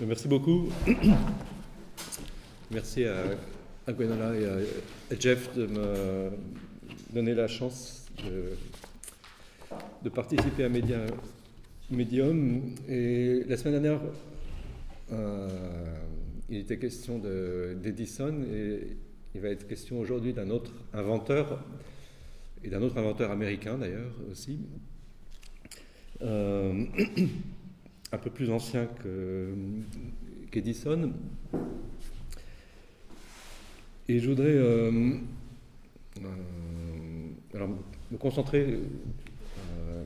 Merci beaucoup. Merci à, Gwenola et à Jeff de me donner la chance de, participer à Medium. Et la semaine dernière, euh, il était question d'Edison et il va être question aujourd'hui d'un autre inventeur, et d'un autre inventeur américain d'ailleurs aussi, euh, un peu plus ancien qu'Edison. et je voudrais euh, alors, me concentrer,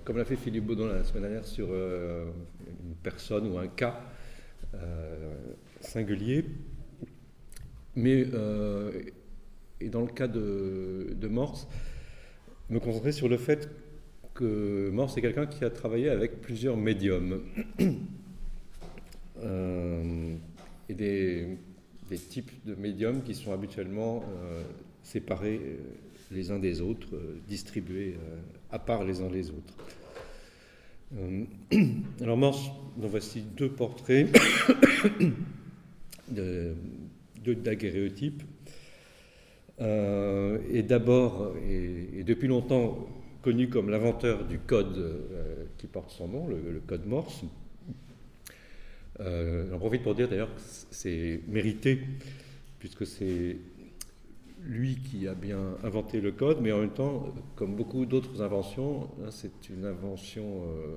comme l'a fait Philippe Baudon la semaine dernière, sur une personne ou un cas singulier. Mais, euh, et dans le cas de, Morse, me concentrer sur le fait Morse est quelqu'un qui a travaillé avec plusieurs médiums. Euh, et des, types de médiums qui sont habituellement euh, séparés les uns des autres, distribués à part les uns les autres. alors Morse, nous voici deux portraits de. Euh, et d'abord, et, depuis longtemps connu comme l'inventeur du code euh, qui porte son nom, le, code Morse. Euh, J'en profite pour dire d'ailleurs que c'est mérité, puisque c'est lui qui a bien inventé le code, mais en même temps, comme beaucoup d'autres inventions, hein, c'est une invention euh,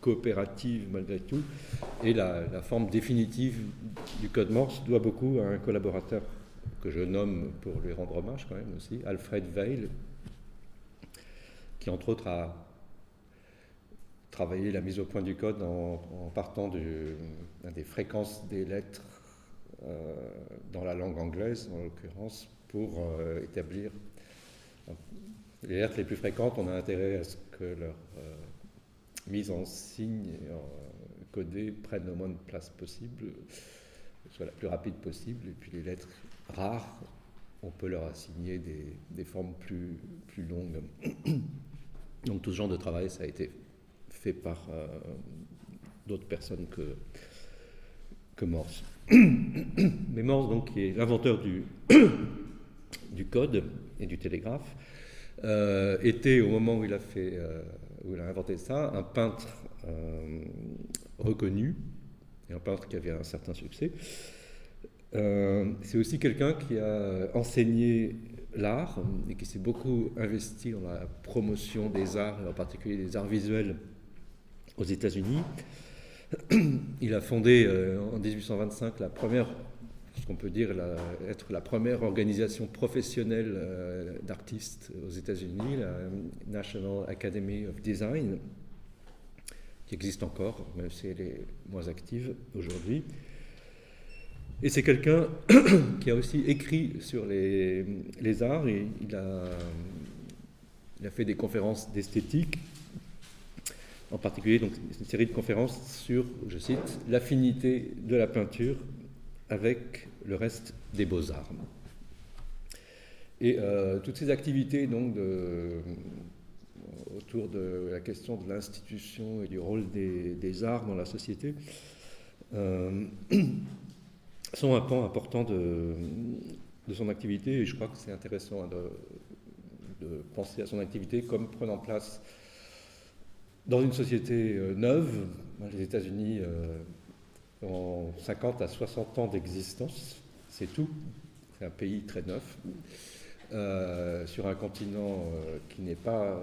coopérative malgré tout. Et la, forme définitive du code Morse doit beaucoup à un collaborateur que je nomme pour lui rendre hommage quand même aussi, Alfred Weil, entre autres a travaillé la mise au point du code en, partant des fréquences des lettres euh, dans la langue anglaise, en l'occurrence, pour euh, établir les lettres les plus fréquentes. On a intérêt à ce que leur euh, mise en signe et en codé prennent le moins de place possible, soit la plus rapide possible, et puis les lettres rares, on peut leur assigner des, formes plus, plus longues. Donc tout ce genre de travail, ça a été fait par euh, d'autres personnes que, Morse. Mais Morse, donc, qui est l'inventeur du, code et du télégraphe, euh, était au moment où il a euh, où il a inventé ça, un peintre reconnu, et un peintre qui avait un certain succès. C'est aussi quelqu'un qui a enseigné l'art et qui s'est beaucoup investi dans la promotion des arts, en particulier des arts visuels aux États-Unis. Il a fondé euh, en 1825 la première ce qu'on peut dire être la première organisation professionnelle euh, d'artistes aux États-Unis, la National Academy of Design, qui existe encore, même si elle est moins active aujourd'hui. Et c'est quelqu'un qui a aussi écrit sur les, arts et il a, il a fait des conférences d'esthétique, en particulier donc, une série de conférences sur, je cite, l'affinité de la peinture avec le reste des beaux-arts. Et euh, toutes ces activités donc, autour de la question de l'institution et du rôle des, arts dans la société euh, sont un pan important de, son activité et je crois que c'est intéressant de, de, penser à son activité comme prenant place dans une société euh, neuve. Les États-Unis en 50 à 60 ans d'existence, c'est tout. C'est un pays très neuf, euh, sur un continent euh, qui n'est pas euh,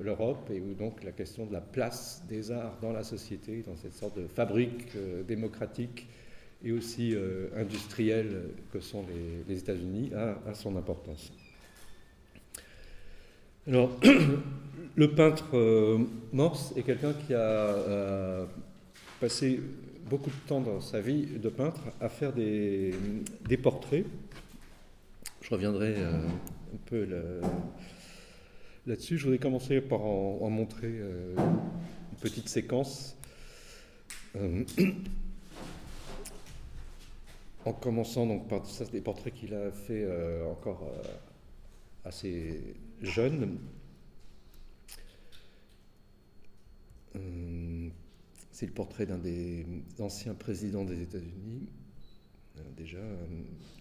l'Europe, et où donc la question de la place des arts dans la société, dans cette sorte de fabrique démocratique et aussi industrielle que sont les, États-Unis, a, son importance. Alors, le peintre Morse est quelqu'un qui a passé beaucoup de temps dans sa vie de peintre à faire des, portraits. Je reviendrai euh, un peu là-dessus. Je voudrais commencer par en, montrer euh, une petite séquence. Euh, en commençant donc par ça, des portraits qu'il a fait encore assez jeune c'est le portrait d'un des anciens présidents des États-Unis, déjà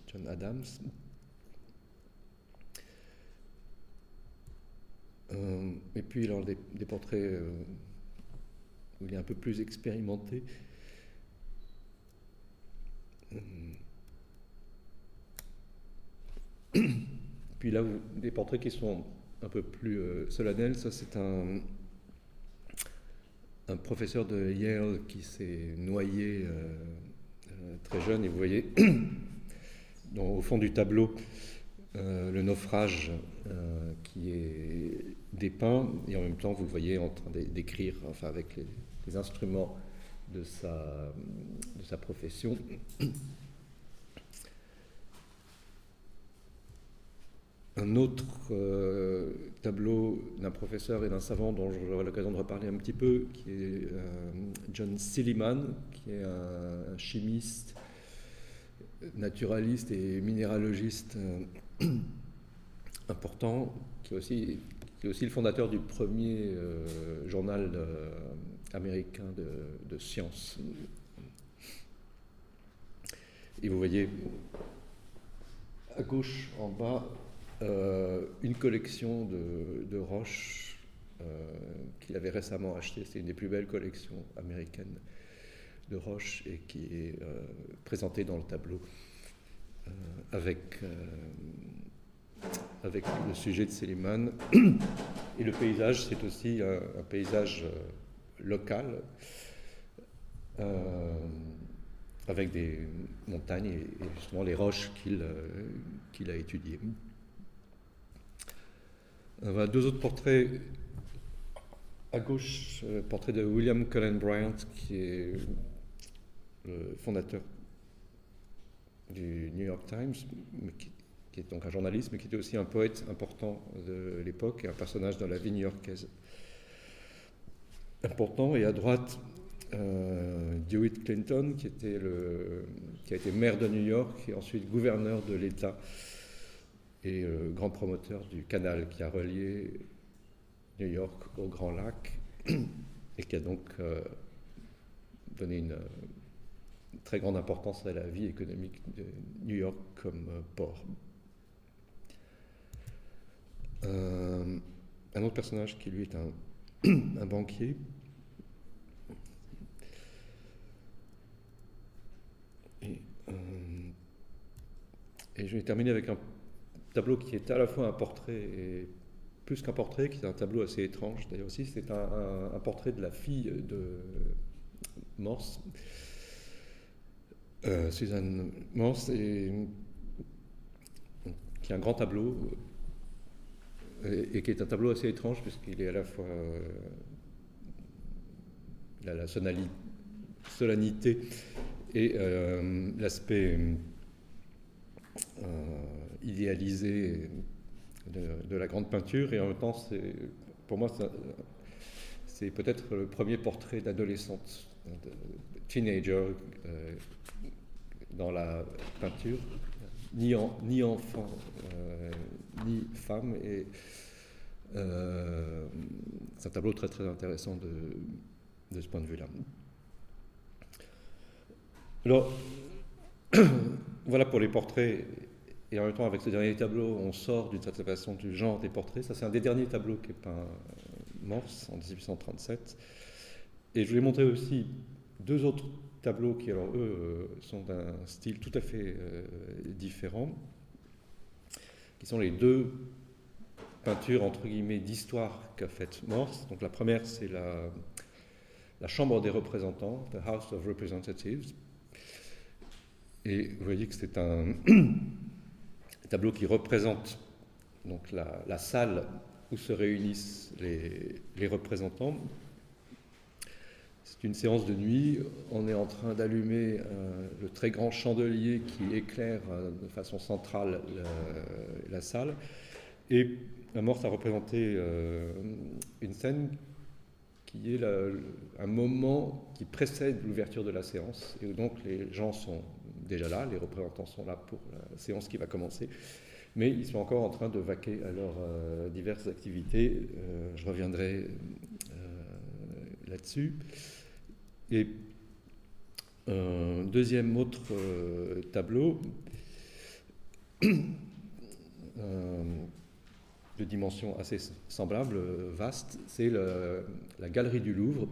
John Adams. et puis alors des, des portraits où il est un peu plus expérimenté. Puis là, des portraits qui sont un peu plus euh, solennels. Ça, c'est un, un professeur de Yale qui s'est noyé euh, euh, très jeune. Et vous voyez, au fond du tableau, le naufrage qui est dépeint. Et en même temps, vous le voyez en train d'écrire, enfin, avec les, instruments de sa, profession. un autre euh, tableau d'un professeur et d'un savant dont j'aurai l'occasion de reparler un petit peu, qui est euh, John Silliman, qui est un, chimiste, naturaliste et minéralogiste euh, important, qui est, aussi, le fondateur du premier journal américain de, sciences. Et vous voyez à gauche en bas euh, une collection de, roches euh, qu'il avait récemment achetée. C'est une des plus belles collections américaines de roches et qui est euh, présentée dans le tableau avec, avec le sujet de Seliman. Et le paysage, c'est aussi un, paysage local avec des montagnes et, justement les roches qu'il a étudiées. Deux autres portraits. À gauche, le portrait de William Cullen Bryant, qui est le fondateur du New York Times, qui, est donc un journaliste, mais qui était aussi un poète important de l'époque et un personnage dans la vie new-yorkaise important. Et à droite, euh, DeWitt Clinton, qui, était le, qui a été maire de New York et ensuite gouverneur de l'État et euh, grand promoteur du canal qui a relié New York au Grand Lac et qui a donc euh, donné une, très grande importance à la vie économique de New York comme euh, port. un autre personnage qui lui est un, un banquier. Et, et je vais terminer avec un tableau qui est à la fois un portrait et plus qu'un portrait, qui est un tableau assez étrange d'ailleurs aussi. C'est un, portrait de la fille de Morse, euh, Suzanne Morse, qui est un grand tableau et, qui est un tableau assez étrange puisqu'il est à la fois la, la solennité et euh, l'aspect euh, idéalisé de, la grande peinture et en même temps, pour moi, c'est peut-être le premier portrait d'adolescente, de teenager euh, dans la peinture, ni, ni enfant, ni femme. Et c'est un tableau très très intéressant de ce point de vue-là. Alors, voilà pour les portraits. Et en même temps, avec ce dernier tableau, on sort d'une certaine façon du genre des portraits. Ça, c'est un des derniers tableaux qui est peint Morse en 1837. Et je voulais montrer aussi deux autres tableaux qui, alors eux, euh, sont d'un style tout à fait euh, différent, qui sont les deux peintures, entre guillemets, d'histoire qu'a faite Morse. Donc la première, c'est la, la Chambre des représentants, The House of Representatives, et vous voyez que c'est un tableau qui représente donc la, salle où se réunissent les, représentants. C'est une séance de nuit. On est en train d'allumer euh, le très grand chandelier qui éclaire euh, de façon centrale la, salle. Et la mort a représenté euh, une scène qui est un moment qui précède l'ouverture de la séance. Et donc les gens sont déjà là, les représentants sont là pour la séance qui va commencer, mais ils sont encore en train de vaquer à leurs euh, diverses activités. Euh, je reviendrai euh, là-dessus. Et un deuxième autre tableau de dimension assez semblable, vaste, c'est la galerie du Louvre,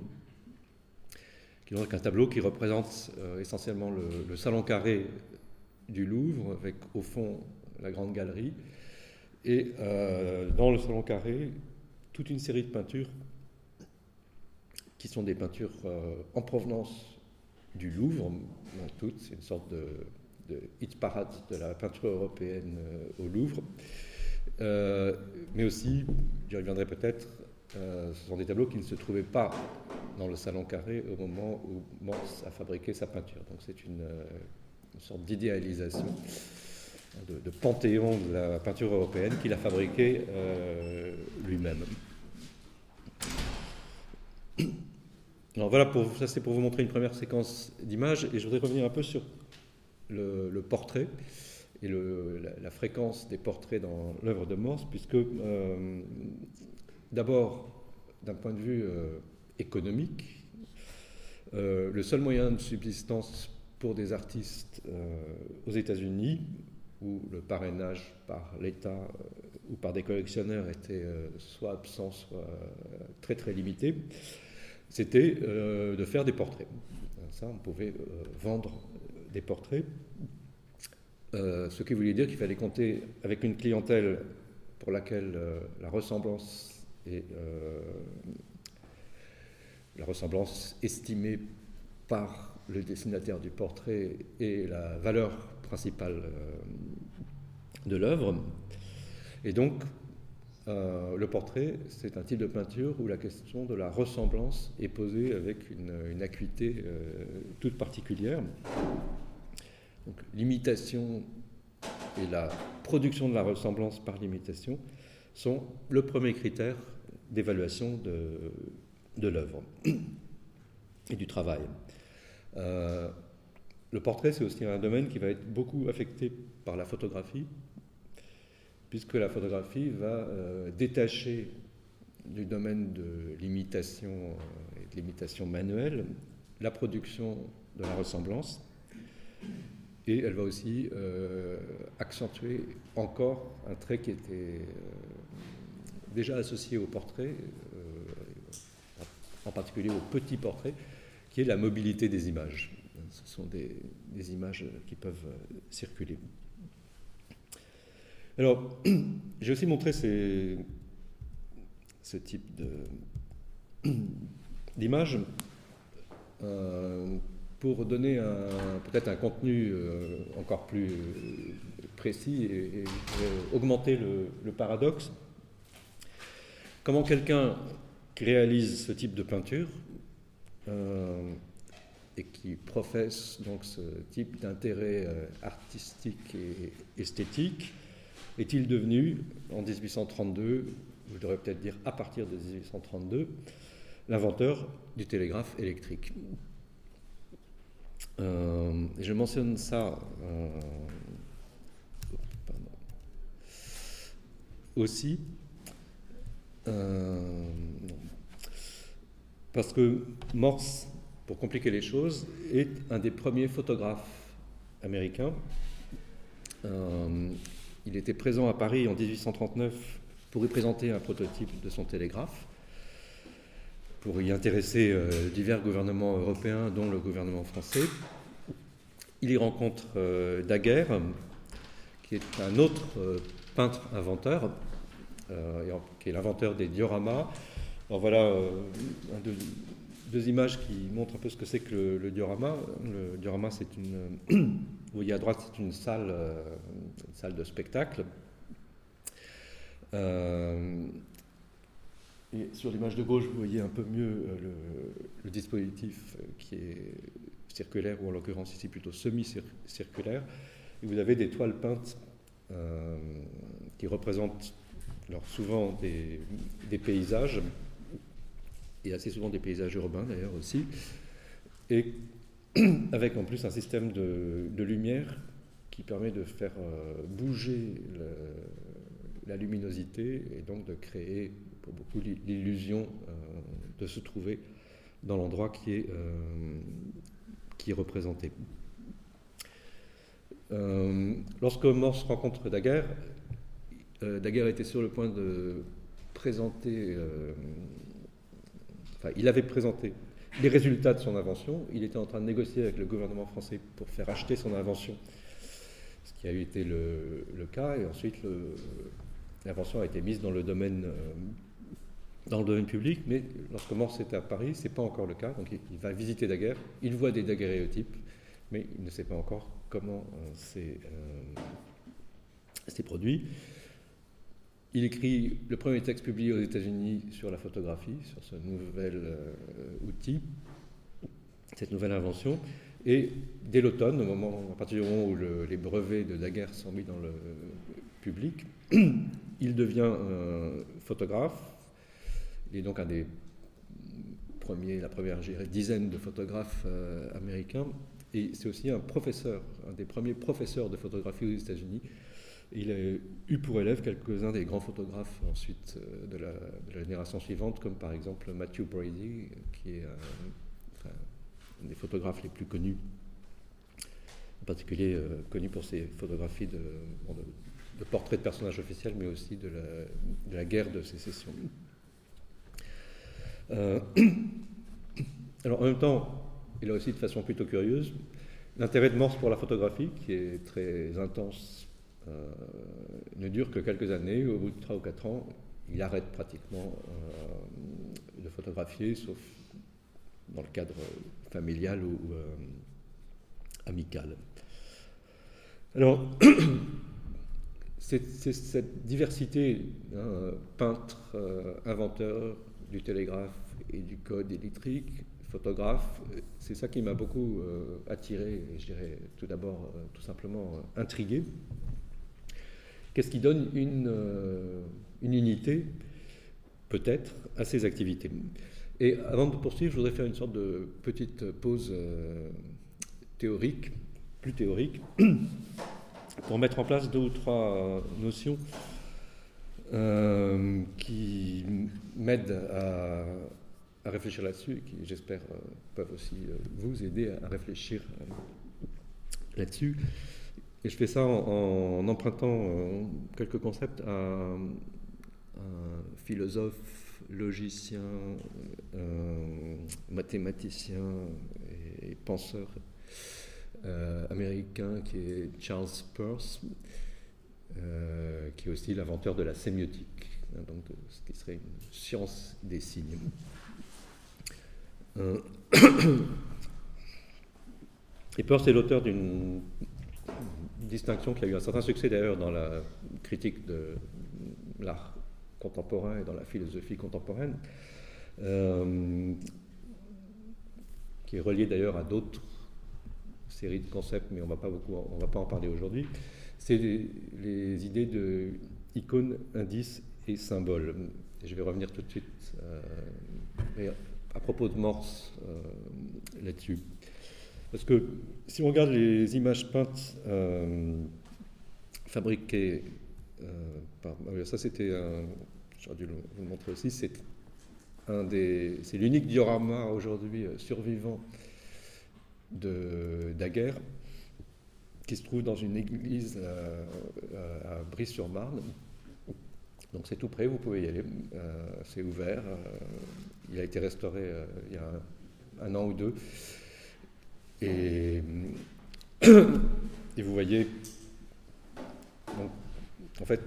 qui est donc un tableau qui représente essentiellement le, salon carré du Louvre, avec au fond la grande galerie, et euh, dans le salon carré, toute une série de peintures qui sont des peintures euh, en provenance du Louvre, toutes, c'est une sorte de, de, hit parade de la peinture européenne euh, au Louvre. mais aussi, j'y reviendrai peut-être, ce sont des tableaux qui ne se trouvaient pas dans le salon carré au moment où Morse a fabriqué sa peinture. Donc c'est une, une sorte d'idéalisation de, panthéon de la peinture européenne qu'il a fabriqué euh, lui-même. Alors voilà, pour, ça c'est pour vous montrer une première séquence d'images, et je voudrais revenir un peu sur le, portrait et la, fréquence des portraits dans l'œuvre de Morse, puisque euh, d'abord, d'un point de vue euh, économique, le seul moyen de subsistance pour des artistes aux États-Unis, où le parrainage par l'État euh, ou par des collectionneurs était euh, soit absent, soit euh, très très limité, c'était de faire des portraits. Ça, on pouvait vendre des portraits, ce qui voulait dire qu'il fallait compter avec une clientèle pour laquelle la ressemblance est la ressemblance estimée par le dessinataire du portrait et la valeur principale de l'œuvre. Et donc, euh, le portrait, c'est un type de peinture où la question de la ressemblance est posée avec une, acuité euh, toute particulière. Donc, l'imitation et la production de la ressemblance par l'imitation sont le premier critère d'évaluation de, de l'œuvre et du travail. Euh, le portrait, c'est aussi un domaine qui va être beaucoup affecté par la photographie, puisque la photographie va euh, détacher du domaine de l'imitation euh, et de l'imitation manuelle la production de la ressemblance, et elle va aussi accentuer encore un trait qui était déjà associé au portrait, en particulier au petit portrait, qui est la mobilité des images. Ce sont des images qui peuvent circuler. Alors, j'ai aussi montré ce type d'image euh, pour donner peut-être un contenu euh, encore plus précis et, augmenter le, paradoxe. Comment quelqu'un qui réalise ce type de peinture euh, et qui professe donc ce type d'intérêt artistique et esthétique est-il devenu, en 1832, je devrais peut-être dire à partir de 1832, l'inventeur du télégraphe électrique. Euh, Je mentionne ça euh, aussi euh, parce que Morse, pour compliquer les choses, est un des premiers photographes américains. Il était présent à Paris en 1839 pour y présenter un prototype de son télégraphe, pour y intéresser euh, divers gouvernements européens, dont le gouvernement français. Il y rencontre euh, Daguerre, qui est un autre euh, qui est l'inventeur des dioramas. Alors voilà deux, images qui montrent un peu ce que c'est que le, diorama. Le diorama, c'est une vous voyez à droite, c'est une salle, euh, salle de spectacle. Euh, et sur l'image de gauche, vous voyez un peu mieux euh, le, dispositif qui est circulaire, ou en l'occurrence ici plutôt semi-circulaire. Et vous avez des toiles peintes qui représentent alors souvent des, paysages, et assez souvent des paysages urbains d'ailleurs aussi, et avec en plus un système de, lumière qui permet de faire euh, bouger la luminosité et donc de créer pour beaucoup l'illusion euh, de se trouver dans l'endroit qui est, qui est représenté. lorsque Morse rencontre Daguerre, Daguerre était sur le point de présenter, enfin, il avait présenté les résultats de son invention. Il était en train de négocier avec le gouvernement français pour faire acheter son invention, ce qui a eu été le, cas. Et ensuite, l'invention a été mise dans le domaine, euh, dans le domaine public. Mais lorsque Morse était à Paris, ce n'est pas encore le cas. Donc il, va visiter Daguerre. Il voit des daguerréotypes, mais il ne sait pas encore comment euh, euh, c'est produit. Il écrit le premier texte publié aux États-Unis sur la photographie, sur ce nouvel euh, outil, cette nouvelle invention. Et dès l'automne, au moment, à partir du moment où les brevets de Daguerre sont mis dans le public, il devient photographe. Il est donc un des premiers, la première dizaine de photographes euh, américains. Et c'est aussi un professeur, un des premiers professeurs de photographie aux États-Unis il a eu pour élève quelques-uns des grands photographes ensuite euh, de la, génération suivante, comme par exemple Matthew Brady, qui est un, des photographes les plus connus, en particulier euh, connu pour ses photographies de, portraits de personnages officiels, mais aussi de la, guerre de sécession. Euh, alors en même temps, il a aussi de façon plutôt curieuse l'intérêt de Morse pour la photographie, qui est très intense euh, ne dure que quelques années. Au bout de 3 ou 4 ans, il arrête pratiquement euh, de photographier, sauf dans le cadre familial ou euh, amical. Alors, c'est cette diversité, hein, peintre, inventeur du télégraphe et du code électrique, photographe, c'est ça qui m'a beaucoup attiré et je dirais tout d'abord tout simplement intrigué. Qu'est-ce qui donne une, euh, une unité, peut-être, à ces activités Et avant de poursuivre, je voudrais faire une sorte de petite pause euh, théorique, plus théorique, pour mettre en place deux ou trois notions euh, qui m'aident à, à, réfléchir là-dessus et qui, j'espère, peuvent aussi vous aider à réfléchir là-dessus. Et je fais ça en, empruntant euh, quelques concepts à un philosophe, logicien, euh, mathématicien et penseur euh, américain qui est Charles Peirce, qui est aussi l'inventeur de la sémiotique, hein, donc ce qui serait une science des signes. et Peirce est l'auteur d'une distinction qui a eu un certain succès d'ailleurs dans la critique de l'art contemporain et dans la philosophie contemporaine, euh, qui est reliée d'ailleurs à d'autres séries de concepts, mais on va va pas en parler aujourd'hui. C'est les, idées de icônes, indices et symboles. je vais revenir tout de suite euh, à propos de Morse euh, là-dessus. Parce que si on regarde les images peintes euh, fabriquées euh, par. Ah ça, c'était un. J'aurais dû vous le montrer aussi. C'est un des. C'est l'unique diorama aujourd'hui euh, survivant de Daguerre qui se trouve dans une église à, Brie-sur-Marne. Donc c'est tout près, vous pouvez y aller. c'est ouvert. il a été restauré il y a un an ou deux. Et, vous voyez, en fait,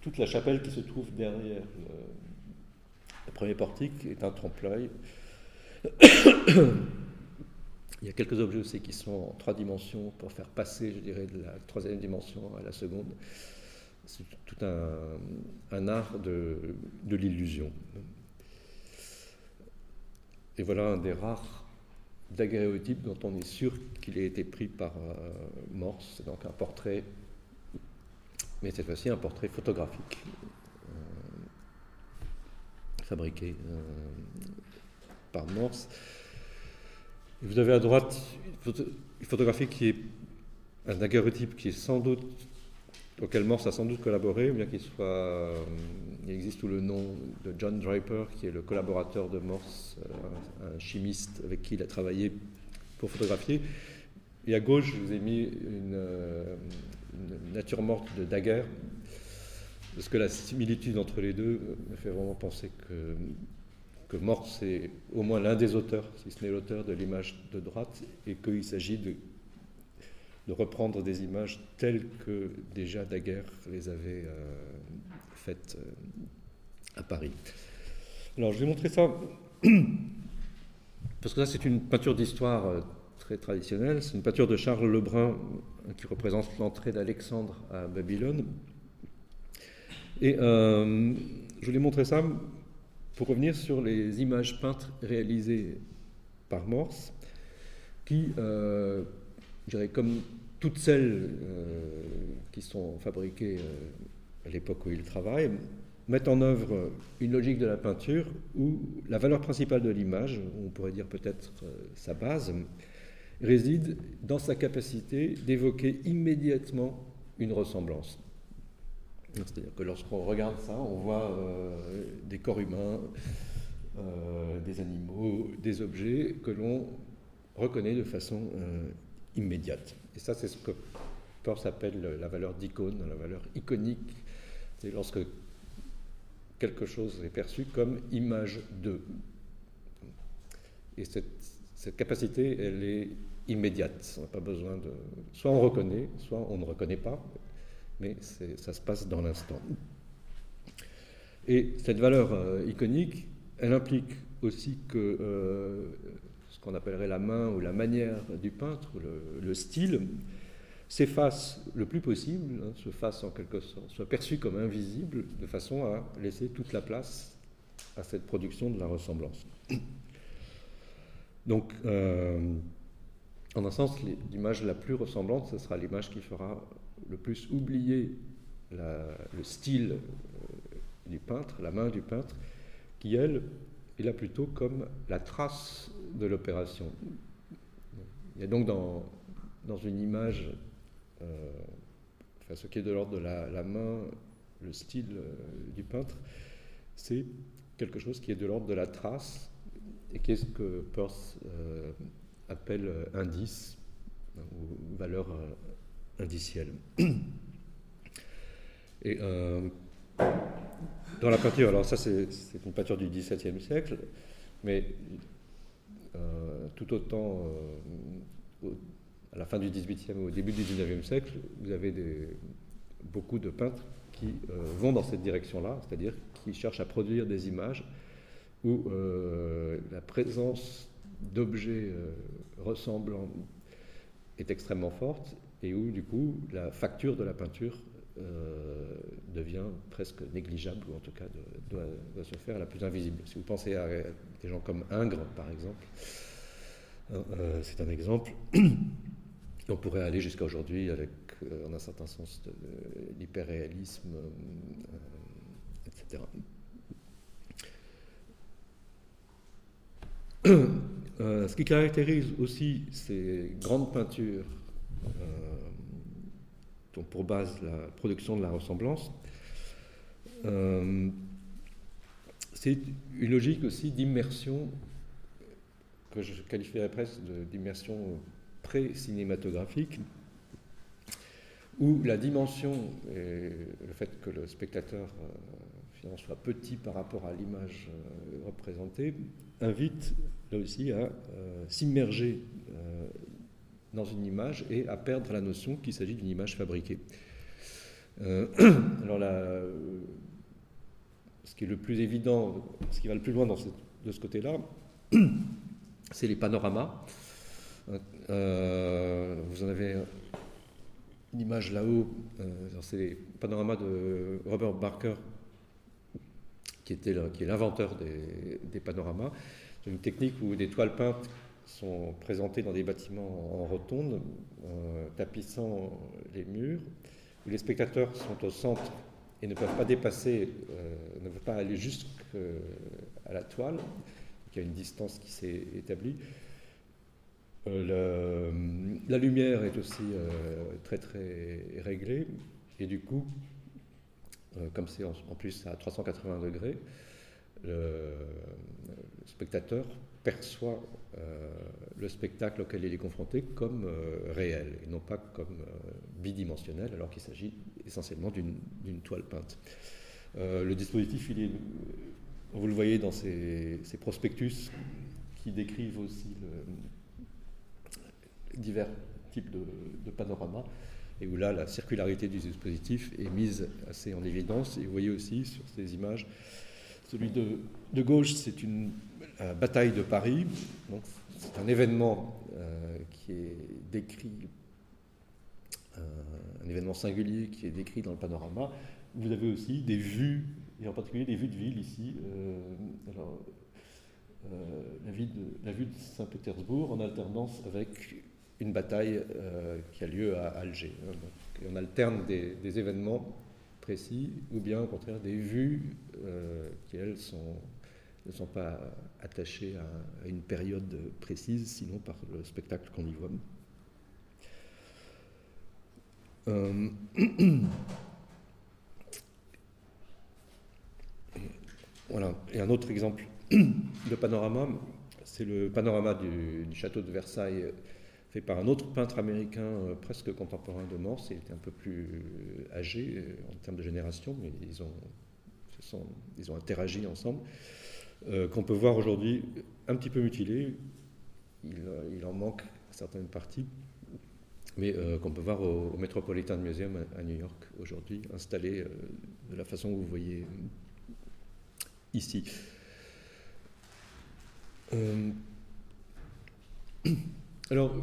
toute la chapelle qui se trouve derrière le, premier portique est un trompe-l'œil. Il y a quelques objets aussi qui sont en trois dimensions pour faire passer, je dirais, de la troisième dimension à la seconde. C'est tout un, art de l'illusion. Et voilà un des rares daguerréotype dont on est sûr qu'il a été pris par euh, Morse, c'est donc un portrait, mais cette fois-ci un portrait photographique, euh, fabriqué euh, par Morse. vous avez à droite une photographie qui est un daguerreotype qui est sans doute auquel Morse a sans doute collaboré, bien qu'il soit, il existe sous le nom de John Draper, qui est le collaborateur de Morse, un chimiste avec qui il a travaillé pour photographier. Et à gauche, je vous ai mis une, nature morte de Daguerre, parce que la similitude entre les deux me fait vraiment penser que, que Morse est au moins l'un des auteurs, si ce n'est l'auteur de l'image de droite, et qu'il s'agit de, de, reprendre des images telles que déjà Daguerre les avait euh, faites euh, à Paris. Alors, je vais montrer ça, parce que ça, c'est une peinture d'histoire euh, très traditionnelle. C'est une peinture de Charles Lebrun qui représente l'entrée d'Alexandre à Babylone. Et je voulais montrer ça pour revenir sur les images peintes réalisées par Morse, qui, je dirais, comme toutes celles euh, qui sont fabriquées à l'époque où il travaille, mettent en œuvre une logique de la peinture où la valeur principale de l'image, on pourrait dire peut-être sa base, réside dans sa capacité d'évoquer immédiatement une ressemblance. C'est-à-dire que lorsqu'on regarde ça, on voit euh, des corps humains, euh, des animaux, des objets que l'on reconnaît de façon euh, immédiate. Et ça, c'est ce que Peirce appelle la valeur d'icône, la valeur iconique. C'est lorsque quelque chose est perçu comme image de. Et cette, capacité, elle est immédiate. On n'a pas besoin de. Soit on reconnaît, soit on ne reconnaît pas, mais ça se passe dans l'instant. Et cette valeur euh, iconique, elle implique aussi que euh, qu'on appellerait la main ou la manière du peintre, le, le style, s'efface le plus possible, hein, se fasse en quelque sorte, soit perçu comme invisible, de façon à laisser toute la place à cette production de la ressemblance. Donc, euh, en un sens, l'image la plus ressemblante, ce sera l'image qui fera le plus oublier le style euh, du peintre, la main du peintre, qui, elle, est là plutôt comme la trace de l'opération. Il y a donc dans, dans une image, euh, enfin, ce qui est de l'ordre de la, main, le style du peintre, c'est quelque chose qui est de l'ordre de la trace, et qu'est-ce que Peirce euh, appelle euh, indice ou valeur euh, indicielle. Et dans la peinture, alors ça c'est une peinture du XVIIe siècle, mais tout autant à la fin du XVIIIe ou au début du XIXe siècle, vous avez beaucoup de peintres qui vont dans cette direction-là, c'est-à-dire qui cherchent à produire des images où euh, la présence d'objets euh, ressemblants est extrêmement forte et où du coup la facture de la peinture euh, devient presque négligeable ou en tout cas doit, se faire la plus invisible. Si vous pensez à des gens comme Ingres par exemple, c'est un exemple. On pourrait aller jusqu'à aujourd'hui avec, en un certain sens, de, l'hyperréalisme, etc. Euh, ce qui caractérise aussi ces grandes peintures euh, pour base la production de la ressemblance, euh, c'est une logique aussi d'immersion que je qualifierais presque d'immersion pré-cinématographique, où la dimension et le fait que le spectateur soit petit par rapport à l'image représentée invite là aussi à euh, s'immerger euh, dans une image et à perdre la notion qu'il s'agit d'une image fabriquée. Euh, alors là, ce qui est le plus évident, ce qui va le plus loin de ce côté-là, c'est les panoramas. vous en avez une image là-haut, c'est les panoramas de Robert Barker qui, était, qui est l'inventeur des, panoramas. C'est une technique où des toiles peintes sont présentées dans des bâtiments en rotonde, euh, tapissant les murs, où les spectateurs sont au centre et ne peuvent pas dépasser, euh, ne peuvent pas aller jusqu'à la toile, il y a une distance qui s'est établie. Euh, la lumière est aussi très très réglée Et du coup, comme c'est en, plus à 380 degrés, le, spectateur perçoit le spectacle auquel il est confronté comme réel et non pas comme bidimensionnel, alors qu'il s'agit essentiellement d'une toile peinte. le dispositif, vous le voyez dans ces, prospectus qui décrivent aussi divers types de, de panoramas, et où là, la circularité du dispositif est mise assez en évidence. Et vous voyez aussi sur ces images, celui de, de gauche, c'est une bataille de Paris. c'est un événement euh, qui est décrit, euh, un événement singulier qui est décrit dans le panorama. Vous avez aussi des vues, et en particulier des vues de ville ici. Euh, la, vue de, Saint-Pétersbourg en alternance avec une bataille euh, qui a lieu à Alger. Hein. on alterne des, événements précis ou bien au contraire des vues euh, qui, elles, sont, ne sont pas attachées à, une période précise, sinon par le spectacle qu'on y voit. Euh, voilà. Et un autre exemple de panorama, c'est le panorama du, château de Versailles fait par un autre peintre américain euh, presque contemporain de Morse. Il était un peu plus âgé euh, en termes de génération, mais ils ont interagi ensemble. Qu'on peut voir aujourd'hui un petit peu mutilé. Il, en manque certaines parties, mais qu'on peut voir au, Metropolitan Museum à, New York aujourd'hui, installé de la façon que vous voyez ici. alors,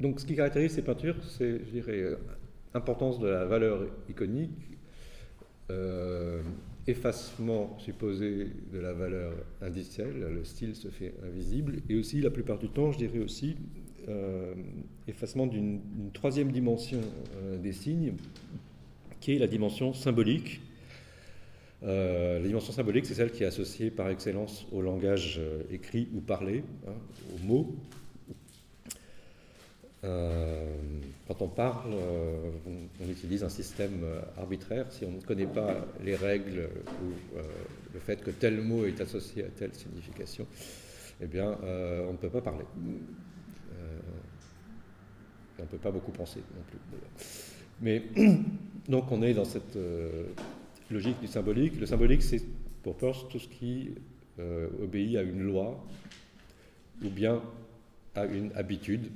donc ce qui caractérise ces peintures, c'est, je dirais, importance de la valeur iconique, euh, effacement supposé de la valeur indicielle, le style se fait invisible, et aussi la plupart du temps, je dirais aussi, euh, effacement d'une troisième dimension euh, des signes, qui est la dimension symbolique. la dimension symbolique, c'est celle qui est associée par excellence au langage écrit ou parlé, hein, aux mots, euh, quand on parle, euh, on, utilise un système euh, arbitraire. Si on ne connaît pas les règles ou le fait que tel mot est associé à telle signification, eh bien, on ne peut pas parler. on ne peut pas beaucoup penser non plus. Mais donc on est dans cette logique du symbolique. Le symbolique, c'est pour Peirce tout ce qui obéit à une loi ou bien à une habitude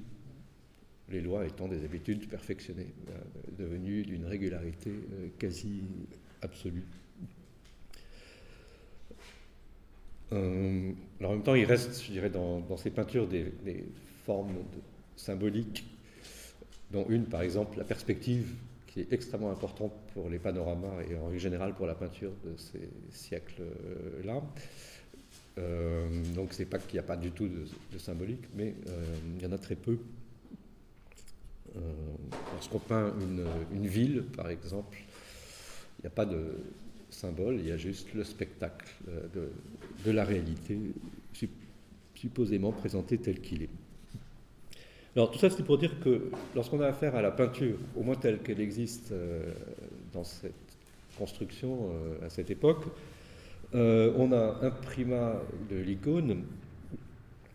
les lois étant des habitudes perfectionnées, euh, devenues d'une régularité euh, quasi absolue. Euh, en même temps, il reste, je dirais, dans, ces peintures des, formes symboliques, dont une, par exemple, la perspective, qui est extrêmement importante pour les panoramas et en général pour la peinture de ces siècles-là. donc c'est pas qu'il n'y a pas du tout de, symbolique, mais il y en a très peu euh, lorsqu'on peint une, ville, par exemple, il n'y a pas de symbole, il y a juste le spectacle euh, de, la réalité, supposément présenté tel qu'il est. Alors tout ça, c'est pour dire que lorsqu'on a affaire à la peinture, au moins telle qu'elle existe euh, dans cette construction à cette époque, on a un primat de l'icône,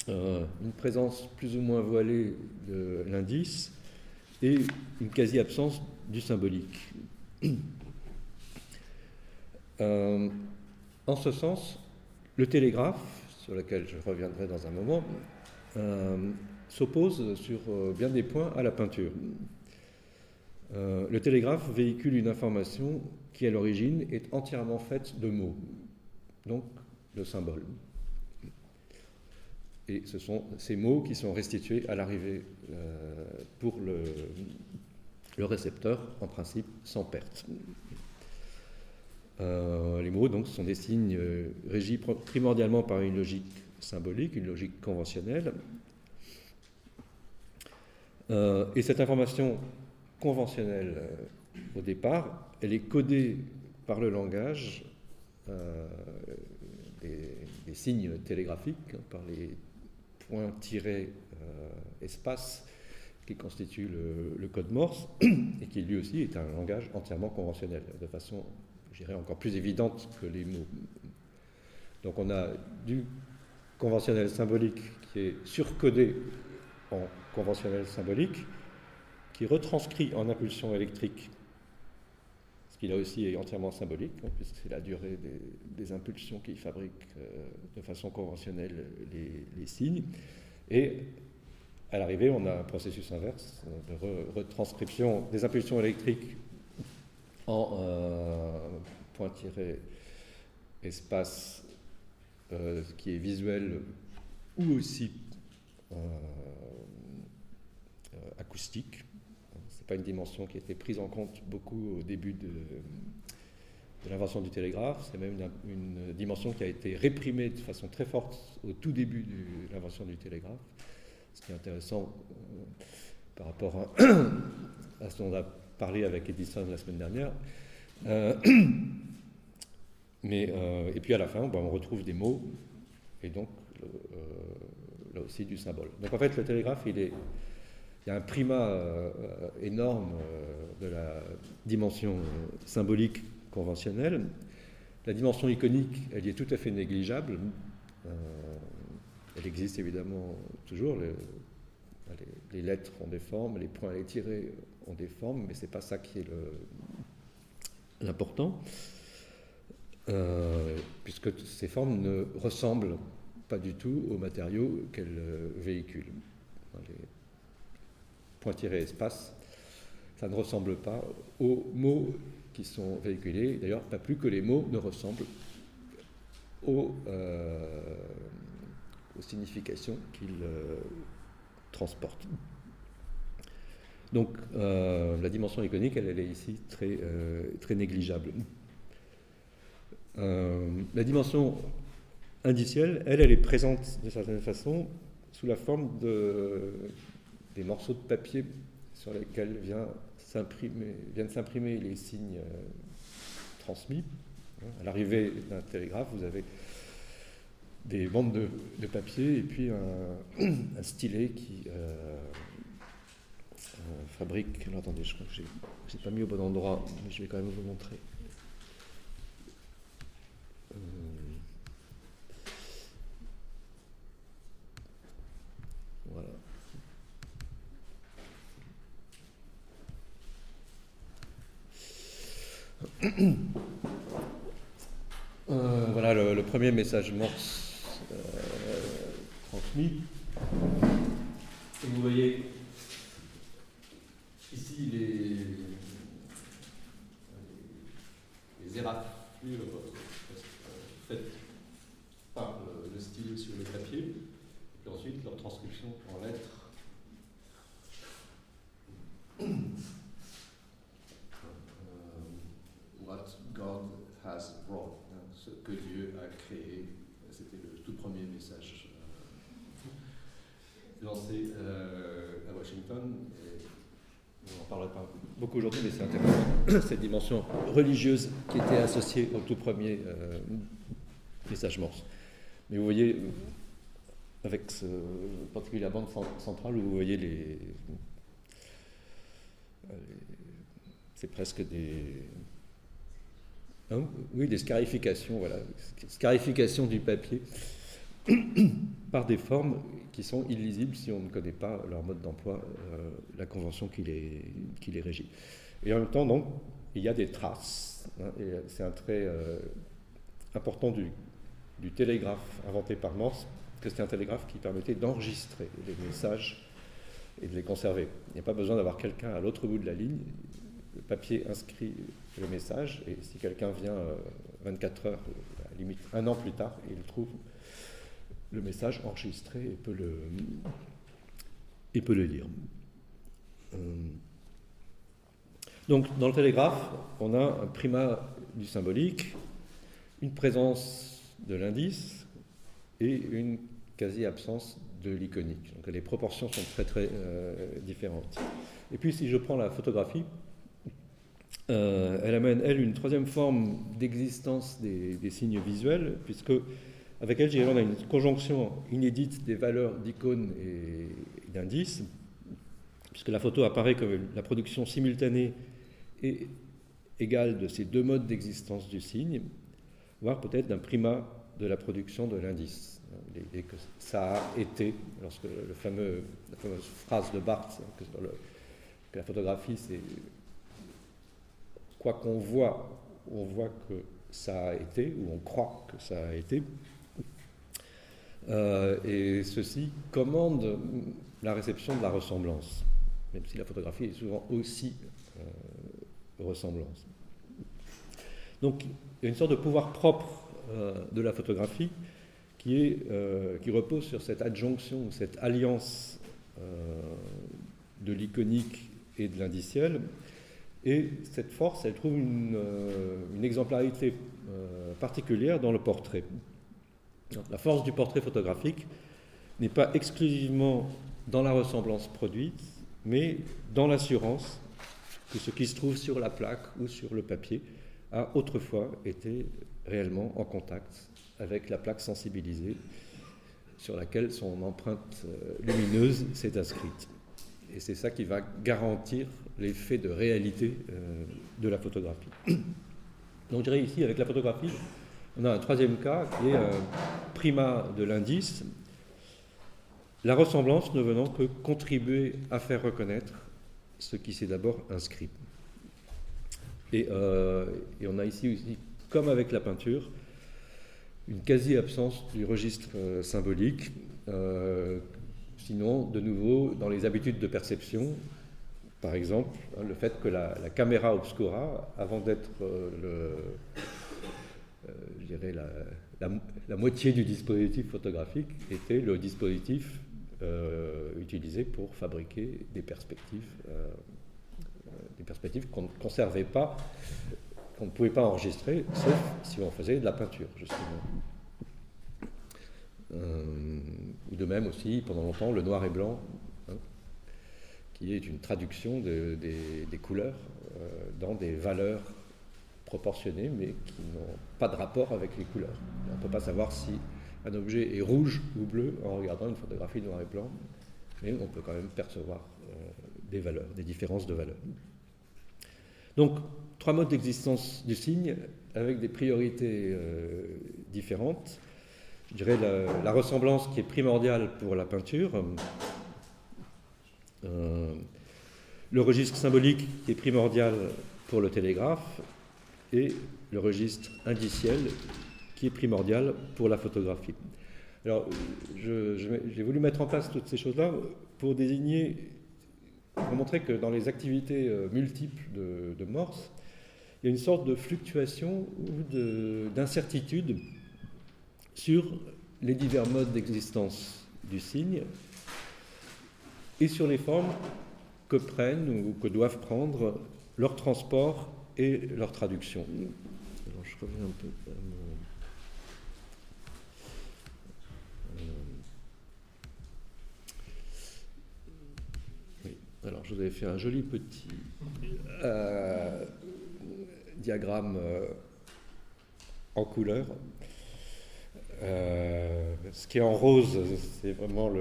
une présence plus ou moins voilée de l'indice, et une quasi-absence du symbolique. Euh, en ce sens, le télégraphe, sur lequel je reviendrai dans un moment, euh, s'oppose sur euh, bien des points à la peinture. le télégraphe véhicule une information qui, à l'origine, est entièrement faite de mots, donc de symboles. Et ce sont ces mots qui sont restitués à l'arrivée euh, pour le, le, récepteur, en principe sans perte. Euh, les mots, donc, sont des signes euh, régis primordialement par une logique symbolique, une logique conventionnelle. et cette information conventionnelle, au départ, elle est codée par le langage des, signes télégraphiques, hein, par les point tiré euh, espace qui constitue le, code Morse, et qui lui aussi est un langage entièrement conventionnel, de façon, je dirais, encore plus évidente que les mots. Donc on a du conventionnel symbolique qui est surcodé en conventionnel symbolique, qui retranscrit en impulsion électrique, qui là aussi est entièrement symbolique, hein, puisque c'est la durée des, impulsions qui fabriquent euh, de façon conventionnelle les signes. Et à l'arrivée, on a un processus inverse euh, de retranscription des impulsions électriques en euh, point tiré espace qui est visuel ou aussi acoustique. Une dimension qui été prise en compte beaucoup au début de, l'invention du télégraphe. C'est même une, dimension qui a été réprimée de façon très forte au tout début de l'invention du télégraphe ce qui est intéressant euh, par rapport à, ce dont on a parlé avec Edison la semaine dernière. Euh, mais, euh, et puis à la fin, ben, on retrouve des mots et donc là aussi du symbole. Donc en fait, le télégraphe, il, est, il y a un primat énorme de la dimension symbolique conventionnelle. La dimension iconique, elle y est tout à fait négligeable. Elle existe évidemment toujours. Les, lettres ont des formes, les points les tirés ont des formes, mais ce n'est pas ça qui est l'important, euh, puisque ces formes ne ressemblent pas du tout aux matériaux qu'elles euh, véhiculent. Les points tirés espace, ça ne ressemble pas aux mots qui sont véhiculés. D'ailleurs, pas plus que les mots ne ressemblent aux, euh, significations qu'il euh, transporte. Donc euh, la dimension iconique, elle, est ici très, très négligeable. la dimension indicielle, elle, elle est présente de certaine façon sous la forme de, des morceaux de papier sur lesquels viennent s'imprimer les signes transmis. À l'arrivée d'un télégraphe, vous avez des bandes de, papier et puis un, stylet qui euh, euh, fabrique. Alors attendez, je crois que j'ai pas mis au bon endroit, mais je vais quand même vous montrer. Euh, voilà. Voilà le, premier message morse transmis. Et vous voyez ici les, les éraflures faites par le, stylet sur le papier, et ensuite leur transcription en lettres. what God has brought, hein, ce que Dieu a créé c'était le tout premier message euh, lancé euh, à Washington. on n'en parlerait pas aujourd'hui, mais c'est intéressant, cette dimension religieuse qui était associée au tout premier euh, message morse. Mais vous voyez, avec ce, particulier la bande centrale, vous voyez les c'est presque des, Hein oui, des scarifications, voilà. Scarification du papier par des formes qui sont illisibles si on ne connaît pas leur mode d'emploi, euh, la convention qui les, qui régit. Et en même temps, donc, il y a des traces. Hein, c'est un trait euh, important du, télégraphe inventé par Morse, que c'est un télégraphe qui permettait d'enregistrer les messages et de les conserver. Il n'y a pas besoin d'avoir quelqu'un à l'autre bout de la ligne le papier inscrit le message, et si quelqu'un vient 24 euh, heures, à la limite un an plus tard, il trouve le message enregistré et peut le, lire. Euh, donc dans le télégraphe, on a un primat du symbolique, une présence de l'indice et une quasi-absence de l'iconique. Donc les proportions sont très très euh, différentes. Et puis si je prends la photographie, euh, elle amène, elle, une troisième forme d'existence des, signes visuels, puisque avec elle, on a une conjonction inédite des valeurs d'icônes et d'indices. puisque la photo apparaît comme la production simultanée et égale de ces deux modes d'existence du signe, voire peut-être d'un primat de la production de l'indice. L'idée que ça a été, lorsque le fameux, la fameuse phrase de Barthes, que, que la photographie, c'est quoi qu'on voit, on voit que ça a été, ou on croit que ça a été. Euh, et ceci commande la réception de la ressemblance, même si la photographie est souvent aussi euh, ressemblance. Donc il y a une sorte de pouvoir propre euh, de la photographie qui, repose sur cette adjonction, cette alliance de l'iconique et de l'indiciel, et cette force, elle trouve une, exemplarité particulière dans le portrait. La force du portrait photographique n'est pas exclusivement dans la ressemblance produite, mais dans l'assurance que ce qui se trouve sur la plaque ou sur le papier a autrefois été réellement en contact avec la plaque sensibilisée sur laquelle son empreinte euh, lumineuse s'est inscrite. Et c'est ça qui va garantir l'effet de réalité euh, de la photographie. Donc je dirais ici, avec la photographie, on a un troisième cas qui est euh, primat de l'indice, la ressemblance ne venant que contribuer à faire reconnaître ce qui s'est d'abord inscrit. Et, euh, on a ici aussi, comme avec la peinture, une quasi-absence du registre symbolique, sinon, de nouveau, dans les habitudes de perception, par exemple, hein, le fait que la, caméra obscura, avant d'être euh, euh, la, la, moitié du dispositif photographique, était le dispositif euh, utilisé pour fabriquer des perspectives, des perspectives qu'on ne conservait pas, qu'on ne pouvait pas enregistrer, sauf si on faisait de la peinture, justement. ou de même aussi, pendant longtemps, le noir et blanc qui est une traduction des, couleurs euh, dans des valeurs proportionnées, mais qui n'ont pas de rapport avec les couleurs. On ne peut pas savoir si un objet est rouge ou bleu en regardant une photographie noir et blanc, mais on peut quand même percevoir euh, des valeurs, des différences de valeurs. Donc, trois modes d'existence du signe avec des priorités euh, différentes. Je dirais la, ressemblance qui est primordiale pour la peinture, euh, le registre symbolique qui est primordial pour le télégraphe et le registre indiciel qui est primordial pour la photographie. Alors, j'ai voulu mettre en place toutes ces choses-là pour désigner, pour montrer que dans les activités euh, multiples de, de Morse, il y a une sorte de fluctuation ou d'incertitude sur les divers modes d'existence du signe et sur les formes que prennent ou que doivent prendre leur transport et leur traduction. Alors je reviens un peu à mon... Oui. Alors je vous avais fait un joli petit euh, diagramme euh, en couleur. Euh, ce qui est en rose, c'est vraiment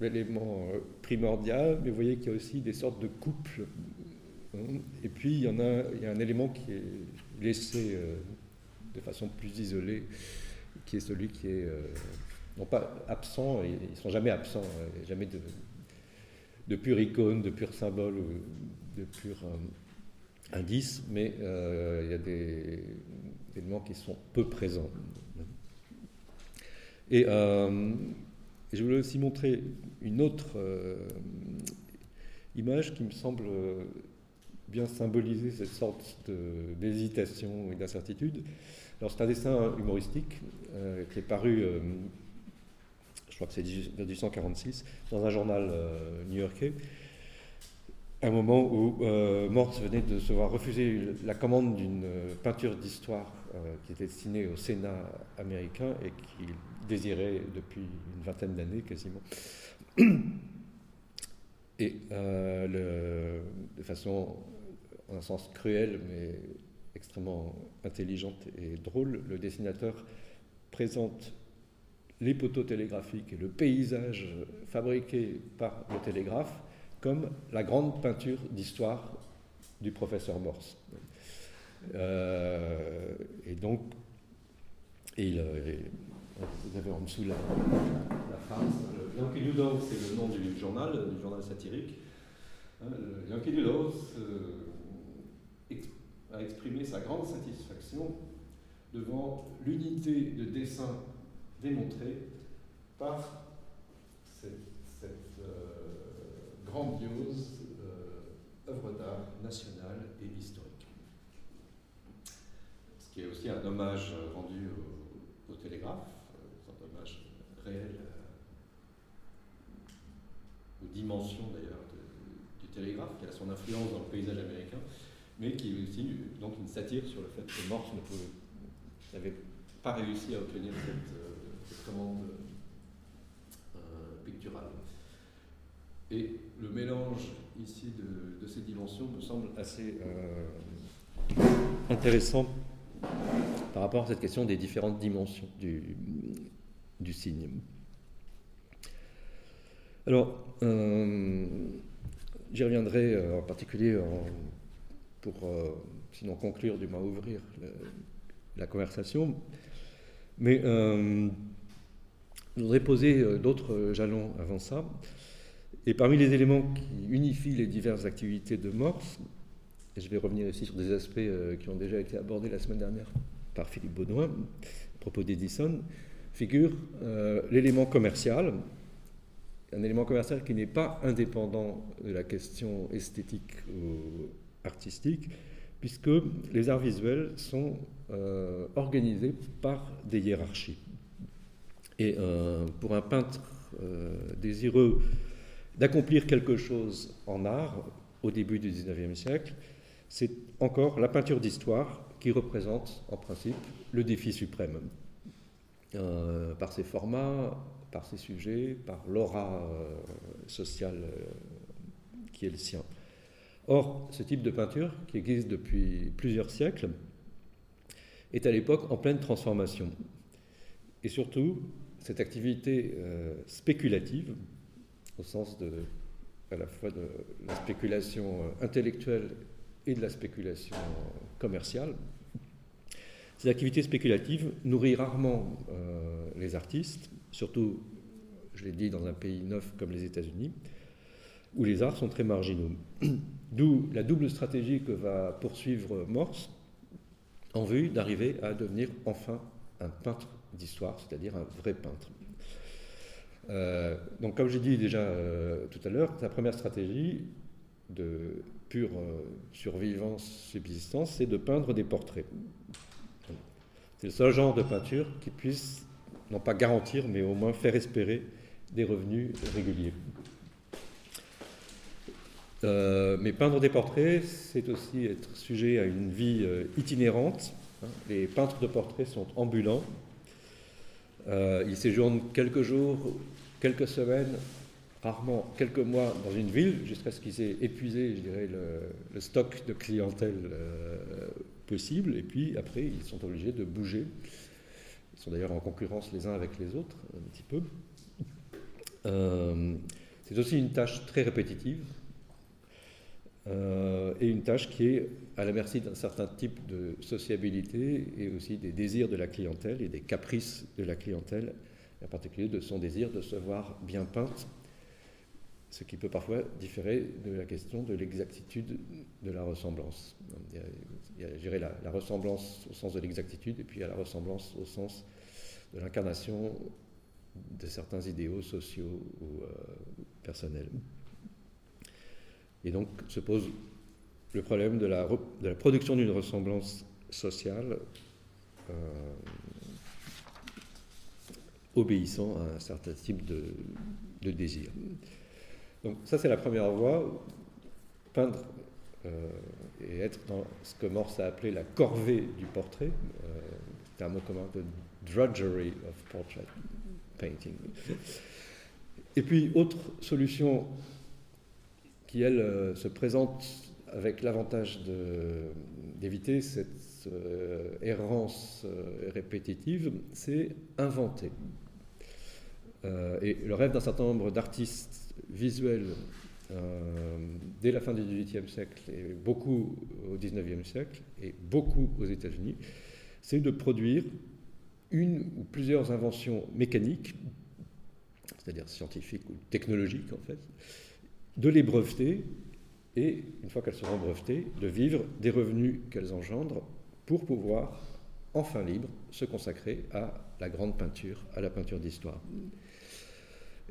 l'élément euh, primordial, mais vous voyez qu'il y a aussi des sortes de couples. Et puis, il y, en a, il y a un élément qui est laissé euh, de façon plus isolée, qui est celui qui est, euh, non pas absent, ils ne sont jamais absents, jamais de, pure icône, de pur symbole de pur indice, mais il y a des, éléments qui sont peu présents. Et je voulais aussi montrer une autre euh, image qui me semble euh, bien symboliser cette sorte d'hésitation et d'incertitude. Alors c'est un dessin humoristique euh, qui est paru, je crois que c'est 1846, dans un journal new-yorkais, un moment où Morse venait de se voir refuser la commande d'une peinture d'histoire qui était destinée au Sénat américain et qu'il désirait depuis une vingtaine d'années quasiment. Et euh, de façon, un sens cruel, mais extrêmement intelligente et drôle, le dessinateur présente les poteaux télégraphiques et le paysage fabriqué par le télégraphe comme la grande peinture d'histoire du professeur Morse. Euh, et donc, il, vous avez en dessous la, phrase. Yankee Doodle, c'est le nom du journal, du journal satirique. Yankee Doodle a exprimé sa grande satisfaction devant l'unité de dessin démontrée par cette, euh, grandiose euh, œuvre d'art nationale et historique. Ce qui est aussi un hommage rendu au, télégraphe, euh, un hommage réel aux dimensions d'ailleurs du télégraphe, qui a son influence dans le paysage américain, mais qui est aussi donc une satire sur le fait que Morse n'avait pas réussi à obtenir cette, commande picturale. Et le mélange ici de, ces dimensions me semble assez euh, intéressant par rapport à cette question des différentes dimensions du, signe. Alors, euh, j'y reviendrai euh, en particulier pour, sinon conclure, du moins ouvrir la conversation. Mais je voudrais poser d'autres jalons avant ça. Et parmi les éléments qui unifient les diverses activités de Morse, et je vais revenir ici sur des aspects euh, qui ont déjà été abordés la semaine dernière par Philippe Baudouin à propos d'Edison, figure euh, l'élément commercial, un élément commercial qui n'est pas indépendant de la question esthétique ou artistique, puisque les arts visuels sont euh, organisés par des hiérarchies. Et pour un peintre désireux d'accomplir quelque chose en art au début du XIXe siècle, c'est encore la peinture d'histoire qui représente en principe le défi suprême. Euh, par ses formats, par ses sujets, par l'aura euh, sociale euh, qui est le sien. Or, ce type de peinture, qui existe depuis plusieurs siècles, est à l'époque en pleine transformation. Et surtout, cette activité spéculative, au sens de, à la fois de la spéculation euh, intellectuelle et de la spéculation commerciale. Ces activités spéculatives nourrissent rarement euh, les artistes, surtout, je l'ai dit, dans un pays neuf comme les États-Unis, où les arts sont très marginaux. D'où la double stratégie que va poursuivre Morse en vue d'arriver à devenir enfin un peintre d'histoire, c'est-à-dire un vrai peintre. Euh, donc, comme j'ai dit déjà euh, tout à l'heure, sa première stratégie de pure euh, survivance, subsistance, c'est de peindre des portraits. C'est le seul genre de peinture qui puisse, non pas garantir, mais au moins faire espérer des revenus réguliers. Mais peindre des portraits, c'est aussi être sujet à une vie itinérante. Hein. Les peintres de portraits sont ambulants. ils séjournent quelques jours quelques semaines, rarement quelques mois dans une ville, jusqu'à ce qu'ils aient épuisé, je dirais, le, stock de clientèle euh, possible. Et puis après, ils sont obligés de bouger. Ils sont d'ailleurs en concurrence les uns avec les autres, un petit peu. Euh, c'est aussi une tâche très répétitive euh, et une tâche qui est à la merci d'un certain type de sociabilité et aussi des désirs de la clientèle et des caprices de la clientèle en particulier de son désir de se voir bien peinte, ce qui peut parfois différer de la question de l'exactitude de la ressemblance. Il y a, la, ressemblance au sens de l'exactitude et puis il y a la ressemblance au sens de l'incarnation de certains idéaux sociaux ou euh, personnels. Et donc se pose le problème de la, production d'une ressemblance sociale euh, obéissant à un certain type de, de désir. Donc ça c'est la première voie, peindre euh, et être dans ce que Morse a appelé la corvée du portrait, euh, c'est un mot commun de drudgery of portrait painting. Et puis autre solution elle euh, se présente avec l'avantage d'éviter cette errance répétitive, c'est inventer. Euh, et le rêve d'un certain nombre d'artistes visuels dès la fin du XVIIIe siècle et beaucoup au XIXe siècle et beaucoup aux États-Unis, c'est de produire une ou plusieurs inventions mécaniques, c'est-à-dire scientifiques ou technologiques en fait, de les breveter et, une fois qu'elles seront brevetées, de vivre des revenus qu'elles engendrent pour pouvoir, enfin libre, se consacrer à la grande peinture, à la peinture d'histoire.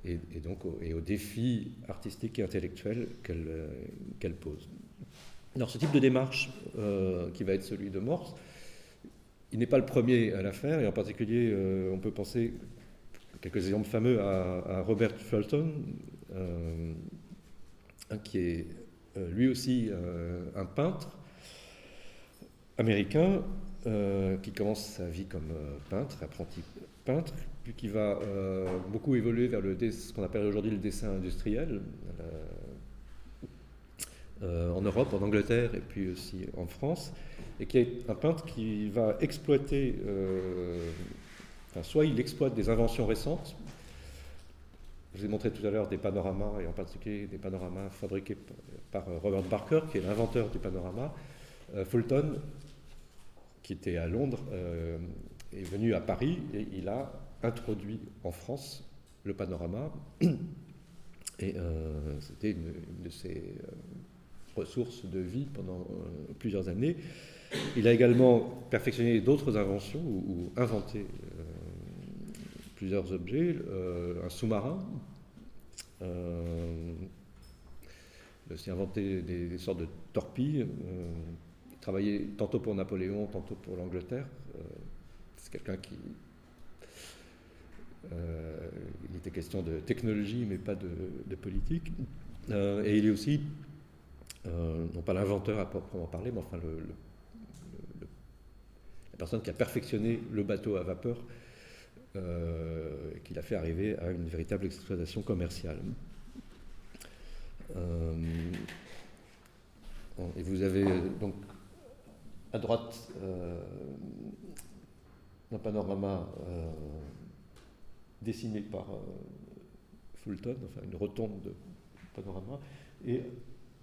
Et, donc et aux défis artistiques et intellectuels qu'elle euh, pose. Alors ce type de démarche, euh, qui va être celui de Morse, il n'est pas le premier à la faire, et en particulier, euh, on peut penser quelques exemples fameux à, Robert Fulton, euh, qui est euh, lui aussi un peintre américain qui commence sa vie comme peintre, apprenti peintre, puis qui va beaucoup évoluer vers le, ce qu'on appelle aujourd'hui le dessin industriel. en Europe, en Angleterre et puis aussi en France et qui est un peintre qui va exploiter, euh, soit il exploite des inventions récentes, je vous ai montré tout à l'heure des panoramas, et en particulier des panoramas fabriqués par Robert Barker, qui est l'inventeur du panorama. Euh, Fulton, qui était à Londres, euh, est venu à Paris et il a introduit en France le panorama. Et c'était une, de ses ressources de vie pendant plusieurs années. Il a également perfectionné d'autres inventions ou, inventé euh, plusieurs objets, euh, un sous-marin. Euh, il a aussi inventé des, sortes de torpilles. il travaillait tantôt pour Napoléon, tantôt pour l'Angleterre. C'est quelqu'un qui. il était question de technologie, mais pas de, politique. et il est aussi, non pas l'inventeur à proprement parler, mais enfin la personne qui a perfectionné le bateau à vapeur euh, qui l'a fait arriver à une véritable exploitation commerciale. Euh, et vous avez donc à droite euh, un panorama dessiné par Fulton, enfin une rotonde de panorama, et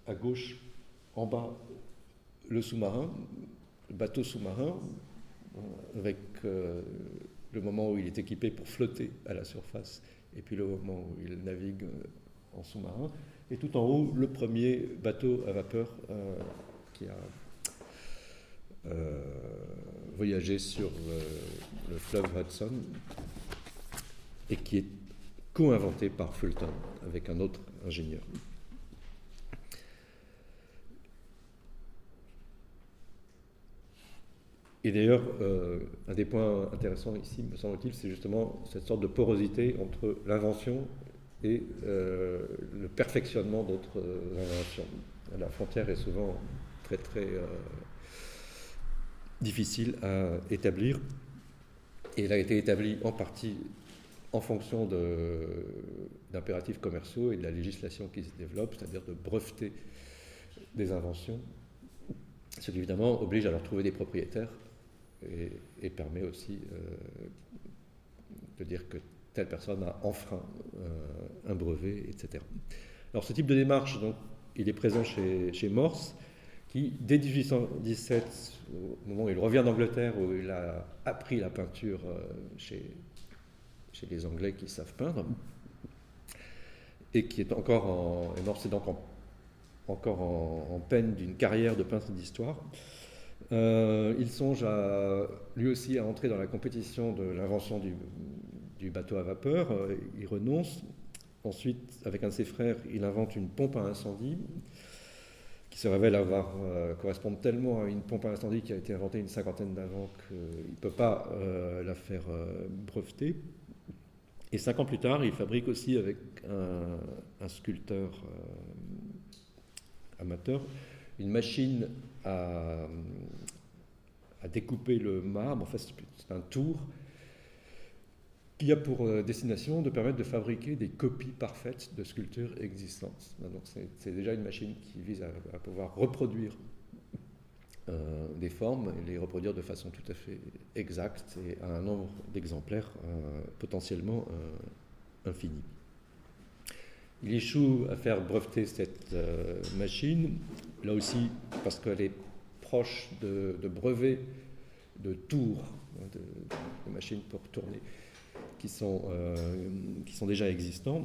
à gauche, en bas, le sous-marin, le bateau sous-marin, avec euh, le moment où il est équipé pour flotter à la surface et puis le moment où il navigue euh, en sous-marin. Et tout en haut, le premier bateau à vapeur euh, qui a voyagé sur le, fleuve Hudson et qui est co-inventé par Fulton avec un autre ingénieur. Et d'ailleurs, euh, un des points intéressants ici, me semble-t-il, c'est justement cette sorte de porosité entre l'invention et euh, le perfectionnement d'autres euh, inventions. La frontière est souvent très très difficile à établir. Et elle a été établie en partie en fonction d'impératifs commerciaux et de la législation qui se développe, c'est-à-dire de breveter des inventions, ce qui évidemment oblige à leur trouver des propriétaires et, permet aussi euh, de dire que telle personne a enfreint euh, un brevet, etc. Alors ce type de démarche, donc, il est présent chez, chez Morse, qui, dès 1817, au moment où il revient d'Angleterre, où il a appris la peinture euh, chez, chez les Anglais qui savent peindre, et qui est encore en, et Morse est donc encore en peine d'une carrière de peintre d'histoire, euh, il songe à, lui aussi à entrer dans la compétition de l'invention du, bateau à vapeur. Euh, il renonce. Ensuite, avec un de ses frères, il invente une pompe à incendie qui se révèle avoir euh, correspondre tellement à une pompe à incendie qui a été inventée une cinquantaine d'avant qu'il ne peut pas la faire breveter. Et cinq ans plus tard, il fabrique aussi avec un sculpteur amateur une machine à, découper le marbre, en fait c'est un tour, qui a pour euh, destination de permettre de fabriquer des copies parfaites de sculptures existantes. Donc c'est déjà une machine qui vise à, pouvoir reproduire euh, des formes et les reproduire de façon tout à fait exacte et à un nombre d'exemplaires euh, potentiellement infini. Il échoue à faire breveter cette machine, là aussi parce qu'elle est proche de, brevets de tours, hein, de, machines pour tourner, qui sont, qui sont déjà existants.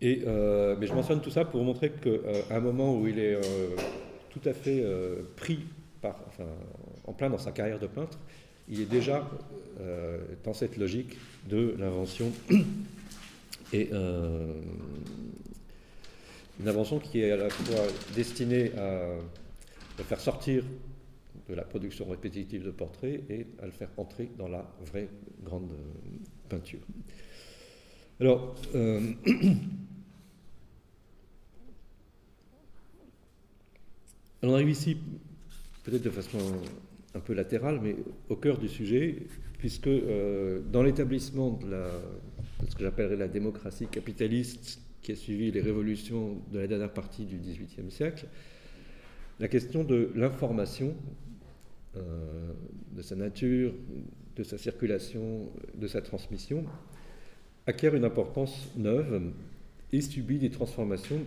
Et, mais je mentionne tout ça pour montrer qu'à un moment où il est tout à fait pris en plein dans sa carrière de peintre, il est déjà euh, dans cette logique de l'invention et euh, une invention qui est à la fois destinée à le faire sortir de la production répétitive de portraits et à le faire entrer dans la vraie grande peinture. Alors, euh, on arrive ici peut-être de façon un peu latérale, mais au cœur du sujet, puisque euh, dans l'établissement de, ce que j'appellerais la démocratie capitaliste qui a suivi les révolutions de la dernière partie du XVIIIe siècle, la question de l'information, euh, de sa nature, de sa circulation, de sa transmission, acquiert une importance neuve et subit des transformations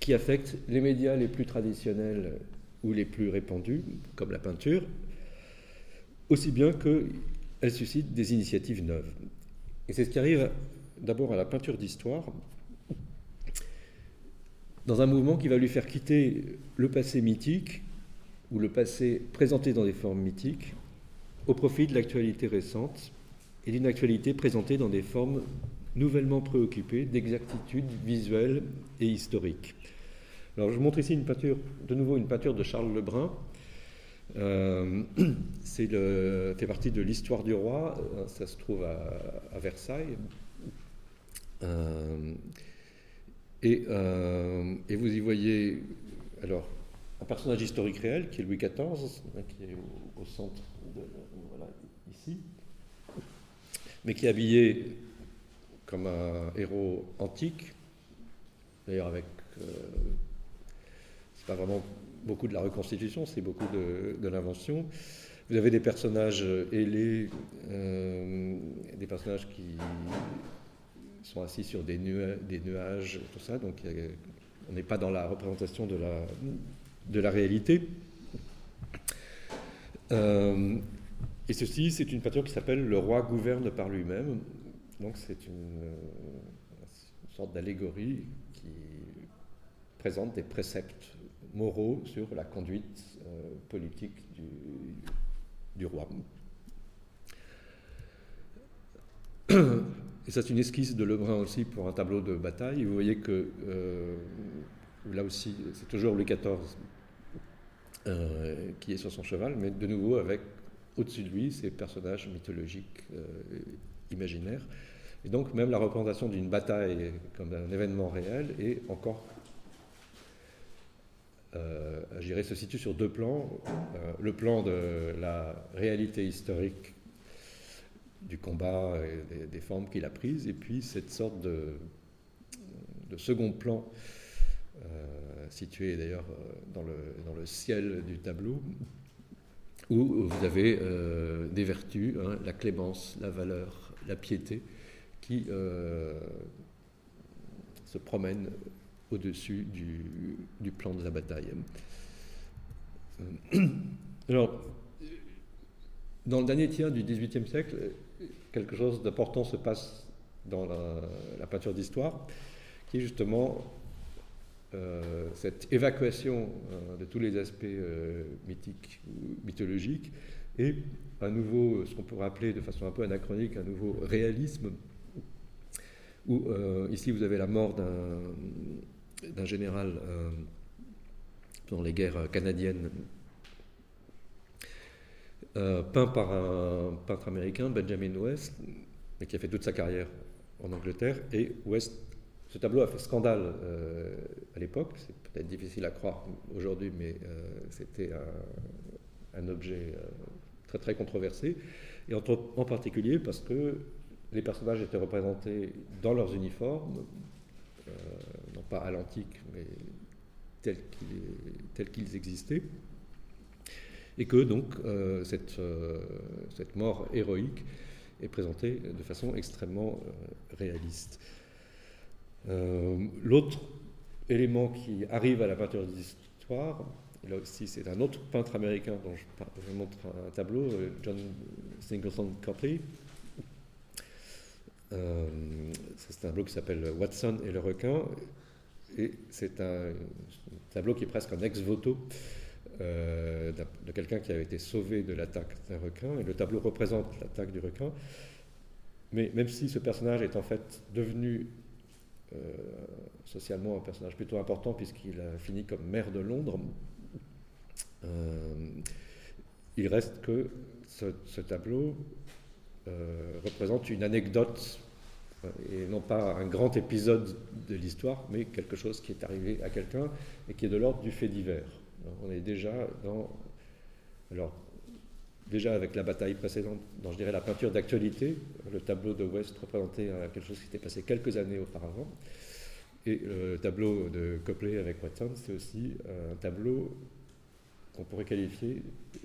qui affectent les médias les plus traditionnels ou les plus répandues, comme la peinture, aussi bien qu'elles suscitent des initiatives neuves. Et c'est ce qui arrive d'abord à la peinture d'histoire, dans un mouvement qui va lui faire quitter le passé mythique, ou le passé présenté dans des formes mythiques, au profit de l'actualité récente et d'une actualité présentée dans des formes nouvellement préoccupées d'exactitude visuelle et historique. Alors je montre ici une peinture, de nouveau une peinture de Charles Lebrun. Euh, c'est fait partie de l'histoire du roi, euh, ça se trouve à, Versailles. Euh, et, vous y voyez alors un personnage historique réel qui est Louis XIV, hein, qui est au, centre, voilà, ici, mais qui est habillé comme un héros antique, d'ailleurs avec pas vraiment beaucoup de la reconstitution, c'est beaucoup de, l'invention. Vous avez des personnages ailés, euh, des personnages qui sont assis sur des, nuages, tout ça, donc on n'est pas dans la représentation de la, réalité. Euh, et ceci, c'est une peinture qui s'appelle Le roi gouverne par lui-même. Donc c'est une, une sorte d'allégorie qui présente des préceptes moraux sur la conduite euh, politique du, roi. Et ça, c'est une esquisse de Lebrun aussi pour un tableau de bataille. vous voyez que euh, là aussi, c'est toujours Louis XIV euh, qui est sur son cheval, mais de nouveau avec au-dessus de lui ces personnages mythologiques imaginaires. Et donc, même la représentation d'une bataille comme un événement réel est encore je dirais, se situe sur deux plans. Euh, le plan de la réalité historique du combat et des, formes qu'il a prises, et puis cette sorte de, second plan, euh, situé d'ailleurs dans le, dans le, ciel du tableau, où vous avez des vertus, hein, la clémence, la valeur, la piété, qui se promènent au-dessus du, plan de la bataille. Euh, alors, dans le dernier tiers du XVIIIe siècle, quelque chose d'important se passe dans la, peinture d'histoire, qui est justement euh, cette évacuation euh, de tous les aspects mythiques ou mythologiques et un nouveau, ce qu'on pourrait appeler de façon un peu anachronique, un nouveau réalisme, où ici vous avez la mort d'un d'un général euh, dans les guerres canadiennes, euh, peint par un peintre américain, Benjamin West, qui a fait toute sa carrière en Angleterre. Et West, ce tableau a fait scandale euh, à l'époque, c'est peut-être difficile à croire aujourd'hui, mais c'était un, objet très très controversé, et en, particulier parce que les personnages étaient représentés dans leurs uniformes, non pas à l'antique, mais tels qu'ils existaient, et que donc euh, cette, euh, cette, mort héroïque est présentée de façon extrêmement réaliste. L'autre élément qui arrive à la peinture d'histoire, là aussi c'est un autre peintre américain dont je, montre un tableau, John Singleton Copley. c'est un tableau qui s'appelle Watson et le requin, et c'est un tableau qui est presque un ex-voto euh, de quelqu'un qui avait été sauvé de l'attaque d'un requin, et le tableau représente l'attaque du requin. Mais même si ce personnage est en fait devenu euh, socialement un personnage plutôt important, puisqu'il a fini comme maire de Londres, euh, il reste que ce, tableau représente une anecdote et non pas un grand épisode de l'histoire, mais quelque chose qui est arrivé à quelqu'un et qui est de l'ordre du fait divers. On est déjà dans. Alors, déjà avec la bataille précédente, dans, je dirais, la peinture d'actualité, le tableau de West représentait euh, quelque chose qui s'était passé quelques années auparavant. Et le tableau de Copley avec Watson, c'est aussi euh, un tableau qu'on pourrait qualifier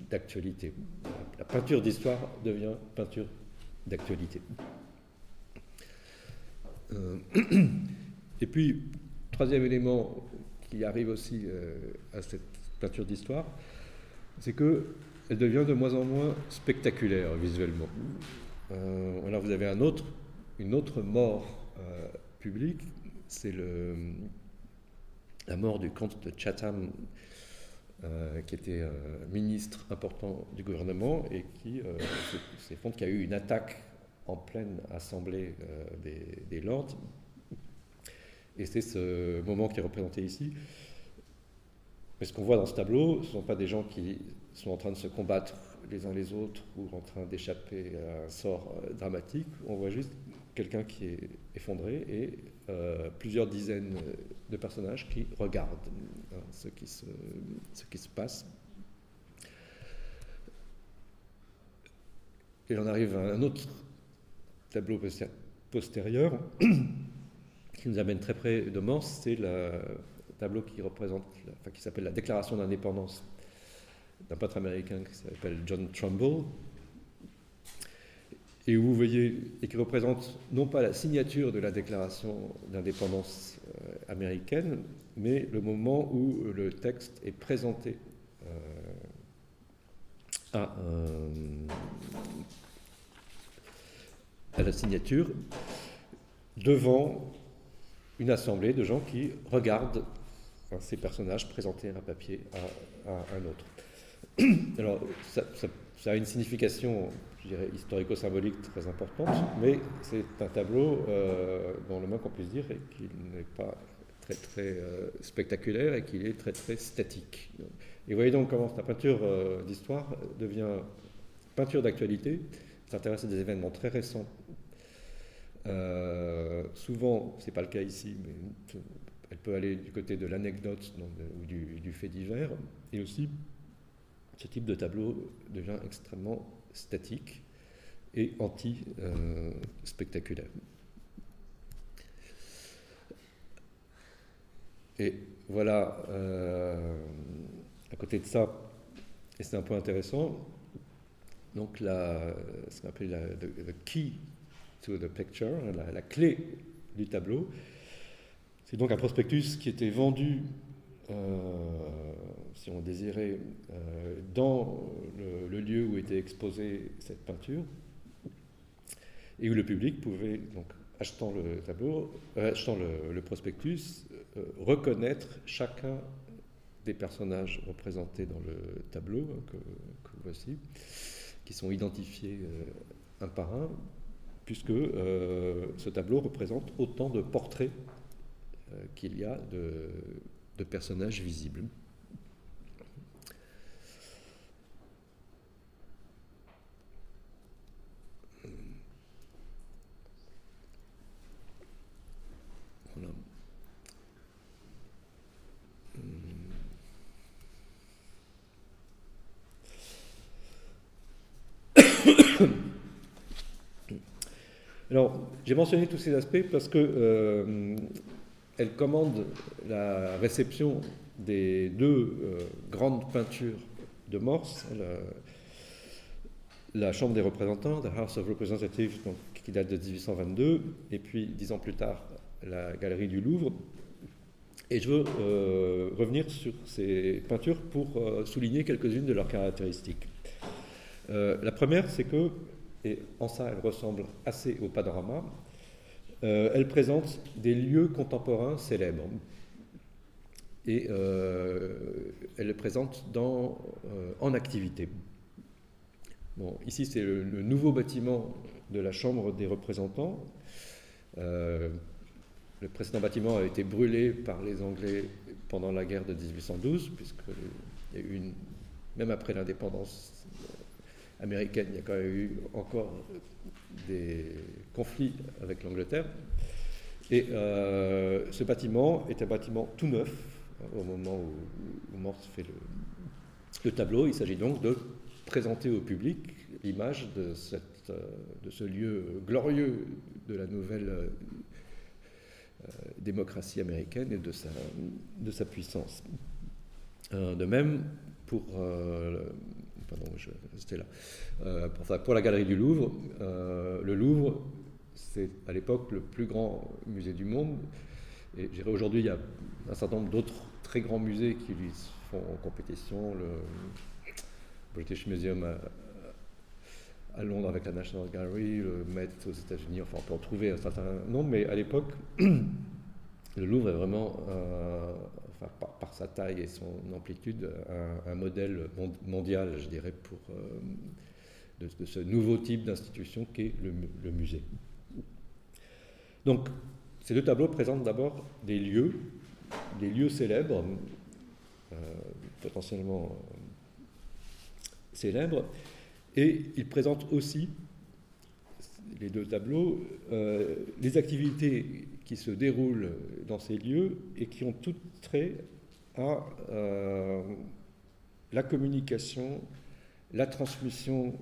d'actualité. La peinture d'histoire devient peinture d'actualité. Euh, et puis, troisième élément qui arrive aussi à cette peinture d'histoire, c'est qu'elle devient de moins en moins spectaculaire visuellement. Euh, alors vous avez une autre mort euh, publique, c'est la mort du comte de Chatham, euh, qui était ministre important du gouvernement et qui y a eu une attaque en pleine assemblée des, des, lords. Et c'est ce moment qui est représenté ici. Mais ce qu'on voit dans ce tableau, ce ne sont pas des gens qui sont en train de se combattre les uns les autres ou en train d'échapper à un sort euh, dramatique. On voit juste quelqu'un qui est effondré et euh, plusieurs dizaines de personnages qui regardent hein, ce, qui se, ce qui se passe. Et on arrive à un autre tableau postérieur qui nous amène très près de Morse, c'est la, tableau qui représente, qui s'appelle la Déclaration d'indépendance d'un peintre américain qui s'appelle John Trumbull, et où vous voyez, et qui représente non pas la signature de la Déclaration d'indépendance euh, américaine, mais le moment où le texte est présenté euh, à, à la signature devant une assemblée de gens qui regardent ces personnages présentés à un papier à, un autre. Alors, ça, a une signification, je dirais, historico-symbolique très importante, mais c'est un tableau euh, dont le moins qu'on puisse dire est qu'il n'est pas très très euh, spectaculaire et qu'il est très très statique. Et vous voyez donc comment la peinture euh, d'histoire devient peinture d'actualité, s'intéresse à des événements très récents. Souvent, ce n'est pas le cas ici, mais elle peut aller du côté de l'anecdote ou du, fait divers. Et aussi, ce type de tableau devient extrêmement statique et anti-spectaculaire. et voilà, euh, à côté de ça, et c'est un point intéressant, donc la, ce qu'on appelle la key to the picture, la clé du tableau, c'est donc un prospectus qui était vendu, euh, si on désirait, euh, dans le, lieu où était exposée cette peinture, et où le public pouvait, donc, achetant le tableau, euh, achetant le, prospectus, reconnaître chacun des personnages représentés dans le tableau hein, que voici, qui sont identifiés un par un, puisque ce tableau représente autant de portraits euh, qu'il y a de, personnages visibles. Alors, j'ai mentionné tous ces aspects parce que euh, elle la réception des deux euh, grandes peintures de Morse, la, Chambre des représentants, the House of Representatives, qui date de 1822, et puis dix ans plus tard, la galerie du Louvre. Et je veux euh, revenir sur ces peintures pour euh, souligner quelques-unes de leurs caractéristiques. la première, c'est que, et en ça elle ressemble assez au panorama, elle présente des lieux contemporains célèbres. Et elle les présente dans, en activité. Bon, ici, c'est le, nouveau bâtiment de la Chambre des représentants. Euh, le précédent bâtiment a été brûlé par les Anglais pendant la guerre de 1812, puisque même après l'indépendance américaine, il y a quand même eu encore des conflits avec l'Angleterre. Et euh, ce bâtiment est un bâtiment tout neuf au moment où, Morse fait le, le tableau. Il s'agit donc de présenter au public l'image de, euh, ce lieu glorieux de la nouvelle euh, démocratie américaine et de sa, puissance. De même, pour, pardon, je, là. Pour, pour, la galerie du Louvre, le Louvre, c'est à l'époque le plus grand musée du monde. Et aujourd'hui, il y a un certain nombre d'autres très grands musées qui lui font compétition. Le, British Museum à, Londres avec la National Gallery, le Met aux États-Unis, enfin on peut en trouver un certain nombre, mais à l'époque, le Louvre est vraiment, euh, par, sa taille et son amplitude, un, modèle mondial, je dirais, pour, euh, de, ce nouveau type d'institution qu'est le, musée. Donc, ces deux tableaux présentent d'abord des lieux, des lieux célèbres, euh, potentiellement célèbre. Et il présente aussi, les deux tableaux, euh, les activités qui se déroulent dans ces lieux et qui ont toutes trait à euh, la communication, la transmission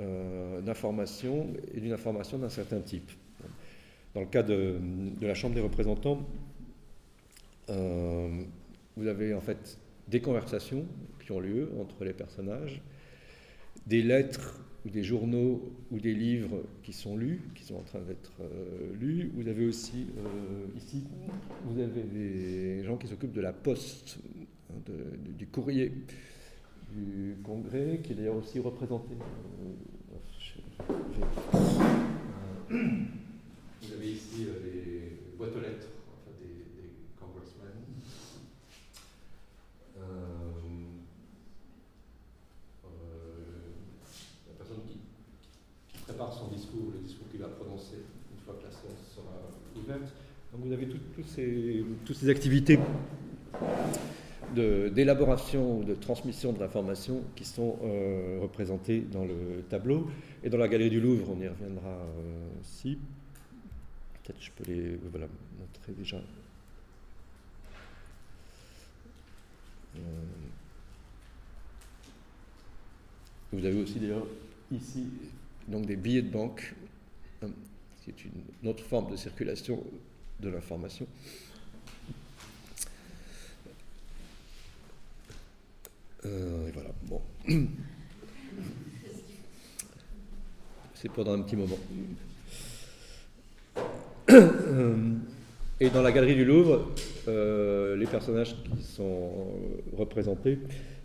euh, d'informations et d'une information d'un certain type. Dans le cas de, de la Chambre des représentants, vous avez en fait des conversations qui ont lieu entre les personnages, des lettres ou des journaux ou des livres qui sont lus, qui sont en train d'être euh, lus. Vous avez aussi euh, ici, vous avez des gens qui s'occupent de la poste, hein, du courrier du Congrès, qui est d'ailleurs aussi représenté. Euh, vous avez ici les boîtes aux lettres des, des congressmen. Son discours, le discours qu'il va prononcer une fois que la séance sera ouverte. Donc vous avez toutes ces, toutes ces activités d'élaboration ou de transmission de l'information qui sont euh, représentées dans le tableau. Et dans la galerie du Louvre, on y reviendra euh, aussi. Peut-être je peux les voilà, montrer déjà. Euh, vous avez aussi d'ailleurs ici donc des billets de banque, hein, qui est une autre forme de circulation de l'information. Euh, et voilà, bon. C'est pendant un petit moment. Et dans la galerie du Louvre, euh, les personnages qui sont représentés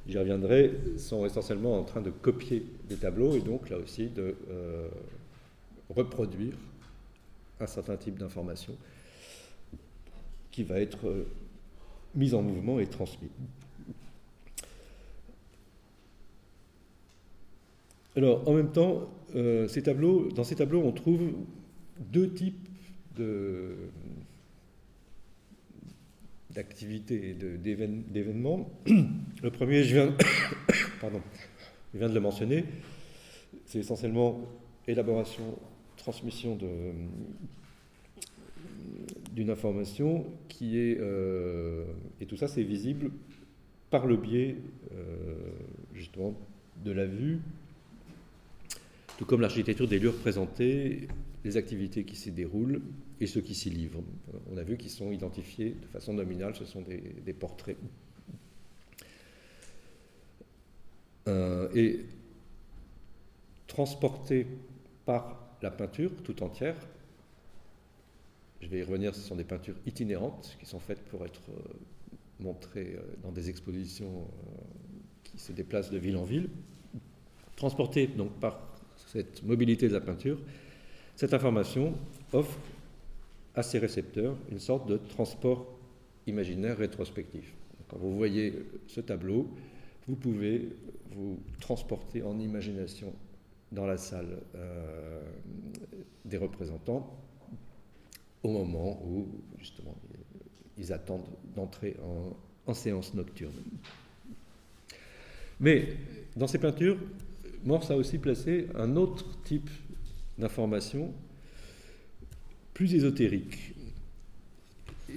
j'y reviendrai, sont essentiellement en train de copier des tableaux et donc là aussi de euh, reproduire un certain type d'information qui va être euh, mise en mouvement et transmis. Alors, en même temps, euh, dans ces tableaux, on trouve deux types de, d'activités et d'événements. Le premier, je viens, pardon, je viens de le mentionner, c'est essentiellement élaboration, transmission d'une information qui est, euh, et tout ça c'est visible par le biais euh, justement de la vue, tout comme l'architecture des lieux représentés, les activités qui s'y déroulent et ceux qui s'y livrent. On a vu qu'ils sont identifiés de façon nominale, ce sont des, portraits. Euh, et transportés par la peinture tout entière, je vais y revenir, ce sont des peintures itinérantes qui sont faites pour être montrées dans des expositions qui se déplacent de ville en ville, transportées donc par cette mobilité de la peinture. Cette information offre à ses récepteurs une sorte de transport imaginaire rétrospectif. Quand vous voyez ce tableau, vous pouvez vous transporter en imagination dans la salle euh, des représentants au moment où justement ils attendent d'entrer en, séance nocturne. Mais dans ces peintures, Morse a aussi placé un autre type d'information plus ésotérique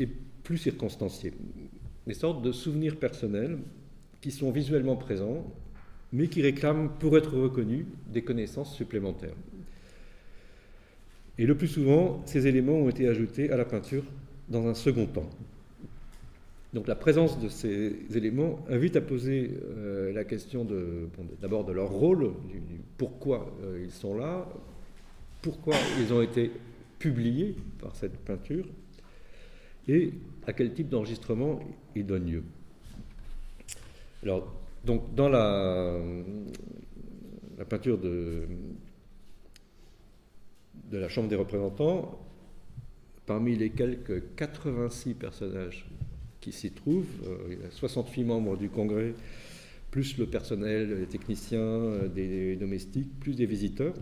et plus circonstancié. Des sortes de souvenirs personnels qui sont visuellement présents, mais qui réclament, pour être reconnus, des connaissances supplémentaires. Et le plus souvent, ces éléments ont été ajoutés à la peinture dans un second temps. Donc la présence de ces éléments invite à poser euh, la question d'abord de, leur rôle, pourquoi euh, ils sont là, pourquoi ils ont été publiés par cette peinture, et à quel type d'enregistrement il donne lieu. Alors, donc, dans la, la peinture de, de la Chambre des représentants, parmi les quelques 86 personnages qui s'y trouvent, euh, il y a 68 membres du Congrès, plus le personnel, les techniciens, euh, des domestiques, plus des visiteurs.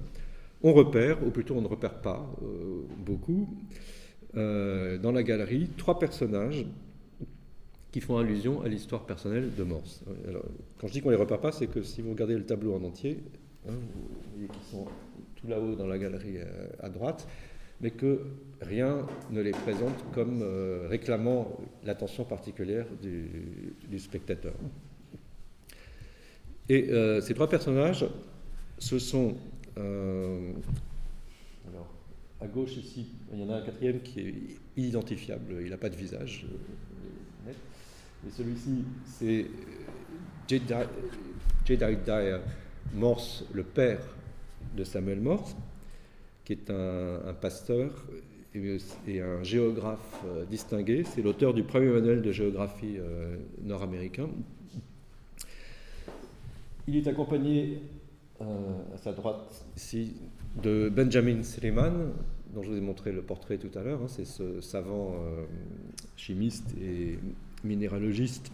On repère, ou plutôt on ne repère pas euh, beaucoup, euh, dans la galerie trois personnages qui font allusion à l'histoire personnelle de Morse. quand je dis qu'on ne les repère pas, c'est que si vous regardez le tableau en entier, hein, vous voyez qu'ils sont tout là-haut dans la galerie euh, à, droite, mais que rien ne les présente comme réclamant l'attention particulière du, spectateur. Et ces trois personnages, ce sont à gauche ici, il y en a un quatrième qui est identifiable, il n'a pas de visage euh, Et celui-ci, c'est euh, Jedediah Morse, le père de Samuel Morse, qui est un, pasteur et, un géographe euh, distingué. C'est l'auteur du premier manuel de géographie nord-américain. Il est accompagné à sa droite ici de Benjamin Silliman, dont je vous ai montré le portrait tout à l'heure. Hein. c'est ce savant euh, chimiste et minéralogiste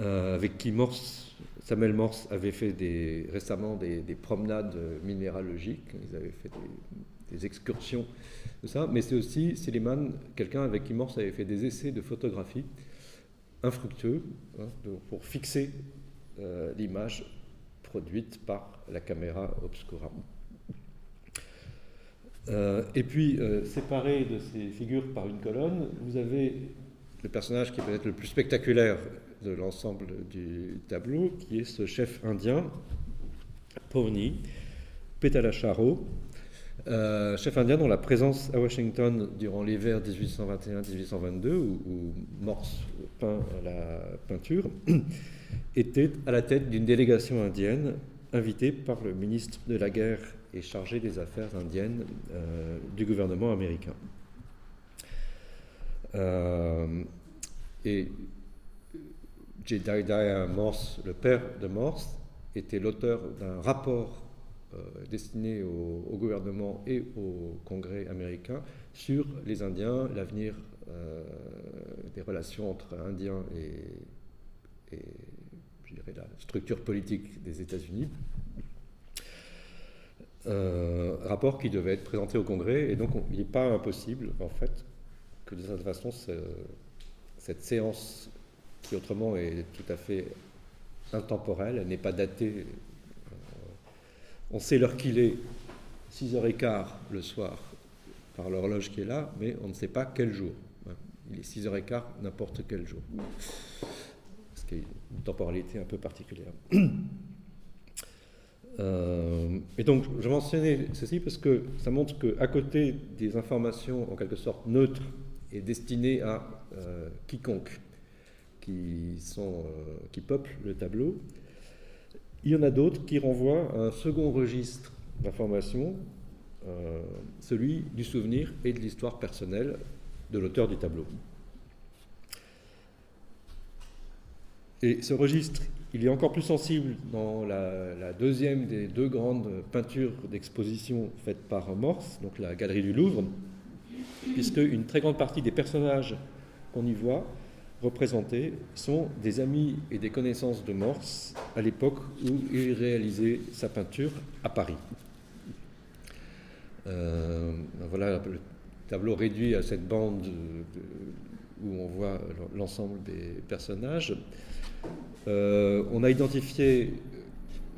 euh, avec qui Morse, Samuel Morse avait fait récemment des, promenades minéralogiques. Ils avaient fait des, excursions de ça. Mais c'est aussi Silliman, quelqu'un avec qui Morse avait fait des essais de photographie infructueux hein, pour fixer euh, l'image produite par la caméra obscura. Euh, et puis, euh, séparé de ces figures par une colonne, vous avez le personnage qui peut être le plus spectaculaire de l'ensemble du tableau, qui est ce chef indien, Pony, Petalacharo, euh, chef indien dont la présence à Washington durant l'hiver 1821-1822, où, où, Morse peint la peinture, était à la tête d'une délégation indienne invitée par le ministre de la Guerre et chargé des Affaires indiennes euh, du gouvernement américain. Euh, et Jedediah Morse, le père de Morse, était l'auteur d'un rapport euh, destiné au, gouvernement et au Congrès américain sur les Indiens, l'avenir des relations entre Indiens et la structure politique des États-Unis. Euh, rapport qui devait être présenté au Congrès, et donc il n'est pas impossible, en fait, que de cette façon, cette séance, qui autrement est tout à fait intemporelle, elle n'est pas datée. Euh, on sait l'heure qu'il est, 6h15 le soir, par l'horloge qui est là, mais on ne sait pas quel jour. Il est 6h15 n'importe quel jour temporalité un peu particulière. Euh, et donc, je mentionnais ceci parce que ça montre qu'à côté des informations en quelque sorte neutres et destinées à euh, quiconque qui, sont, euh, qui peuplent le tableau, il y en a d'autres qui renvoient à un second registre d'informations celui du souvenir et de l'histoire personnelle de l'auteur du tableau. Et ce registre, il est encore plus sensible dans la, deuxième des deux grandes peintures d'exposition faites par Morse, donc la Galerie du Louvre, puisque une très grande partie des personnages qu'on y voit représentés sont des amis et des connaissances de Morse à l'époque où il réalisait sa peinture à Paris. Euh, voilà le tableau réduit à cette bande où on voit l'ensemble des personnages. Euh, on a identifié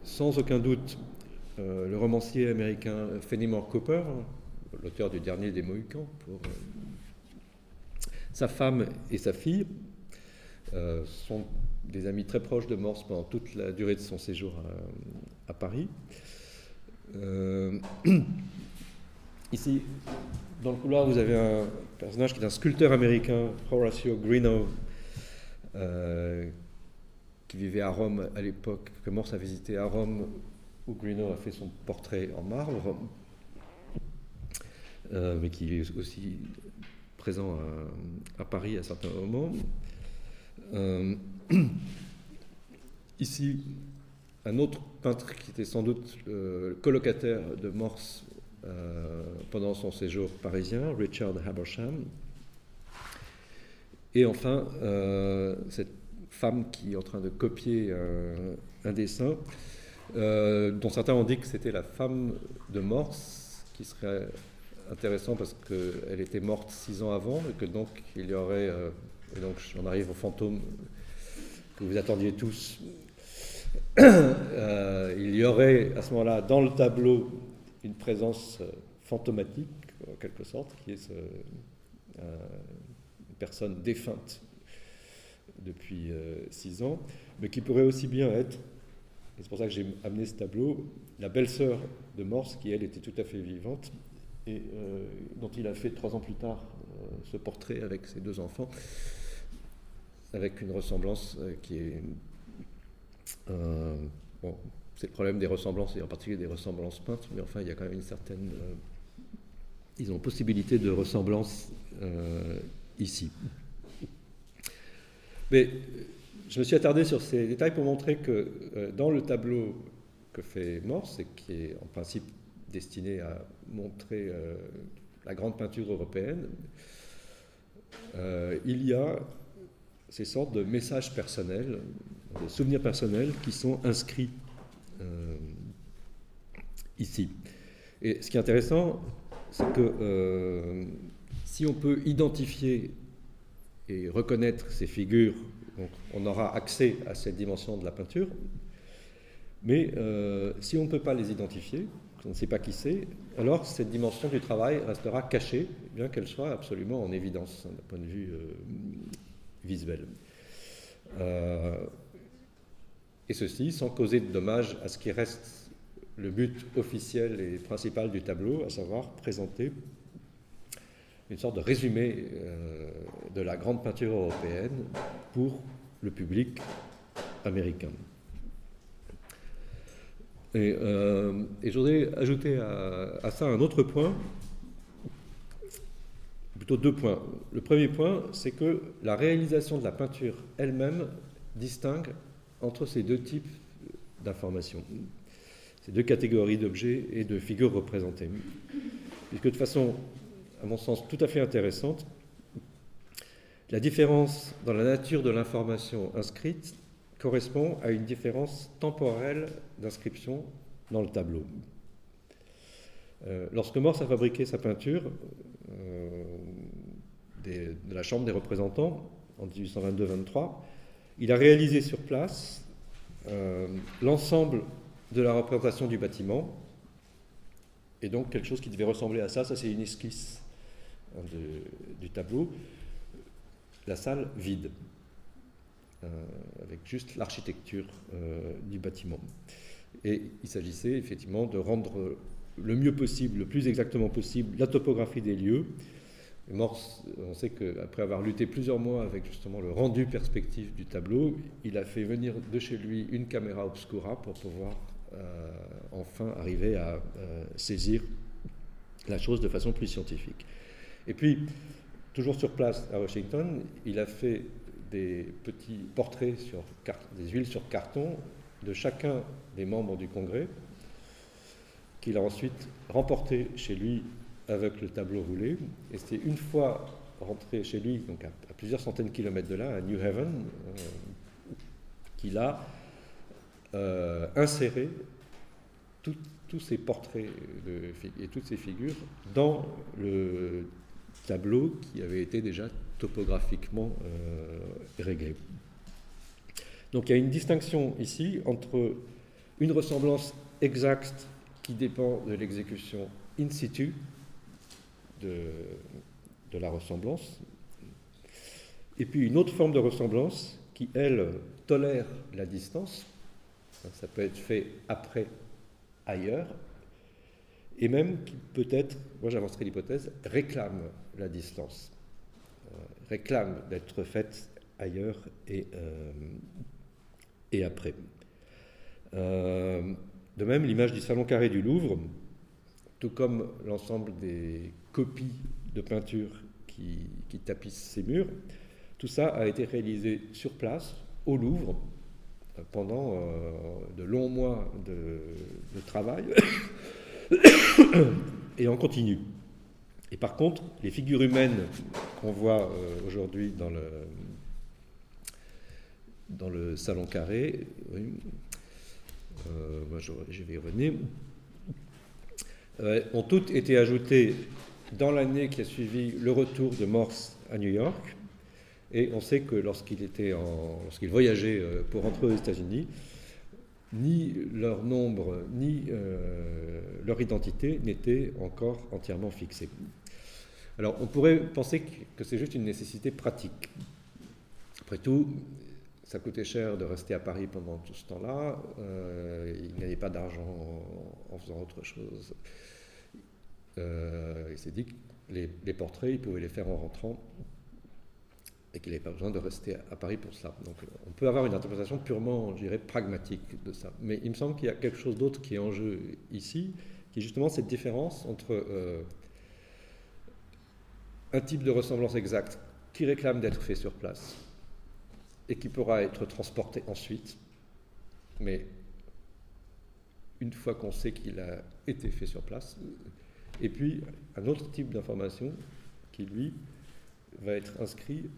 sans aucun doute euh, le romancier américain Fenimore Cooper, l'auteur du dernier des Mohicans, pour euh, sa femme et sa fille. sont des amis très proches de Morse pendant toute la durée de son séjour à, Paris. ici, dans le couloir, vous avez un personnage qui est un sculpteur américain, Horacio Greenough, qui vivait à Rome à l'époque, que Morse a visité à Rome, où Greenough a fait son portrait en marbre, euh, mais qui est aussi présent à, Paris à certains moments. Euh, ici, un autre peintre qui était sans doute le colocataire de Morse euh, pendant son séjour parisien, Richard Habersham. Et enfin, cette femme qui est en train de copier un, dessin, euh, dont certains ont dit que c'était la femme de Morse, qui serait intéressant parce qu'elle était morte six ans avant, et que donc il y aurait, euh, et donc on arrive au fantôme que vous attendiez tous, euh, il y aurait à ce moment-là dans le tableau une présence fantomatique, en quelque sorte, qui est une personne défunte depuis euh, six ans, mais qui pourrait aussi bien être, et c'est pour ça que j'ai amené ce tableau, la belle-sœur de Morse, qui elle était tout à fait vivante, et euh, dont il a fait trois ans plus tard euh, ce portrait avec ses deux enfants, avec une ressemblance qui est... bon, c'est le problème des ressemblances, et en particulier des ressemblances peintes, mais enfin, il y a quand même une certaine... ils ont possibilité de ressemblance ici. Mais je me suis attardé sur ces détails pour montrer que euh, dans le tableau que fait Morse, et qui est en principe destiné à montrer euh, la grande peinture européenne, euh, il y a ces sortes de messages personnels, de souvenirs personnels qui sont inscrits ici. Et ce qui est intéressant, c'est que si on peut identifier et reconnaître ces figures, on aura accès à cette dimension de la peinture. Mais euh, si on ne peut pas les identifier, on ne sait pas qui c'est, alors cette dimension du travail restera cachée, bien qu'elle soit absolument en évidence hein, d'un point de vue euh, visuel. Euh, et ceci sans causer de dommages à ce qui reste le but officiel et principal du tableau, à savoir présenter une sorte de résumé euh, de la grande peinture européenne pour le public américain. Et, euh, je voudrais ajouter à, ça un autre point, plutôt deux points. Le premier point, c'est que la réalisation de la peinture elle-même distingue entre ces deux types d'informations, ces deux catégories d'objets et de figures représentées. Puisque de façon à mon sens, tout à fait intéressante. La différence dans la nature de l'information inscrite correspond à une différence temporelle d'inscription dans le tableau. Euh, lorsque Morse a fabriqué sa peinture euh, de la Chambre des représentants en 1822-23, il a réalisé sur place euh, l'ensemble de la représentation du bâtiment, et donc quelque chose qui devait ressembler à ça, ça c'est une esquisse du tableau, la salle vide, euh, avec juste l'architecture euh, du bâtiment. Et il s'agissait effectivement de rendre le mieux possible, le plus exactement possible, la topographie des lieux. Morse, on sait qu'après avoir lutté plusieurs mois avec justement le rendu perspective du tableau, il a fait venir de chez lui une caméra obscura pour pouvoir euh, enfin arriver à saisir la chose de façon plus scientifique. Et puis, toujours sur place à Washington, il a fait des petits portraits sur des huiles sur carton de chacun des membres du Congrès, qu'il a ensuite remporté chez lui avec le tableau roulé. Et c'était une fois rentré chez lui, donc à, plusieurs centaines de kilomètres de là, à New Haven, euh, qu'il a euh, inséré tous ces portraits et toutes ces figures dans le tableau qui avait été déjà topographiquement euh, réglé. Donc il y a une distinction ici entre une ressemblance exacte qui dépend de l'exécution in situ de, la ressemblance, et puis une autre forme de ressemblance qui, elle, tolère la distance. Ça peut être fait après, ailleurs, et même qui peut-être, moi j'avancerai l'hypothèse, réclame la distance, euh, réclame d'être faite ailleurs et, euh, et après. Euh, de même, l'image du salon carré du Louvre, tout comme l'ensemble des copies de peintures qui, qui, tapissent ces murs, tout ça a été réalisé sur place, au Louvre, pendant de longs mois de, travail, et on continue. Et par contre, les figures humaines qu'on voit euh, aujourd'hui dans le, dans le salon carré, euh, moi je, vais y revenir, euh, ont toutes été ajoutées dans l'année qui a suivi le retour de Morse à New York. Et on sait que lorsqu'il voyageait pour rentrer aux États-Unis, ni leur nombre, ni euh, leur identité n'étaient encore entièrement fixés. Alors on pourrait penser que c'est juste une nécessité pratique. Après tout, ça coûtait cher de rester à Paris pendant tout ce temps-là, euh, il n'y avait pas d'argent en, faisant autre chose. Euh, il s'est dit que les, les portraits, il pouvait les faire en rentrant et qu'il n'avait pas besoin de rester à Paris pour ça. Donc on peut avoir une interprétation purement, je dirais, pragmatique de ça. Mais il me semble qu'il y a quelque chose d'autre qui est en jeu ici, qui est justement cette différence entre euh, un type de ressemblance exacte qui réclame d'être fait sur place et qui pourra être transporté ensuite, mais une fois qu'on sait qu'il a été fait sur place, et puis un autre type d'information qui, lui, va être inscrit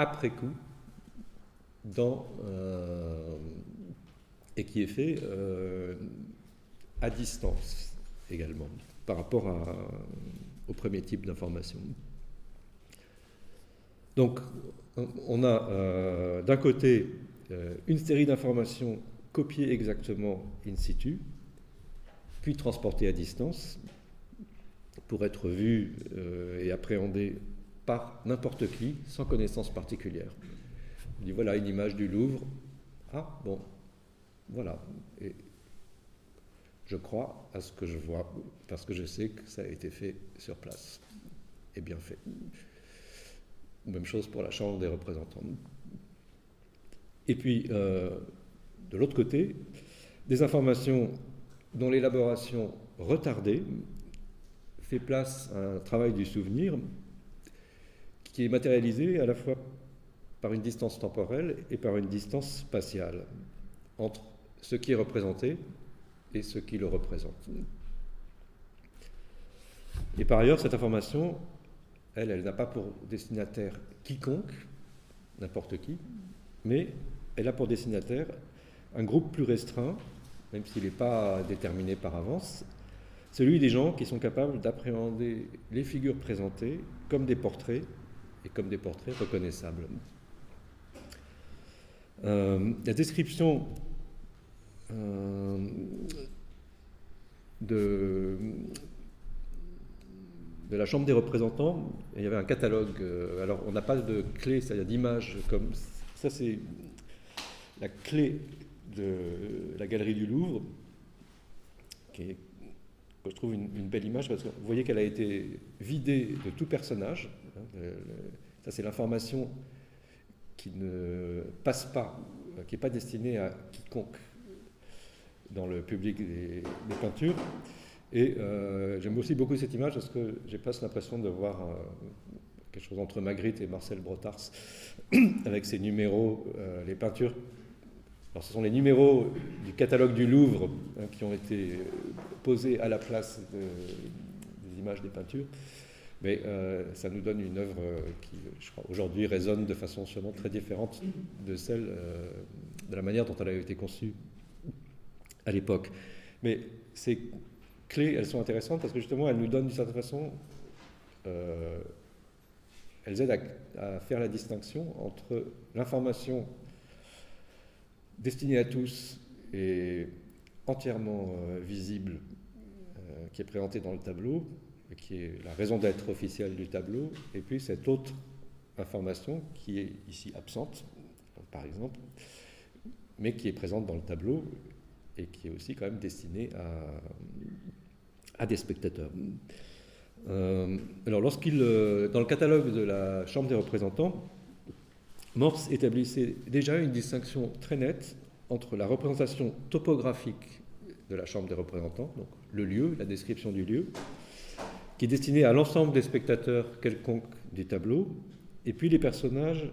après coup dans, euh, et qui est fait euh, à distance également par rapport au premier type d'information. Donc on a euh, d'un côté une série d'informations copiées exactement in situ, puis transportées à distance pour être vues et appréhendées n'importe qui, sans connaissance particulière. On dit voilà une image du Louvre. Ah bon, voilà. Et je crois à ce que je vois, parce que je sais que ça a été fait sur place, et bien fait. Même chose pour la Chambre des représentants. Et puis, euh, de l'autre côté, des informations dont l'élaboration retardée fait place à un travail du souvenir qui est matérialisé à la fois par une distance temporelle et par une distance spatiale entre ce qui est représenté et ce qui le représente. Et par ailleurs, cette information, elle, elle n'a pas pour destinataire quiconque, n'importe qui, mais elle a pour destinataire un groupe plus restreint, même s'il n'est pas déterminé par avance, celui des gens qui sont capables d'appréhender les figures présentées comme des portraits et comme des portraits reconnaissables. Euh, la description euh, de, la Chambre des représentants, il y avait un catalogue. Euh, alors, on n'a pas de clé, c'est-à-dire d'image comme ça, c'est la clé de la galerie du Louvre, qui est, je trouve une belle image parce que vous voyez qu'elle a été vidée de tout personnage. Hein, ça, c'est l'information qui ne passe pas, qui n'est pas destinée à quiconque dans le public des, peintures. Et j'aime aussi beaucoup cette image parce que j'ai presque l'impression de voir quelque chose entre Magritte et Marcel Brotars avec ses numéros, les peintures alors, ce sont les numéros du catalogue du Louvre hein, qui ont été posés à la place des images des peintures. Mais euh, ça nous donne une œuvre qui, je crois, aujourd'hui résonne de façon sûrement très différente de celle, euh, de la manière dont elle avait été conçue à l'époque. Mais ces clés, elles sont intéressantes parce que justement, elles nous donnent d'une certaine façon, euh, elles aident à, faire la distinction entre l'information destinée à tous et entièrement visible qui est présentée dans le tableau, qui est la raison d'être officielle du tableau, et puis cette autre information qui est ici absente, par exemple, mais qui est présente dans le tableau et qui est aussi quand même destinée à, des spectateurs. Euh, alors, lorsqu'il, euh, dans le catalogue de la Chambre des représentants, Morse établissait déjà une distinction très nette entre la représentation topographique de la Chambre des représentants, donc le lieu, la description du lieu, qui est destiné à l'ensemble des spectateurs quelconques des tableaux, et puis les personnages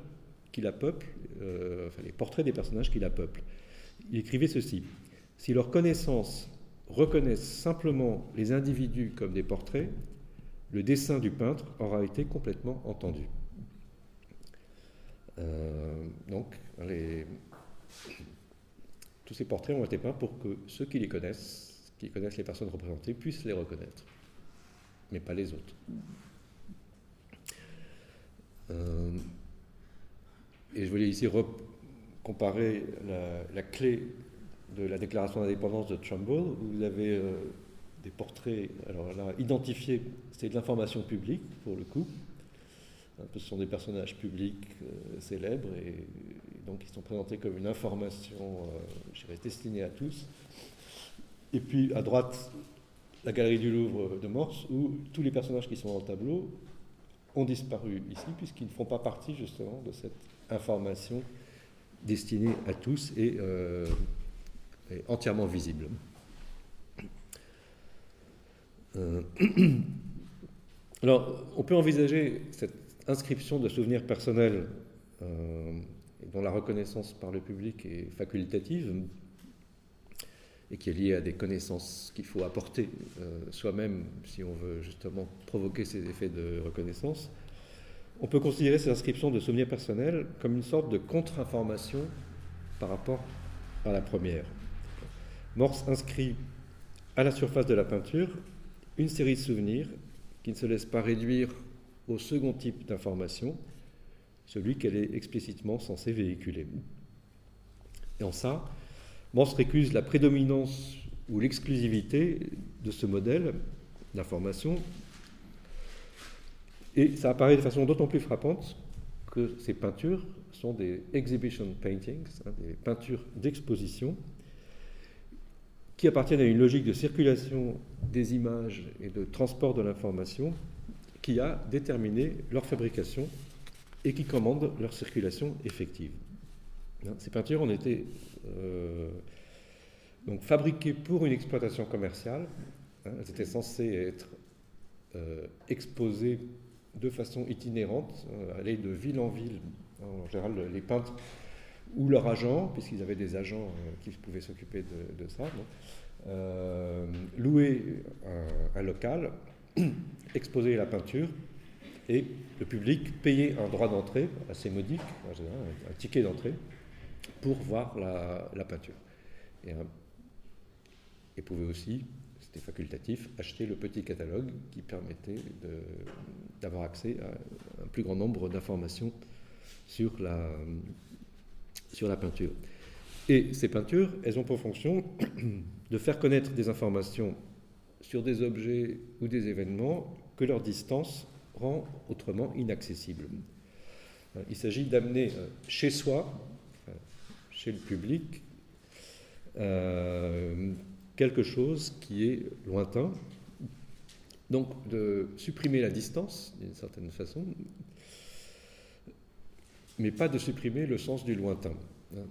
qui la peuplent, euh, enfin les portraits des personnages qui la peuplent. Il écrivait ceci Si leur connaissance reconnaissent simplement les individus comme des portraits, le dessin du peintre aura été complètement entendu. Euh, donc, tous ces portraits ont été peints pour que ceux qui les connaissent, qui connaissent les personnes représentées, puissent les reconnaître mais pas les autres. Euh, et je voulais ici comparer la, clé de la déclaration d'indépendance de Trumbull, où vous avez euh, des portraits, alors là, identifiés, c'est de l'information publique pour le coup. Ce sont des personnages publics euh, célèbres et, donc ils sont présentés comme une information, je dirais, destinée à tous. Et puis à droite, la galerie du Louvre de Morse, où tous les personnages qui sont dans le tableau ont disparu ici, puisqu'ils ne font pas partie justement de cette information destinée à tous et, euh, entièrement visible. Euh, alors, on peut envisager cette inscription de souvenirs personnels euh, dont la reconnaissance par le public est facultative, et qui est lié à des connaissances qu'il faut apporter euh, soi-même si on veut justement provoquer ces effets de reconnaissance, on peut considérer ces inscriptions de souvenirs personnels comme une sorte de contre-information par rapport à la première. Morse inscrit à la surface de la peinture une série de souvenirs qui ne se laissent pas réduire au second type d'information, celui qu'elle est explicitement censée véhiculer. Et en ça, Morse récuse la prédominance ou l'exclusivité de ce modèle d'information, et ça apparaît de façon d'autant plus frappante que ces peintures sont des exhibition paintings, hein, des peintures d'exposition, qui appartiennent à une logique de circulation des images et de transport de l'information qui a déterminé leur fabrication et qui commande leur circulation effective. Ces peintures ont été euh, donc fabriquées pour une exploitation commerciale. Hein, elles étaient censées être euh, exposées de façon itinérante, euh, aller de ville en ville. En général, les peintres ou leurs agents, puisqu'ils avaient des agents qui pouvaient s'occuper de, ça, louer un, local, exposer la peinture, et le public payait un droit d'entrée assez modique, un ticket d'entrée, pour voir la, peinture. Et, euh, et pouvait aussi, c'était facultatif, acheter le petit catalogue qui permettait d'avoir accès à un plus grand nombre d'informations sur la, sur la peinture. Et ces peintures, elles ont pour fonction de faire connaître des informations sur des objets ou des événements que leur distance rend autrement inaccessibles. Il s'agit d'amener euh, chez soi chez le public euh, quelque chose qui est lointain. Donc de supprimer la distance d'une certaine façon, mais pas de supprimer le sens du lointain.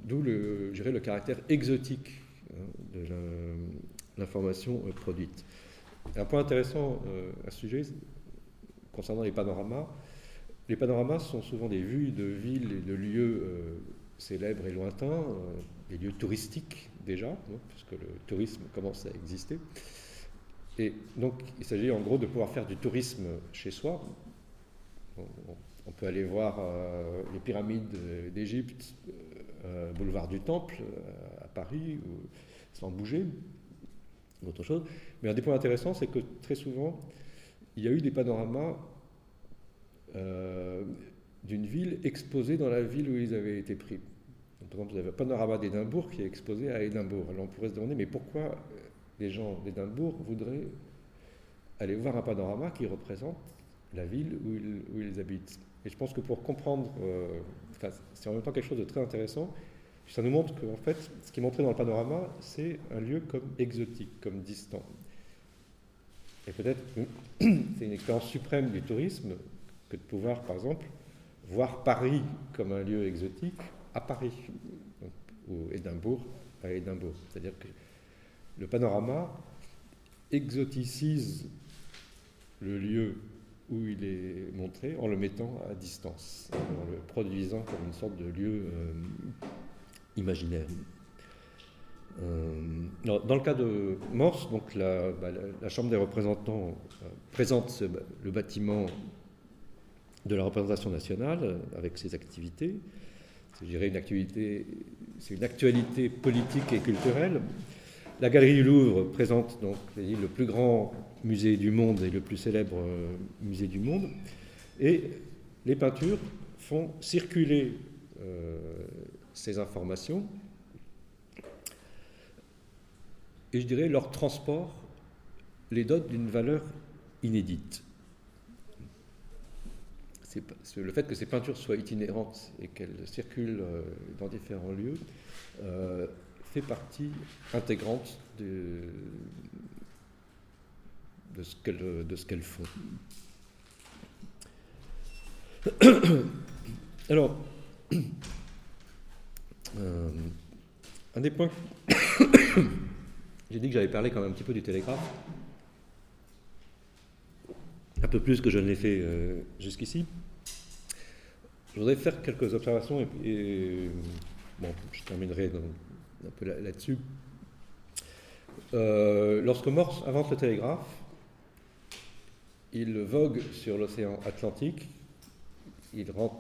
D'où le, le caractère exotique hein, de l'information produite. un point intéressant à ce sujet, concernant les panoramas, les panoramas sont souvent des vues de villes et de lieux célèbres et lointains, des lieux touristiques déjà, hein, puisque le tourisme commence à exister. Et donc, il s'agit en gros de pouvoir faire du tourisme chez soi. On, peut aller voir euh, les pyramides d'Égypte, euh, boulevard du Temple euh, à Paris, sans bouger, ou autre chose. Mais un des points intéressants, c'est que très souvent, il y a eu des panoramas d'une ville exposée dans la ville où ils avaient été pris. par exemple, vous avez un panorama d'Édimbourg qui est exposé à Édimbourg. Alors on pourrait se demander, mais pourquoi les gens d'Édimbourg voudraient aller voir un panorama qui représente la ville où ils, habitent? Et je pense que pour comprendre, euh, c'est en même temps quelque chose de très intéressant, ça nous montre qu'en fait, ce qui est montré dans le panorama, c'est un lieu comme exotique, comme distant. Et peut-être c'est une expérience suprême du tourisme que de pouvoir, par exemple, voir Paris comme un lieu exotique à Paris, ou Édimbourg à Édimbourg. C'est-à-dire que le panorama exoticise le lieu où il est montré en le mettant à distance, en le produisant comme une sorte de lieu euh, imaginaire. Euh, dans le cas de Morse, donc la, bah, Chambre des représentants euh, présente le bâtiment de la représentation nationale avec ses activités. Une c'est une actualité politique et culturelle la Galerie du Louvre présente donc le plus grand musée du monde et le plus célèbre euh, musée du monde. Et les peintures font circuler euh, ces informations et je dirais leur transport les dote d'une valeur inédite. Le fait que ces peintures soient itinérantes et qu'elles circulent euh, dans différents lieux fait partie intégrante de, ce qu'elles font. Alors, euh, un des points. J'ai dit que j'avais parlé quand même un petit peu du télégraphe. Un peu plus que je ne l'ai fait euh, jusqu'ici. Je voudrais faire quelques observations et, bon, je terminerai un peu là-dessus. Euh, lorsque Morse invente le télégraphe, il vogue sur l'océan Atlantique, il rentre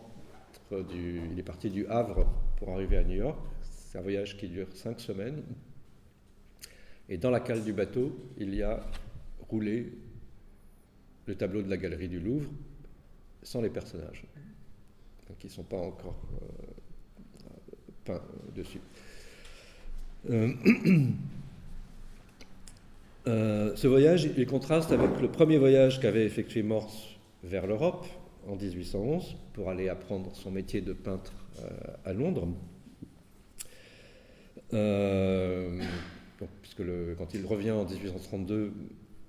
il est parti du Havre pour arriver à New York. C'est un voyage qui dure cinq semaines. Et dans la cale du bateau, il y a roulé le tableau de la galerie du Louvre sans les personnages, qui ne sont pas encore euh, peints dessus. Euh, euh, ce voyage, il contraste avec le premier voyage qu'avait effectué Morse vers l'Europe en 1811 pour aller apprendre son métier de peintre à Londres. puisque quand il revient en 1832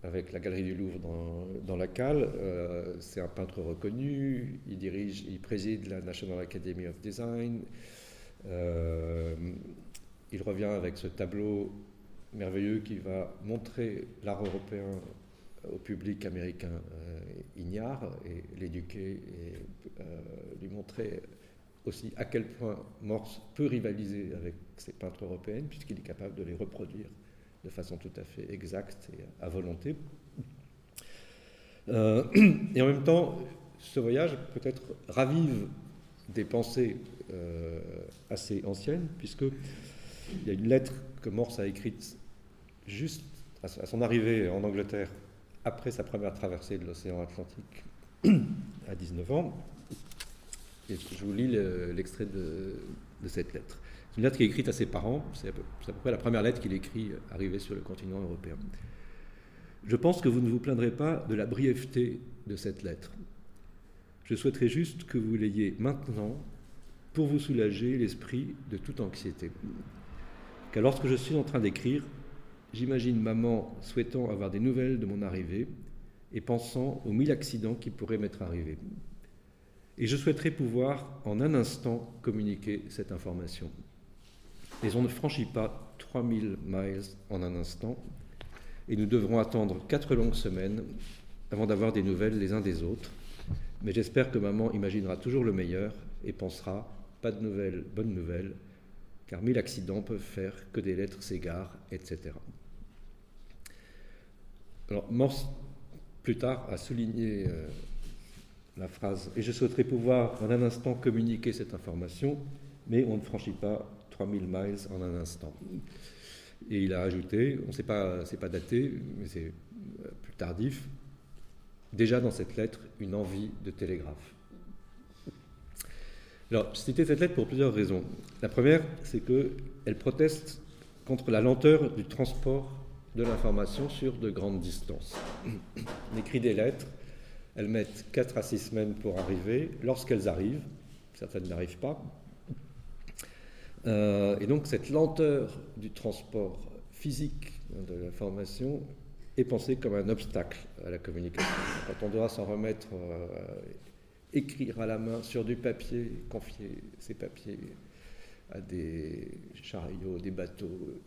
avec la Galerie du Louvre dans, la cale, c'est un peintre reconnu, il dirige, il préside la National Academy of Design, il revient avec ce tableau merveilleux qui va montrer l'art européen au public américain euh, ignare et l'éduquer et euh, lui montrer aussi à quel point Morse peut rivaliser avec ces peintres européennes puisqu'il est capable de les reproduire de façon tout à fait exacte et à volonté. Euh, et en même temps, ce voyage peut-être ravive des pensées assez anciennes puisque il y a une lettre que Morse a écrite juste à son arrivée en Angleterre, après sa première traversée de l'océan Atlantique, à 19 ans. Et je vous lis l'extrait de, cette lettre. Une lettre qui est écrite à ses parents. C'est à, peu, près la première lettre qu'il écrit arrivé sur le continent européen. Je pense que vous ne vous plaindrez pas de la brièveté de cette lettre. Je souhaiterais juste que vous l'ayez maintenant pour vous soulager l'esprit de toute anxiété car lorsque je suis en train d'écrire, j'imagine maman souhaitant avoir des nouvelles de mon arrivée et pensant aux mille accidents qui pourraient m'être arrivés. Et je souhaiterais pouvoir en un instant communiquer cette information. Mais on ne franchit pas 3000 miles en un instant, et nous devrons attendre quatre longues semaines avant d'avoir des nouvelles les uns des autres. Mais j'espère que maman imaginera toujours le meilleur et pensera pas de nouvelles, bonnes nouvelles, car mille accidents peuvent faire que des lettres s'égarent, etc. Alors, Morse, plus tard, a souligné euh, la phrase Et je souhaiterais pouvoir en un instant communiquer cette information, mais on ne franchit pas 3000 miles en un instant. Et il a ajouté, on ne sait pas, c'est pas daté, mais c'est euh, plus tardif, déjà dans cette lettre une envie de télégraphe. Alors, je cette lettre pour plusieurs raisons. La première, c'est qu'elle proteste contre la lenteur du transport de l'information sur de grandes distances. On écrit des lettres, elles mettent 4 à 6 semaines pour arriver. Lorsqu'elles arrivent, certaines n'arrivent pas. Euh, et donc cette lenteur du transport physique de l'information est pensée comme un obstacle à la communication. Quand on doit s'en remettre, euh, écrire à la main sur du papier, confier ces papiers à des chariots, des bateaux,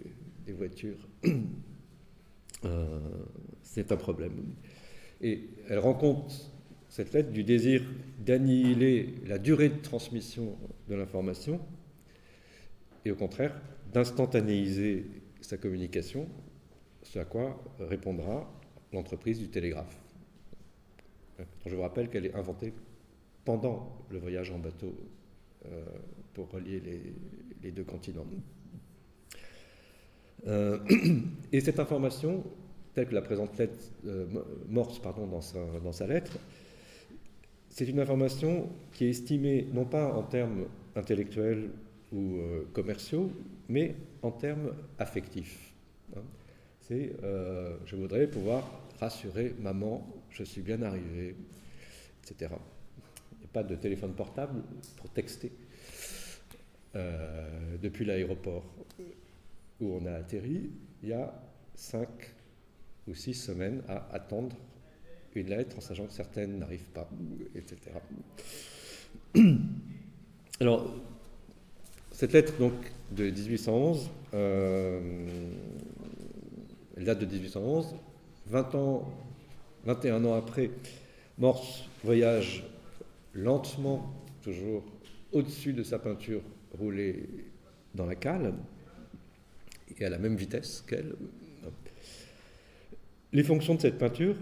des voitures, euh, c'est un problème. Et elle rend compte, cette lettre, du désir d'annihiler la durée de transmission de l'information et au contraire d'instantanéiser sa communication, ce à quoi répondra l'entreprise du télégraphe. Je vous rappelle qu'elle est inventée pendant le voyage en bateau euh, pour relier les, deux continents. Euh, et cette information, telle que la présente euh, Morse pardon, dans sa lettre, c'est une information qui est estimée non pas en termes intellectuels ou commerciaux, mais en termes affectifs. Hein. C'est euh, je voudrais pouvoir rassurer maman, je suis bien arrivé, etc. Pas de téléphone portable pour texter euh, depuis l'aéroport où on a atterri. Il y a cinq ou six semaines à attendre une lettre en sachant que certaines n'arrivent pas, etc. Alors, cette lettre donc de 1811, elle date de 1811. 20 ans, 21 ans après, Morse voyage lentement, toujours au-dessus de sa peinture roulée dans la cale, et à la même vitesse qu'elle. Les fonctions de cette peinture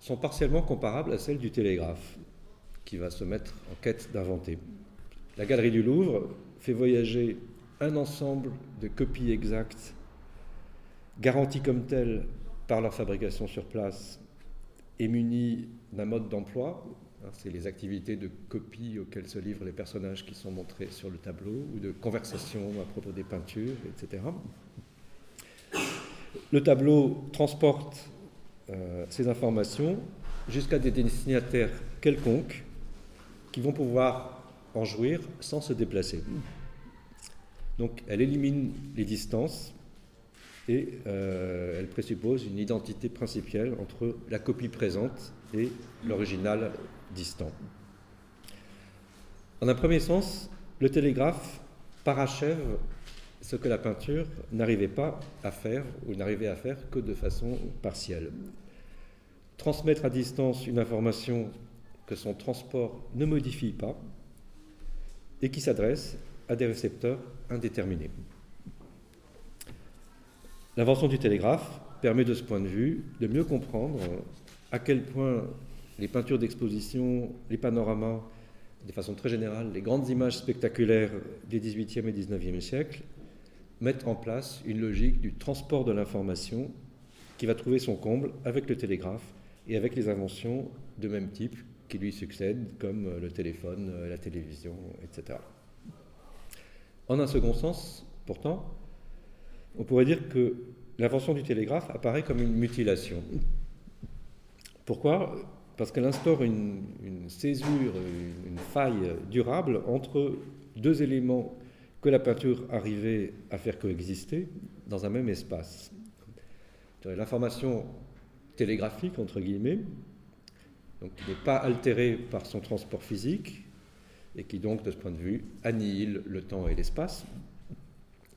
sont partiellement comparables à celles du télégraphe, qui va se mettre en quête d'inventer. La galerie du Louvre fait voyager un ensemble de copies exactes garanties comme telles par leur fabrication sur place et munies d'un mode d'emploi, hein, c'est les activités de copie auxquelles se livrent les personnages qui sont montrés sur le tableau, ou de conversation à propos des peintures, etc. Le tableau transporte euh, ces informations jusqu'à des destinataires quelconques qui vont pouvoir en jouir sans se déplacer. Donc elle élimine les distances et euh, elle présuppose une identité principielle entre la copie présente et l'original distant. En un premier sens, le télégraphe parachève ce que la peinture n'arrivait pas à faire ou n'arrivait à faire que de façon partielle. Transmettre à distance une information que son transport ne modifie pas et qui s'adresse à des récepteurs indéterminés. L'invention du télégraphe permet de ce point de vue de mieux comprendre à quel point les peintures d'exposition, les panoramas, de façon très générale, les grandes images spectaculaires des XVIIIe et XIXe siècles mettent en place une logique du transport de l'information qui va trouver son comble avec le télégraphe et avec les inventions de même type qui lui succèdent, comme le téléphone, la télévision, etc. En un second sens, pourtant, on pourrait dire que l'invention du télégraphe apparaît comme une mutilation. Pourquoi? Parce qu'elle instaure une, césure, une, faille durable entre deux éléments que la peinture arrivait à faire coexister dans un même espace. L'information télégraphique, entre guillemets, donc qui n'est pas altérée par son transport physique, et qui donc, de ce point de vue, annihile le temps et l'espace,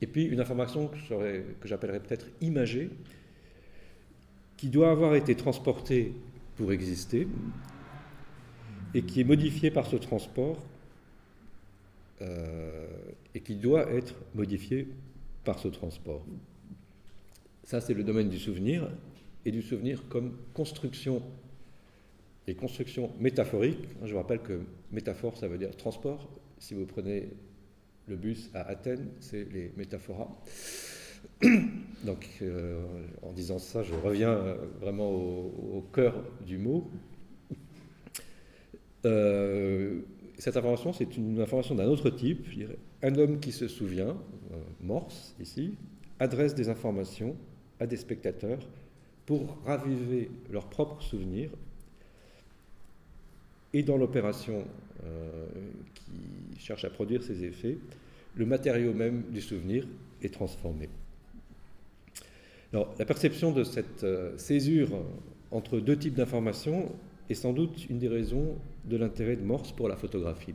et puis une information que j'appellerais peut-être imagée, qui doit avoir été transporté pour exister et qui est modifié par ce transport euh, et qui doit être modifié par ce transport. Ça, c'est le domaine du souvenir et du souvenir comme construction et construction métaphorique. Je vous rappelle que métaphore, ça veut dire transport. Si vous prenez le bus à Athènes, c'est les métaphoras. Donc, euh, en disant ça, je reviens euh, vraiment au, cœur du mot. Euh, cette information, c'est une information d'un autre type. Un homme qui se souvient, Morse ici, adresse des informations à des spectateurs pour raviver leurs propres souvenirs. Et dans l'opération qui cherche à produire ces effets, le matériau même du souvenir est transformé la perception de cette euh, césure entre deux types d'informations est sans doute une des raisons de l'intérêt de Morse pour la photographie.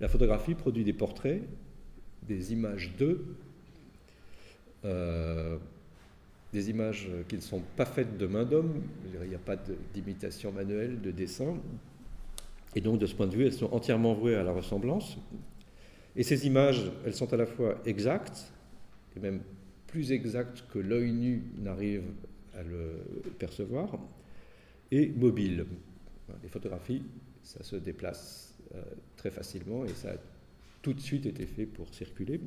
La photographie produit des portraits, des images d'eux, euh, des images qui ne sont pas faites de main d'homme, il n'y a pas d'imitation manuelle, de dessin, et donc de ce point de vue, elles sont entièrement vouées à la ressemblance. Et ces images, elles sont à la fois exactes, et même plus exact que l'œil nu n'arrive à le percevoir, et mobile. Les photographies, ça se déplace euh, très facilement et ça a tout de suite été fait pour circuler.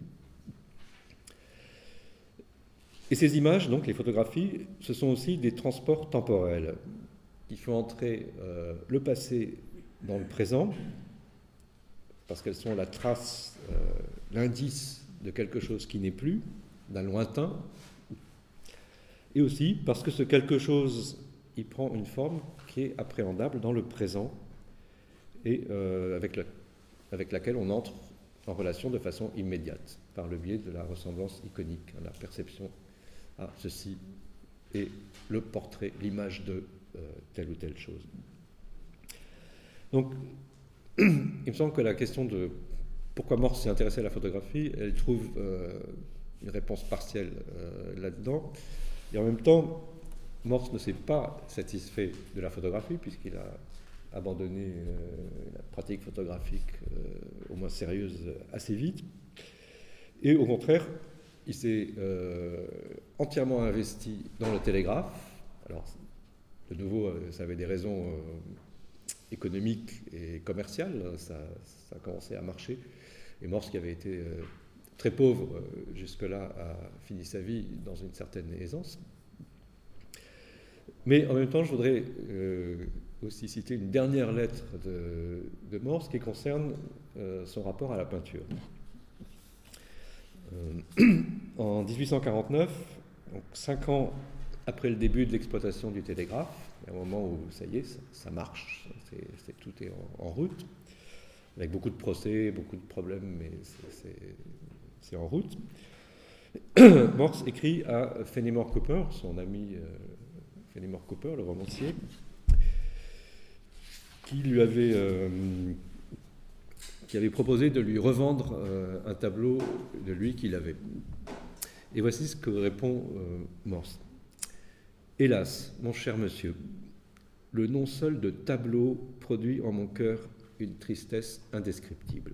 Et ces images, donc les photographies, ce sont aussi des transports temporels qui font entrer euh, le passé dans le présent, parce qu'elles sont la trace, euh, l'indice de quelque chose qui n'est plus, d'un lointain, et aussi parce que ce quelque chose, il prend une forme qui est appréhendable dans le présent et euh, avec, laquelle on entre en relation de façon immédiate, par le biais de la ressemblance iconique, la perception à ceci et le portrait, l'image de euh, telle ou telle chose. Donc, il me semble que la question de pourquoi Morse s'est intéressé à la photographie, elle trouve euh, une réponse partielle euh, là-dedans. Et en même temps, Morse ne s'est pas satisfait de la photographie, puisqu'il a abandonné la pratique photographique au moins sérieuse assez vite. Et au contraire, il s'est entièrement investi dans le télégraphe. Alors, de nouveau, ça avait des raisons économiques et commerciales. Ça, ça, a commencé à marcher. Et Morse, qui avait été très pauvre euh, jusque-là, a fini sa vie dans une certaine aisance. Mais en même temps, je voudrais euh, aussi citer une dernière lettre de, Morse qui concerne euh, son rapport à la peinture. En 1849, donc cinq ans après le début de l'exploitation du télégraphe, un moment où ça y est, ça, marche, tout est en, route, avec beaucoup de procès, beaucoup de problèmes, mais c'est en route. Morse écrit à Fenimore Cooper, son ami euh, Fenimore Cooper, le romancier, qui lui avait, euh, qui avait proposé de lui revendre euh, un tableau de lui qu'il avait. Et voici ce que répond Morse. Hélas, mon cher monsieur, le nom seul de tableau produit en mon cœur une tristesse indescriptible.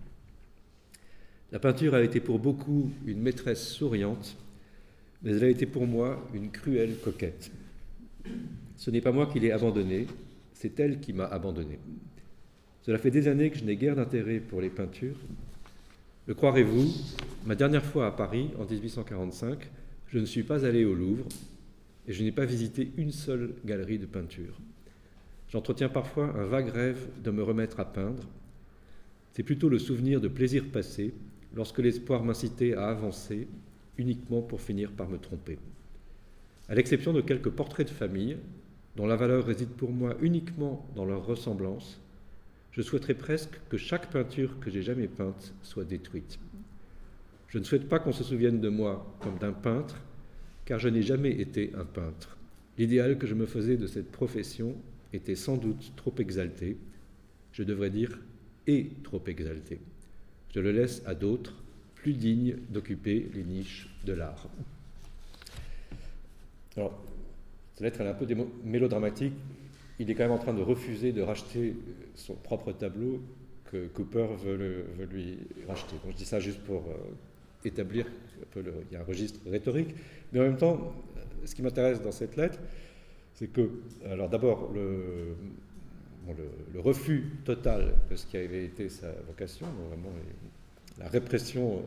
La peinture a été pour beaucoup une maîtresse souriante, mais elle a été pour moi une cruelle coquette. Ce n'est pas moi qui l'ai abandonnée, c'est elle qui m'a abandonné. Cela fait des années que je n'ai guère d'intérêt pour les peintures. Le croirez-vous, ma dernière fois à Paris, en 1845, je ne suis pas allé au Louvre et je n'ai pas visité une seule galerie de peinture. J'entretiens parfois un vague rêve de me remettre à peindre. C'est plutôt le souvenir de plaisirs passés lorsque l'espoir m'incitait à avancer uniquement pour finir par me tromper. À l'exception de quelques portraits de famille, dont la valeur réside pour moi uniquement dans leur ressemblance, je souhaiterais presque que chaque peinture que j'ai jamais peinte soit détruite. Je ne souhaite pas qu'on se souvienne de moi comme d'un peintre, car je n'ai jamais été un peintre. L'idéal que je me faisais de cette profession était sans doute trop exalté, je devrais dire et trop exalté. Je le laisse à d'autres, plus dignes d'occuper les niches de l'art. Alors, cette lettre est un peu mélodramatique. Il est quand même en train de refuser de racheter son propre tableau que Cooper veut, lui racheter. Donc je dis ça juste pour euh, établir un peu il y a un registre rhétorique, mais en même temps, ce qui m'intéresse dans cette lettre, c'est que, alors d'abord, le, le, refus total de ce qui avait été sa vocation, vraiment la répression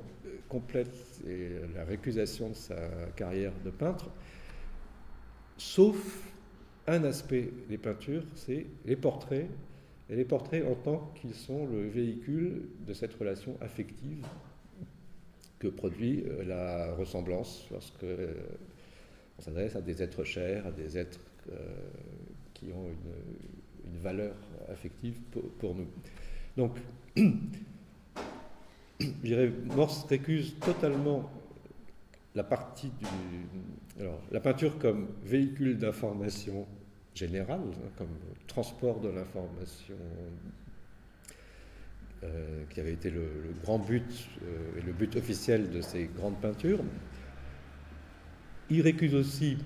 complète et la récusation de sa carrière de peintre, sauf un aspect des peintures, c'est les portraits, et les portraits en tant qu'ils sont le véhicule de cette relation affective que produit euh, la ressemblance lorsque euh, on s'adresse à des êtres chers, à des êtres euh, qui ont une, valeur affective pour, nous. Donc, je Morse récuse totalement la partie du. Alors, la peinture comme véhicule d'information générale, hein, comme transport de l'information, euh, qui avait été le, grand but euh, et le but officiel de ces grandes peintures. Il récuse aussi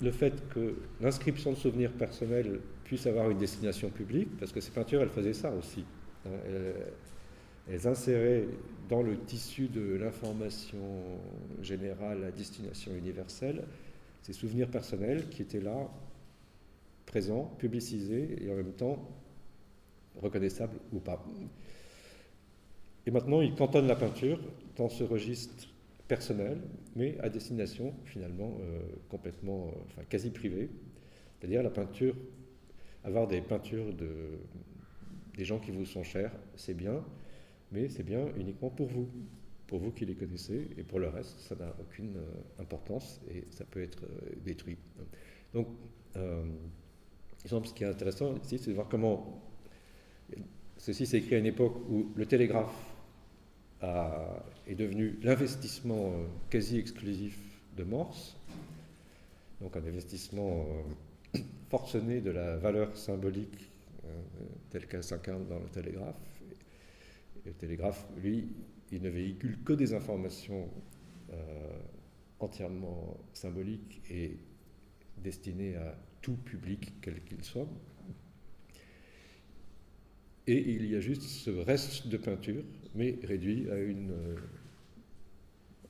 le fait que l'inscription de souvenirs personnels puisse avoir une destination publique, parce que ces peintures, elles faisaient ça aussi. Hein. elles inséraient dans le tissu de l'information générale à destination universelle ces souvenirs personnels qui étaient là, présents, publicisés et en même temps reconnaissables ou pas. Et maintenant, il cantonne la peinture dans ce registre personnel, mais à destination finalement euh, complètement, euh, enfin quasi privée. C'est-à-dire la peinture, avoir des peintures de, des gens qui vous sont chers, c'est bien, mais c'est bien uniquement pour vous, pour vous qui les connaissez, et pour le reste, ça n'a aucune euh, importance et ça peut être détruit. Donc, ce qui est intéressant ici, c'est de voir comment ceci s'est écrit à une époque où le télégraphe est devenu l'investissement quasi exclusif de Morse, donc un investissement forcené de la valeur symbolique telle qu'elle s'incarne dans le télégraphe, le télégraphe, lui, il ne véhicule que des informations euh, entièrement symboliques et destinées à tout public, quel qu'il soit. Et il y a juste ce reste de peinture, mais réduit à une,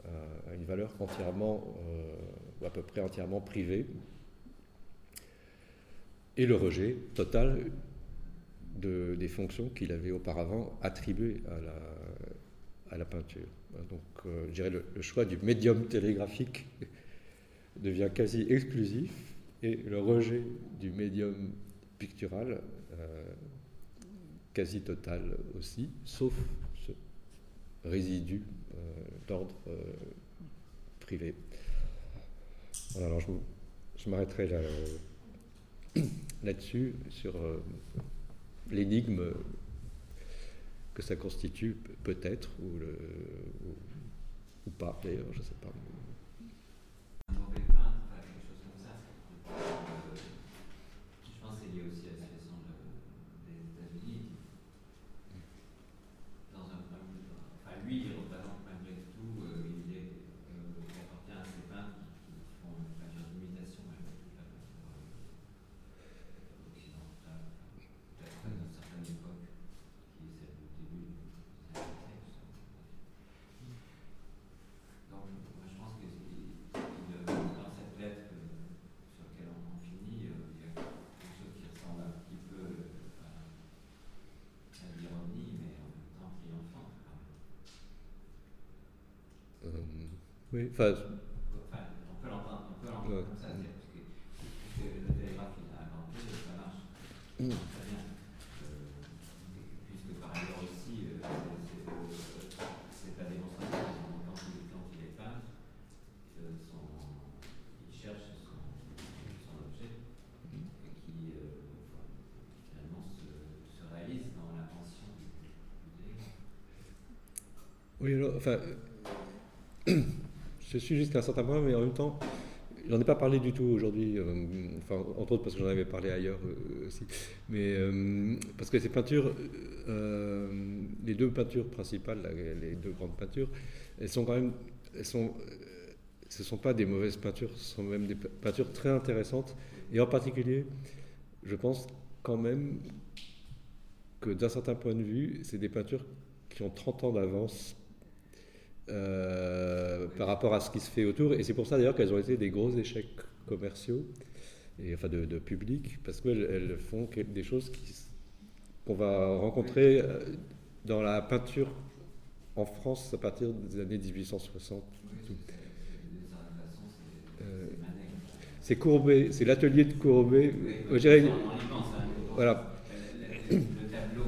à une valeur entièrement, euh, ou à peu près entièrement privée. Et le rejet total des fonctions qu'il avait auparavant attribuées à la, à la peinture. Donc, euh, je dirais le, choix du médium télégraphique devient quasi exclusif et le rejet du médium pictural euh, quasi total aussi, sauf ce résidu euh, d'ordre privé. alors je, je m'arrêterai là, là-dessus sur l'énigme que ça constitue peut-être, ou, ou pas d'ailleurs, je ne sais pas. Oui, enfin, on peut l'entendre, on peut l'entendre comme ça, parce que, parce que le télégraphe il a inventé, ça marche mm. très bien. Euh, puisque par ailleurs aussi, euh, c'est la démonstration quand il, quand il est peint, euh, il cherche son, son objet et qui euh, finalement se, se, réalise dans l'intention du, du télégraphe. Oui, alors, enfin je suis jusqu'à un certain point, mais en même temps, j'en ai pas parlé du tout aujourd'hui, euh, enfin, entre autres parce que j'en avais parlé ailleurs euh, aussi, mais euh, parce que ces peintures, les deux peintures principales, les deux grandes peintures, elles sont quand même, elles sont, ce sont pas des mauvaises peintures, ce sont même des peintures très intéressantes. Et en particulier, je pense quand même que d'un certain point de vue, c'est des peintures qui ont 30 ans d'avance euh, par rapport à ce qui se fait autour. Et c'est pour ça d'ailleurs qu'elles ont été des gros échecs commerciaux, et, enfin de, public, parce qu'elles font des choses qu'on va rencontrer euh, dans la peinture en France à partir des années 1860. Euh, c'est Courbet, c'est l'atelier de Courbet. voilà. Le, tableau.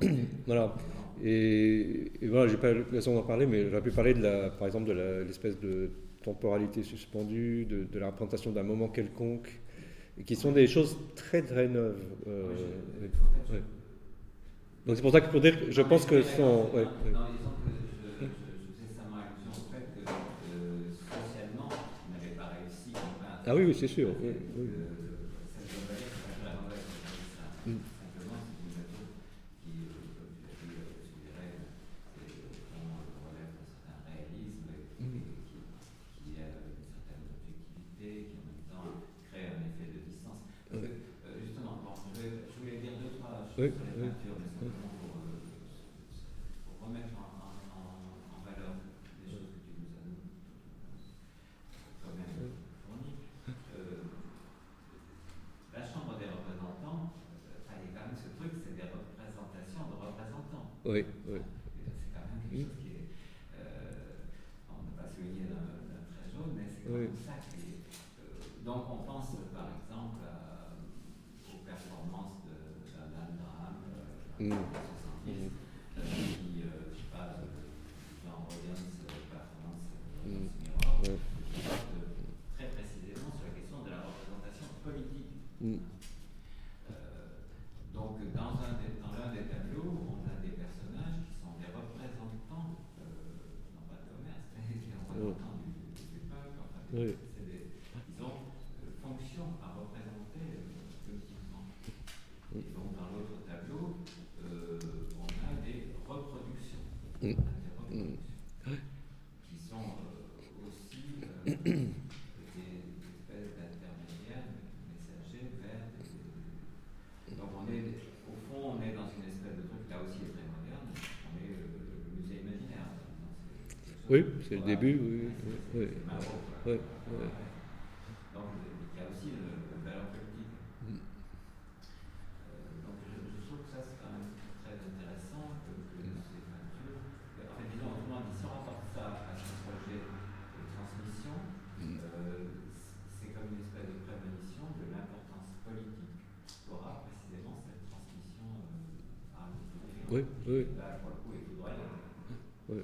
Voilà. Et, et voilà, j'ai pas l'occasion d'en parler, mais j'aurais pu parler de la, par exemple de l'espèce de temporalité suspendue, de, de la représentation d'un moment quelconque, et qui sont des choses très très neuves. Euh. Donc c'est pour ça que pour dire, je pense que non, fait que euh. Ah oui, oui, c'est sûr. Oui, oui. Oui, oui. Pour, pour, remettre en, valeur les choses que tu nous as quand même fournies. Euh, la Chambre des représentants, il y a quand même ce truc, c'est des représentations de représentants. Oui, oui. C'est quand même quelque chose qui est. Euh, on n'a pas souligné d'un très jaune, mais c'est quand même ça qui est. Euh, donc on pense par exemple à, aux performances Mm. Mm. qui, euh, je sais pas, Jean Williams, performance mm. Mirror, qui porte très précisément sur la question de la représentation politique. Mm. Euh, donc, dans l'un des, dans des tableaux, on a des personnages qui sont des représentants, euh, non pas de commerce, mais des représentants du, du, du peuple. Enfin, oui. des, ils ont euh, fonction à représenter euh, politiquement. Et donc, dans l'autre tableau, euh, on a des reproductions. Mm. On a des reproductions qui sont euh, aussi euh, des espèces d'intermédiaires messagers vers des. Donc on est, au fond, on est dans une espèce de truc là aussi est très moderne. On est le musée imaginaire. Oui, c'est le début, oui. oui, oui. Donc il y a aussi une valeur politique. Mm. donc je, trouve que ça c'est quand même très intéressant que, ces peintures. En fait, disons, dit, si on rapporte ça à ce projet de transmission, euh, c'est comme une espèce de prémonition de l'importance politique qu'aura précisément cette transmission euh, à oui, oui. Là, pour le coup, est foudroyant. Oui.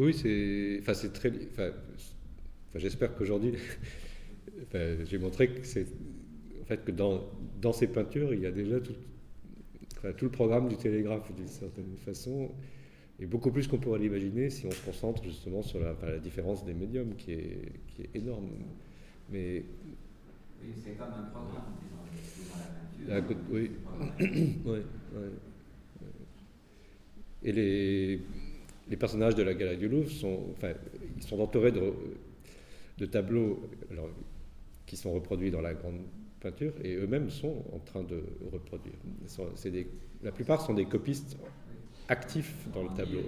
Oui, c'est, enfin, c'est très, enfin, j'espère qu'aujourd'hui, j'ai montré que c'est, en fait, que dans, dans ces peintures, il y a déjà tout, enfin, tout le programme du télégraphe d'une certaine façon, et beaucoup plus qu'on pourrait l'imaginer si on se concentre justement sur la, la différence des médiums, qui est, qui est énorme. Mais oui, c'est comme un programme, disons, dans la peinture. Oui. oui, oui. Et les, les, personnages de la Galerie du Louvre sont, enfin, ils sont entourés de, tableaux qui sont reproduits dans la grande peinture et eux-mêmes sont en train de reproduire. La plupart sont des copistes actifs dans le tableau.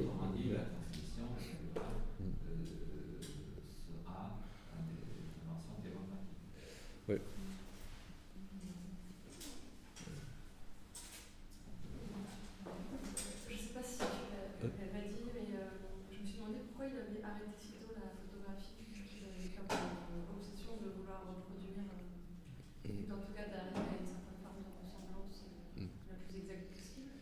Oui. Je ne sais pas si tu l'as dit, mais euh, je me suis demandé pourquoi il avait arrêté sitôt la photographie. Il avait comme une obsession de vouloir reproduire, euh, Mm. en tout cas d'arriver à une certaine forme de ressemblance euh, la plus exacte possible.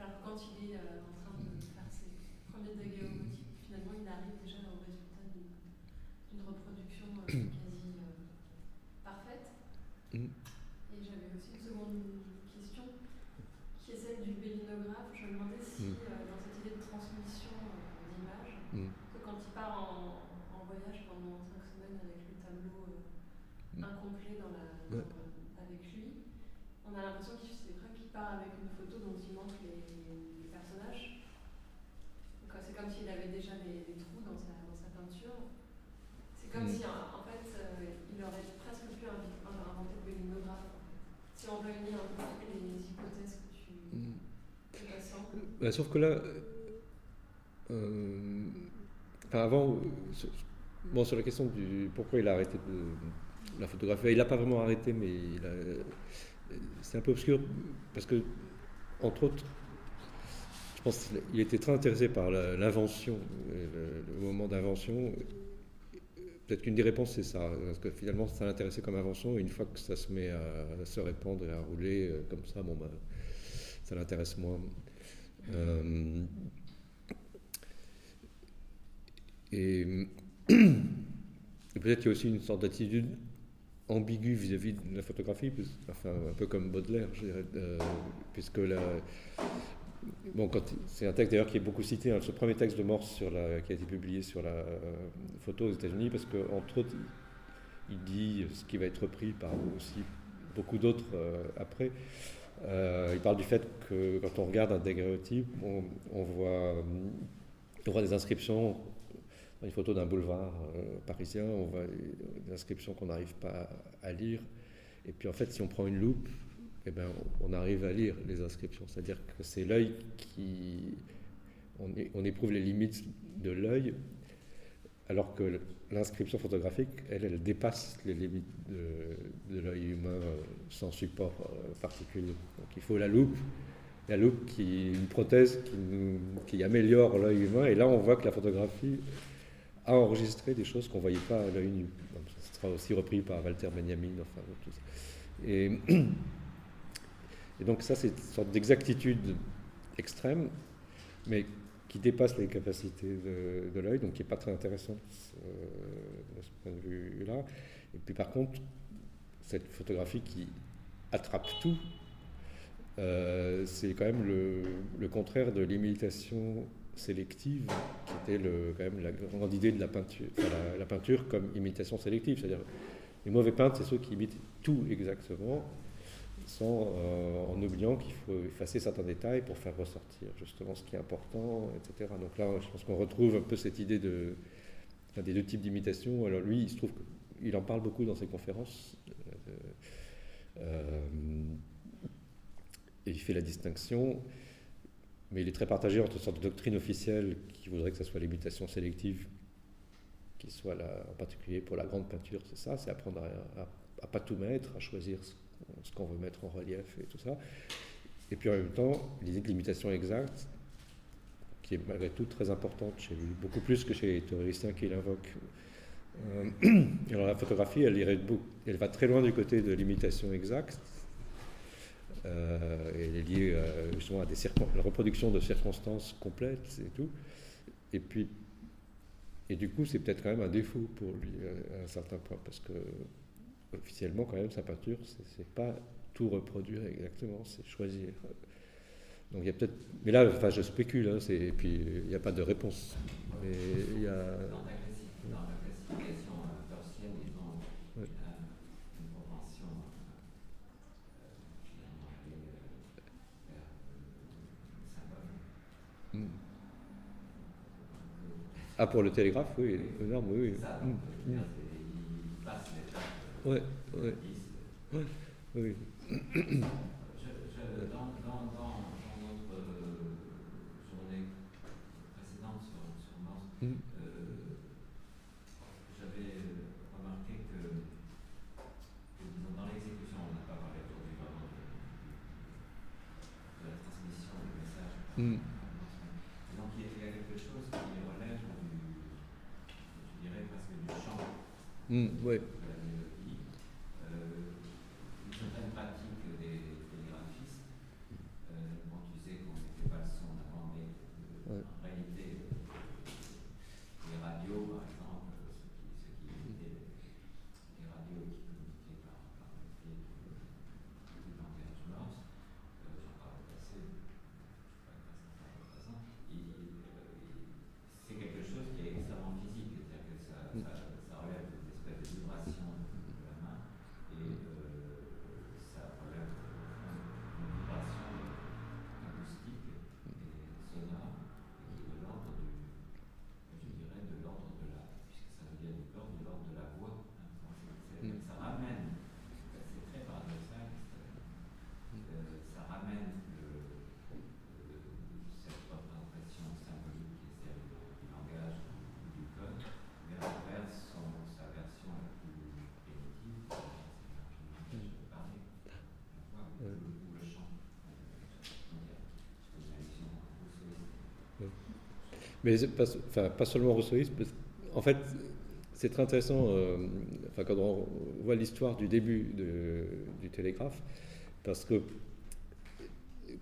Alors quand il est euh, en train de faire ses premiers daguerreotypes, finalement il arrive déjà au résultat d'une d'une reproduction euh, quasi euh, parfaite. Mm. Et j'avais aussi une seconde question qui est celle du bélinographe. Je me demandais si, Mm. euh, dans cette idée de transmission euh, d'images, Mm. que quand il part en, en voyage pendant cinq semaines avec le tableau euh, Mm. incomplet dans la, Ouais. dans- avec lui, on a l'impression qu'il c'est vrai qu'il part avec une photo dont il montre les, les personnages, comme s'il avait déjà des, trous dans sa, dans sa peinture. C'est comme mm. si, en, fait, euh, il aurait presque pu inventer le linographe. Si on réunit un peu les hypothèses que tu, mm. Bah, sauf que là, euh, avant, bon, sur la question du pourquoi il a arrêté de la photographie, il n'a pas vraiment arrêté, mais c'est un peu obscur parce que, entre autres, je pense qu'il était très intéressé par l'invention, le, moment d'invention. Peut-être qu'une des réponses, c'est ça, parce que finalement, ça l'intéressait comme invention, et une fois que ça se met à, se répandre et à rouler euh, comme ça, bon, bah, ça l'intéresse moins. Euh, et, peut-être qu'il y a aussi une sorte d'attitude ambiguë vis-à-vis de la photographie, enfin, un peu comme Baudelaire, je dirais, euh, puisque bon, c'est un texte d'ailleurs qui est beaucoup cité, hein, ce premier texte de Morse sur la, qui a été publié sur la photo aux États-Unis, parce qu'entre autres, il dit ce qui va être repris par aussi beaucoup d'autres euh, après. Euh, il parle du fait que quand on regarde un daguerréotype, on, voit, on voit des inscriptions une photo d'un boulevard euh, parisien, on voit des inscriptions qu'on n'arrive pas à lire. Et puis en fait, si on prend une loupe, eh ben, on arrive à lire les inscriptions. C'est-à-dire que c'est l'œil qui... On, éprouve les limites de l'œil, alors que l'inscription photographique, elle, elle dépasse les limites de, l'œil humain euh, sans support euh, particulier. Donc il faut la loupe, la loupe qui une prothèse qui, améliore l'œil humain, et là on voit que la photographie a enregistré des choses qu'on ne voyait pas à l'œil nu. Ce sera aussi repris par Walter Benjamin, enfin tout ça. Et, et donc ça, c'est une sorte d'exactitude extrême, mais qui dépasse les capacités de, l'œil, donc qui n'est pas très intéressante euh, de ce point de vue-là. Et puis par contre, cette photographie qui attrape tout, euh, c'est quand même le, contraire de l'imitation sélective, qui était quand même la grande idée de la peinture, la, peinture comme imitation sélective. C'est-à-dire, les mauvais peintres, c'est ceux qui imitent tout exactement, sans, euh, en oubliant qu'il faut effacer certains détails pour faire ressortir justement ce qui est important, etc. Donc là, je pense qu'on retrouve un peu cette idée de, des deux types d'imitation. Alors lui, il se trouve qu'il en parle beaucoup dans ses conférences. Euh, euh, et il fait la distinction mais il est très partagé entre une sorte de doctrine officielle qui voudrait que ce soit l'imitation sélective, qui soit là, en particulier pour la grande peinture, c'est ça, c'est apprendre à, à, pas tout mettre, à choisir ce, qu'on veut mettre en relief et tout ça. Et puis en même temps, l'idée de l'imitation exacte, qui est malgré tout très importante chez lui, beaucoup plus que chez les théoriciens qui l'invoquent. Euh, alors la photographie, elle, irait, elle va très loin du côté de l'imitation exacte, euh, elle est liée euh, justement à des la reproduction de circonstances complètes et tout. Et puis, et du coup, c'est peut-être quand même un défaut pour lui à un certain point, parce que officiellement, quand même, sa peinture, c'est pas tout reproduire exactement, c'est choisir. Donc il y a peut-être, mais là, enfin, je spécule, hein, et puis il n'y a pas de réponse. Mais il y a. Dans la classification Ah, pour le télégraphe, oui, énorme, oui. Ça, mm. mm. il passe les Ouais, ouais. ouais. Oui. Je, je, dans, dans, dans, dans, notre journée précédente sur, sur Mars, mm. euh, j'avais remarqué que, dans l'exécution, on n'a pas parlé aujourd'hui vraiment de, de, la transmission des messages. Mm. Mmh, ouais. Mais pas, enfin, pas seulement rousseauiste, en fait, c'est très intéressant enfin, quand on voit l'histoire du début du télégraphe, parce que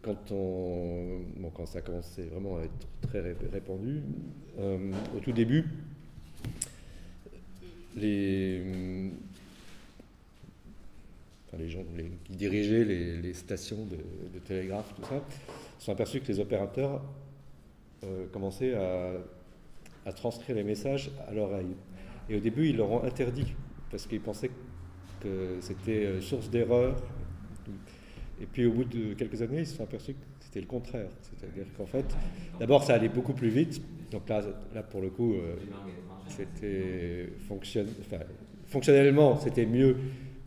quand, on, bon, quand ça a commencé vraiment à être très répandu, au tout début, les, les gens qui dirigeaient les, stations de, télégraphe, tout ça, sont aperçus que les opérateurs euh, commençaient à, transcrire les messages à l'oreille. Et au début, ils leur ont interdit, parce qu'ils pensaient que c'était euh, source d'erreur. Et puis au bout de quelques années, ils se sont aperçus que c'était le contraire. C'est-à-dire qu'en fait, d'abord, ça allait beaucoup plus vite. Donc là, là pour le coup, euh, c'était fonctionnellement, c'était mieux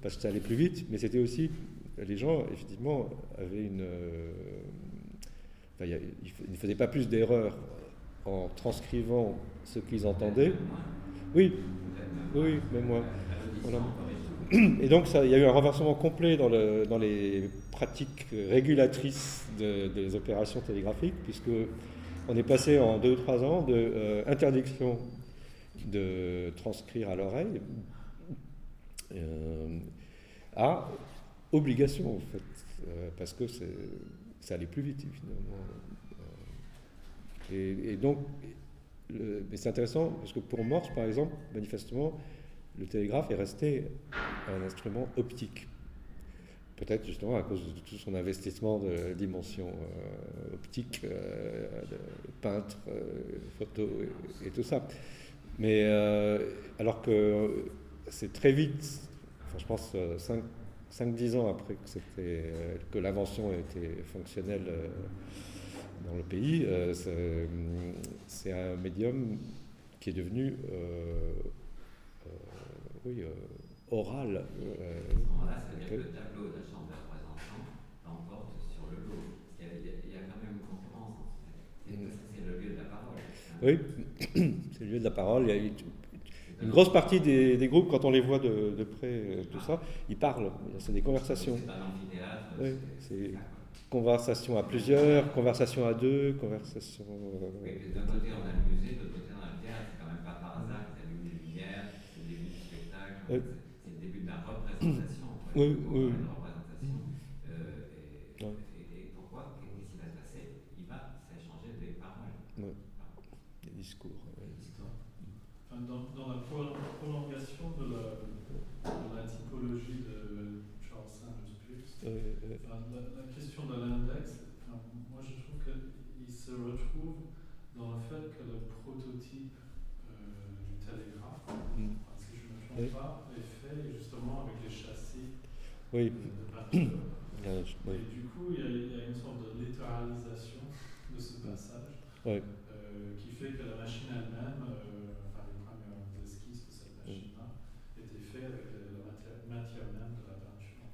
parce que ça allait plus vite, mais c'était aussi, les gens, effectivement, avaient une. Ils ne faisaient pas plus d'erreurs en transcrivant ce qu'ils entendaient. Oui, oui, même moi. Et donc, il y a eu un renversement complet dans, le, dans les pratiques régulatrices des opérations télégraphiques, puisque on est passé en deux ou trois ans de euh, interdiction de transcrire à l'oreille euh, à obligation, en fait, euh, parce que ça allait plus vite, finalement. Et, donc, mais c'est intéressant, parce que pour Morse, par exemple, manifestement, le télégraphe est resté un instrument optique. Peut-être justement à cause de tout son investissement de dimension euh, optique, euh, peintre, euh, photo et, tout ça. Mais alors que c'est très vite, enfin, je pense 5-10 ans après que, que l'invention était fonctionnelle dans le pays, c'est un médium qui est devenu oui, oral. là, ça veut dire que le tableau de la Chambre des représentants l'emporte sur le lot. Il y, a, il y, a, quand même une concurrence. En fait. Et ça, c'est le lieu de la parole. Oui, c'est le lieu de la parole. Il y a une grosse partie des, des groupes, quand on les voit de, de près, euh, tout ça, ils parlent. C'est des conversations. C'est. Oui, c'est conversation à plusieurs, conversation à deux, conversation. Euh, oui, d'un côté, on a le musée, de l'autre côté, on a le théâtre. C'est quand même pas par hasard que tu allumes les lumières, c'est le début du spectacle. Oui. Oui, oui. Euh, et, pourquoi Qu'est-ce qui va se passer Il va s'échanger des paroles. Oui. Des discours. Dans, la prolongation de la, typologie de Charles Sanders la, question de l'index, moi je trouve qu'il se retrouve dans le fait que le prototype euh, du télégraphe, mm. si je ne me trompe pas, oui. Et du coup, il y, a, une sorte de littéralisation de ce passage euh, qui fait que la machine elle-même, euh, enfin les premières esquisses de cette machine-là, étaient faites avec la matière, même de la peinture.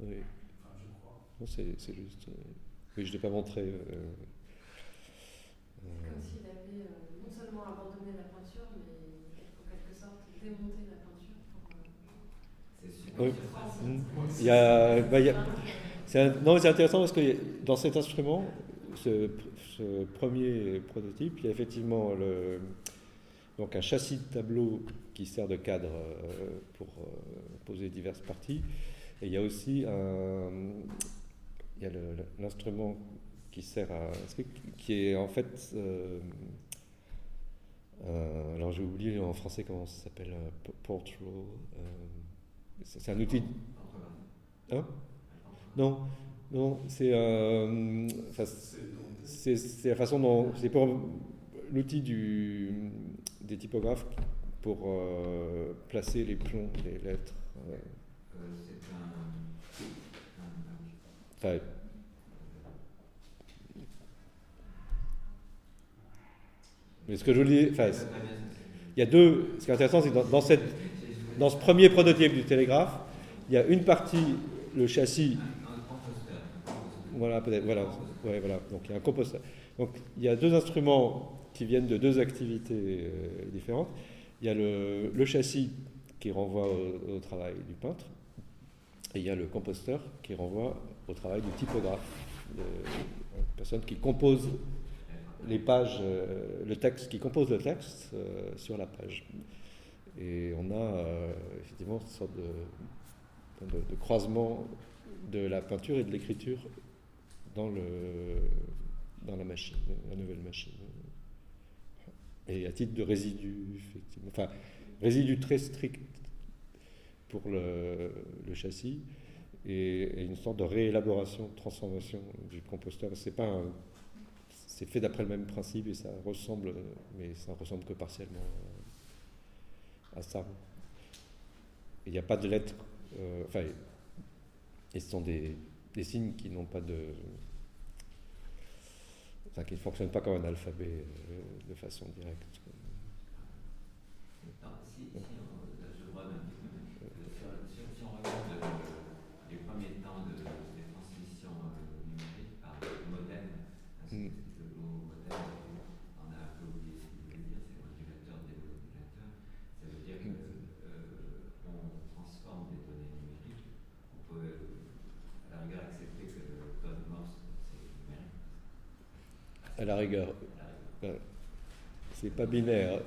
Oui. Enfin, je crois. C'est juste. Euh, oui, je ne l'ai pas montré. Comme s'il avait non seulement abandonné la peinture, mais en quelque sorte démonté la peinture pour. c'est super. Il y a, bah, c'est non, c'est intéressant parce que dans cet instrument, ce, premier prototype, il y a effectivement le, donc un châssis de tableau qui sert de cadre euh, pour euh, poser diverses parties. Et il y a aussi un, y a l'instrument qui sert à qui est en fait euh, alors j'ai oublié en français comment ça s'appelle portrait c'est un outil Hein? Non, non, c'est euh, c'est la façon dont c'est pour l'outil des typographes pour euh, placer les plombs des lettres. Euh. Enfin, mais ce que je vous dis, enfin, il y a deux. Ce qui est intéressant, c'est que dans, ce premier prototype du télégraphe, il y a une partie le châssis. Voilà, peut-être, voilà, ouais, voilà. Donc il y a un composteur. Donc il y a deux instruments qui viennent de deux activités euh, différentes. Il y a le, châssis qui renvoie au, travail du peintre, et il y a le composteur qui renvoie au travail du typographe, de, une personne qui compose les pages, le texte qui compose le texte sur la page. Et on a effectivement une sorte de, croisement de la peinture et de l'écriture dans, dans la machine, la nouvelle machine. Et à titre de résidu, effectivement, enfin, résidu très strict pour le, châssis et, une sorte de réélaboration, de transformation du composteur. C'est pas c'est fait d'après le même principe et ça ressemble, mais ça ressemble que partiellement à ça. Il n'y a pas de lettres, euh, enfin, ce sont des, des signes qui n'ont pas de, enfin, qui ne fonctionnent pas comme un alphabet euh, de façon directe. À la rigueur. C'est pas binaire.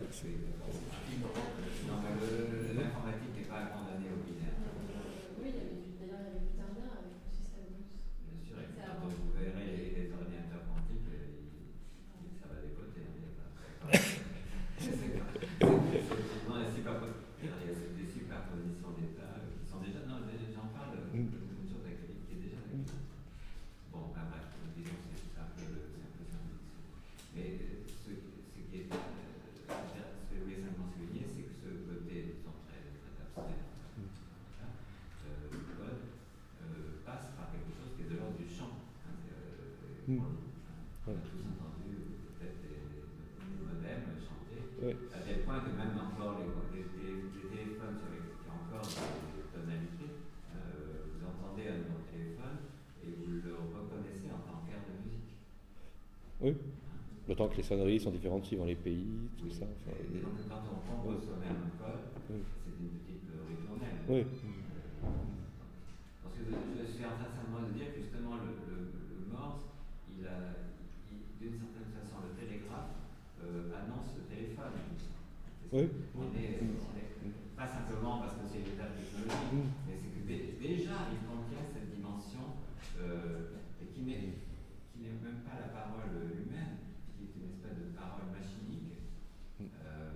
Que les sonneries sont différentes suivant les pays, tout ça. Enfin, et donc, quand on compose soi-même un code, c'est une petite ritournelle. Oui. Parce que je, suis en train simplement de dire que justement le, le, Morse, il a, d'une certaine façon, le télégraphe euh, annonce le téléphone. Oui. On est, pas simplement parce que c'est une étape technologique, mais c'est que déjà il contient cette dimension euh, et qui n'est même pas la parole humaine, qui est une espèce de parole machinique. Mm. Euh,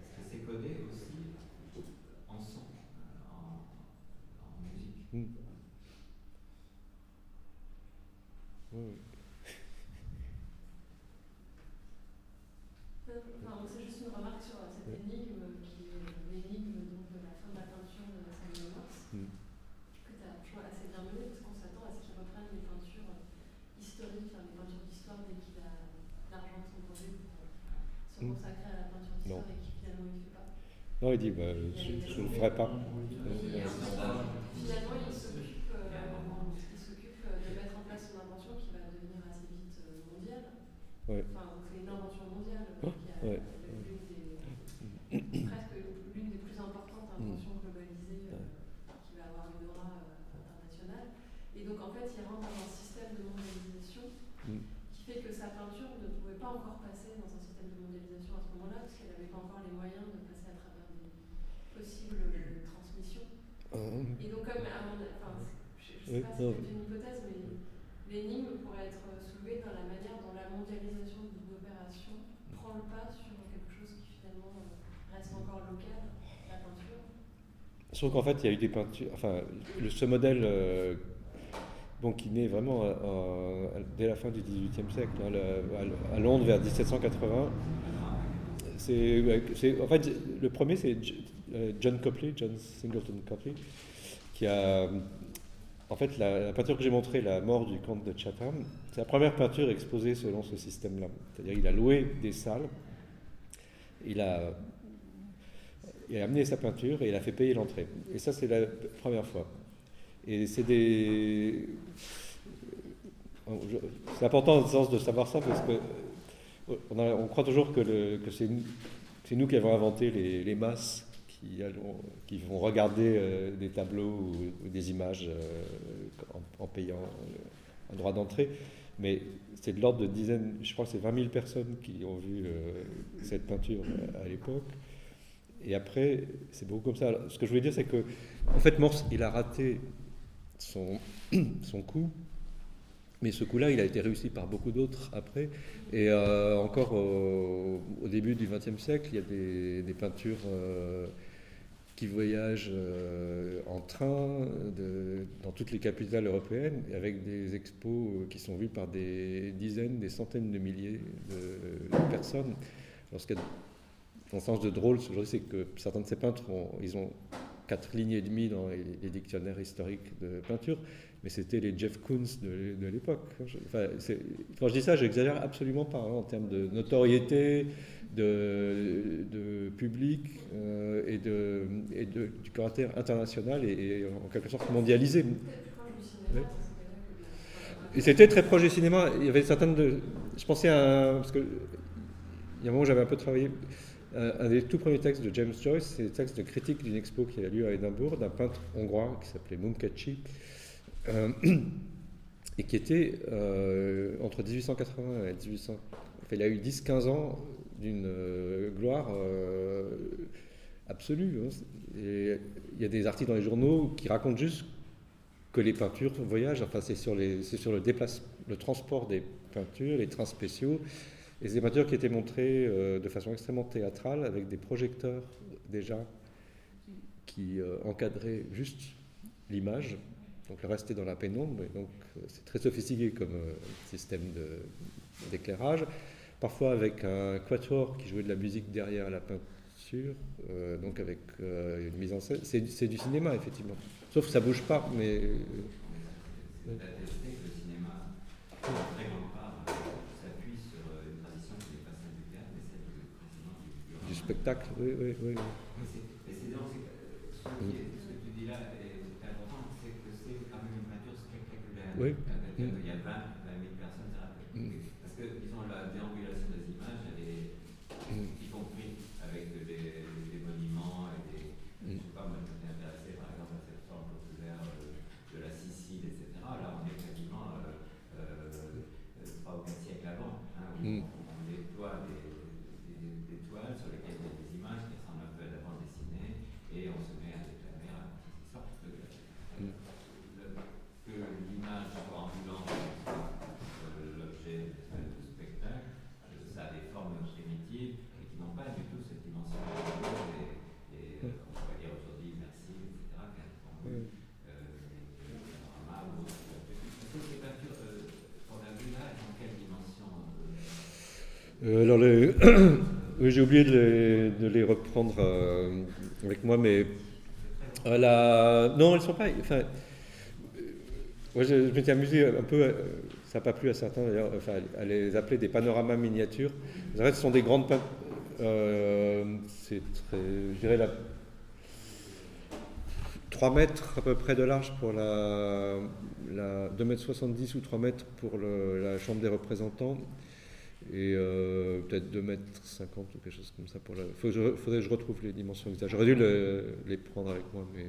parce que c'est codé aussi en son, en, en musique. Mm. Oui. Non, il dit, bah, je ne le ferai pas. Finalement, il s'occupe de mettre en place une invention qui va devenir assez vite mondiale. Enfin, c'est une invention mondiale qui a presque l'une des plus importantes inventions globalisées qui va avoir une aura internationale. Et donc, en fait, il rentre dans un système de mondialisation qui fait que sa peinture ne pouvait pas encore passer dans un système de mondialisation à ce moment-là, parce qu'elle n'avait pas encore les moyens de possible transmission. Euh. Et donc, comme, à mon, enfin, je ne sais pas si c'est une hypothèse, mais l'énigme pourrait être soulevée dans la manière dont la mondialisation d'une opération prend le pas sur quelque chose qui finalement reste encore local, la peinture. Trouve qu'en fait, il y a eu des peintures. Enfin, ce modèle euh, bon, qui naît vraiment euh, dès la fin du XVIIIe siècle, hein, à, Londres vers 1780. C'est, en fait, le premier, c'est euh, John Copley, John Singleton Copley, qui a. En fait, la, peinture que j'ai montrée, La mort du comte de Chatham, c'est la première peinture exposée selon ce système-là. C'est-à-dire qu'il a loué des salles, il a, il a amené sa peinture et il a fait payer l'entrée. Et ça, c'est la première fois. Et c'est des. C'est important dans le sens de savoir ça parce que on, on croit toujours que, c'est nous qui avons inventé les, masses qui, vont regarder euh, des tableaux ou, des images euh, en, payant un droit d'entrée. Mais c'est de l'ordre de dizaines, je crois que c'est 20 000 personnes qui ont vu cette peinture à l'époque. Et après, c'est beaucoup comme ça. ce que je voulais dire, c'est que, en fait, Morse, il a raté son, son coup, mais ce coup-là, il a été réussi par beaucoup d'autres après. Et euh, encore au, début du XXe siècle, il y a des, peintures euh, qui voyagent euh, en train dans toutes les capitales européennes, avec des expos qui sont vus par des dizaines, des centaines de milliers de, personnes. Sens de drôle, c'est que certains de ces peintres, ont, ils ont quatre lignes et demie dans les, dictionnaires historiques de peinture, mais c'était les Jeff Koons de, l'époque. Enfin, quand je dis ça, j'exagère absolument pas hein, en termes de notoriété, de, public euh, et, de, et de, du caractère international et, en quelque sorte mondialisé. Et c'était très proche du cinéma. Il y avait certaines de. Je pensais à. parce que, il y a un moment où j'avais un peu travaillé un des tout premiers textes de James Joyce, c'est le texte de critique d'une expo qui a lieu à Édimbourg d'un peintre hongrois qui s'appelait Munkachi, euh, et qui était euh, entre 1880 et 1800. il a eu 10-15 ans d'une gloire absolue. Il y a des articles dans les journaux qui racontent juste que les peintures voyagent, enfin c'est sur, le transport des peintures, les trains spéciaux, et c'est des peintures qui étaient montrées euh, de façon extrêmement théâtrale, avec des projecteurs déjà qui euh, encadraient juste l'image. Donc le reste est dans la pénombre, et donc euh, c'est très sophistiqué comme système d'éclairage. Parfois avec un quatuor qui jouait de la musique derrière la peinture, donc avec une mise en scène. C'est du cinéma, effectivement. Sauf que ça bouge pas, mais. le cinéma, spectacle, oui, oui, oui. Et c'est donc, ce, est, ce que tu dis là est important, c'est que c'est quand même une peinture spectaculaire. Oui. Il y a 20, 20 000 personnes, mm. Parce que, disons, la déambulation des images, elle est, mm. y compris avec des, des monuments et des. Mm. Je sais pas, moi, je m'étais intéressé par exemple à cette forme populaire de, la Sicile, etc. Là, on est quasiment euh, euh, 3 ou 4 siècles avant. Hein, où on, on déploie des sur lesquelles il y a des images qui ressemblent un peu à la bande dessinée, et on se met à déclamer à sorte que, mm. que l'image soit ambulante, soit l'objet de spectacle, ça a des formes primitives et qui n'ont pas du tout cette dimension et, et euh, on pourrait dire aujourd'hui immersive, etc., qui euh, Est-ce que ces peintures qu'on a vues là, elles ont quelle dimension euh, alors les Oublié de les, reprendre euh, avec moi, mais la... non, elles sont pas. Enfin, moi, je, m'étais amusé un peu, euh, ça n'a pas plu à certains d'ailleurs, enfin, à les appeler des panoramas miniatures. En fait, ce sont des grandes. Euh, c'est très. Je dirais la. 3 mètres à peu près de large pour la, la 2 mètres 70 ou 3 mètres pour la Chambre des représentants et euh, peut-être 2 mètres 50 ou quelque chose comme ça. Pour. Faudrait, que je retrouve les dimensions exactes. J'aurais dû les prendre avec moi, mais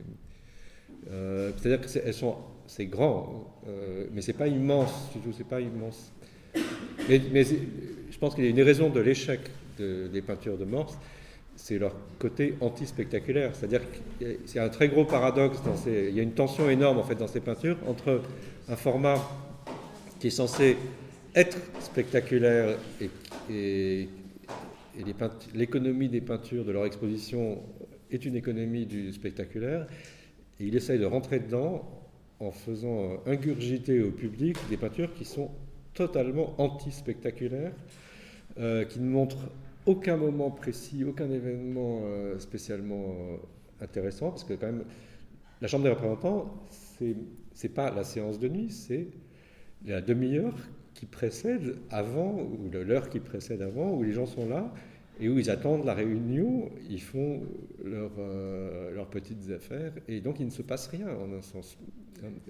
euh, c'est-à-dire que sont, c'est grand, euh, mais c'est pas immense du tout. C'est pas immense. Mais je pense qu'il y a une raison de l'échec des peintures de Morse, c'est leur côté anti-spectaculaire. C'est-à-dire qu'il y a un très gros paradoxe dans ces, il y a une tension énorme en fait dans ces peintures entre un format qui est censé être spectaculaire et, l'économie des peintures de leur exposition est une économie du spectaculaire. Il essaye de rentrer dedans en faisant ingurgiter au public des peintures qui sont totalement anti-spectaculaires, euh, qui ne montrent aucun moment précis, aucun événement euh, spécialement euh, intéressant, parce que quand même, la Chambre des représentants, c'est, c'est pas la séance de nuit, c'est la demi-heure qui précède avant, ou l'heure qui précède avant, où les gens sont là et où ils attendent la réunion, ils font leur, euh, leurs petites affaires, et donc il ne se passe rien en un sens.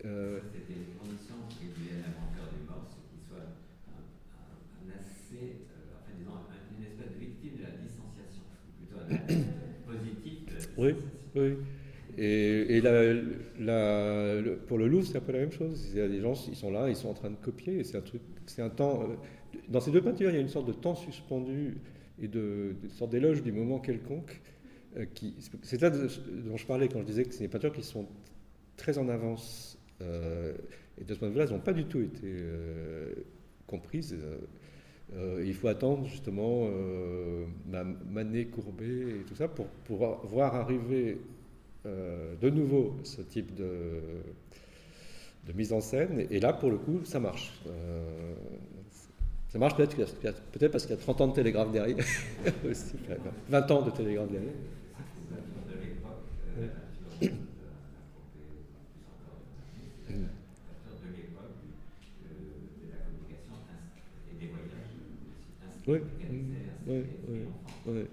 Euh, C'était une condition qui est l'inventeur du mort, c'est qu'il soit un, un, assez, euh, enfin disons, une espèce de victime de la distanciation, plutôt un positif de la distanciation. Oui, oui. Et, pour le Louvre, c'est un peu la même chose. Des gens, ils sont là, ils sont en train de copier, c'est un truc, c'est un temps. Euh, dans ces deux peintures, il y a une sorte de temps suspendu et de, sorte d'éloge du moment quelconque. Euh, c'est là dont je parlais quand je disais que c'est des peintures qui sont très en avance. Euh, et de ce point de vue-là, elles n'ont pas du tout été comprises. il faut attendre justement Manet, Courbet et tout ça pour, pour voir arriver euh, de nouveau ce type de, de, mise en scène. Et là, pour le coup, ça marche. Euh, ça marche peut-être peut parce qu'il y a 30 ans de télégraphe derrière. 20 ans de télégraphe derrière. Oui, oui, oui, oui.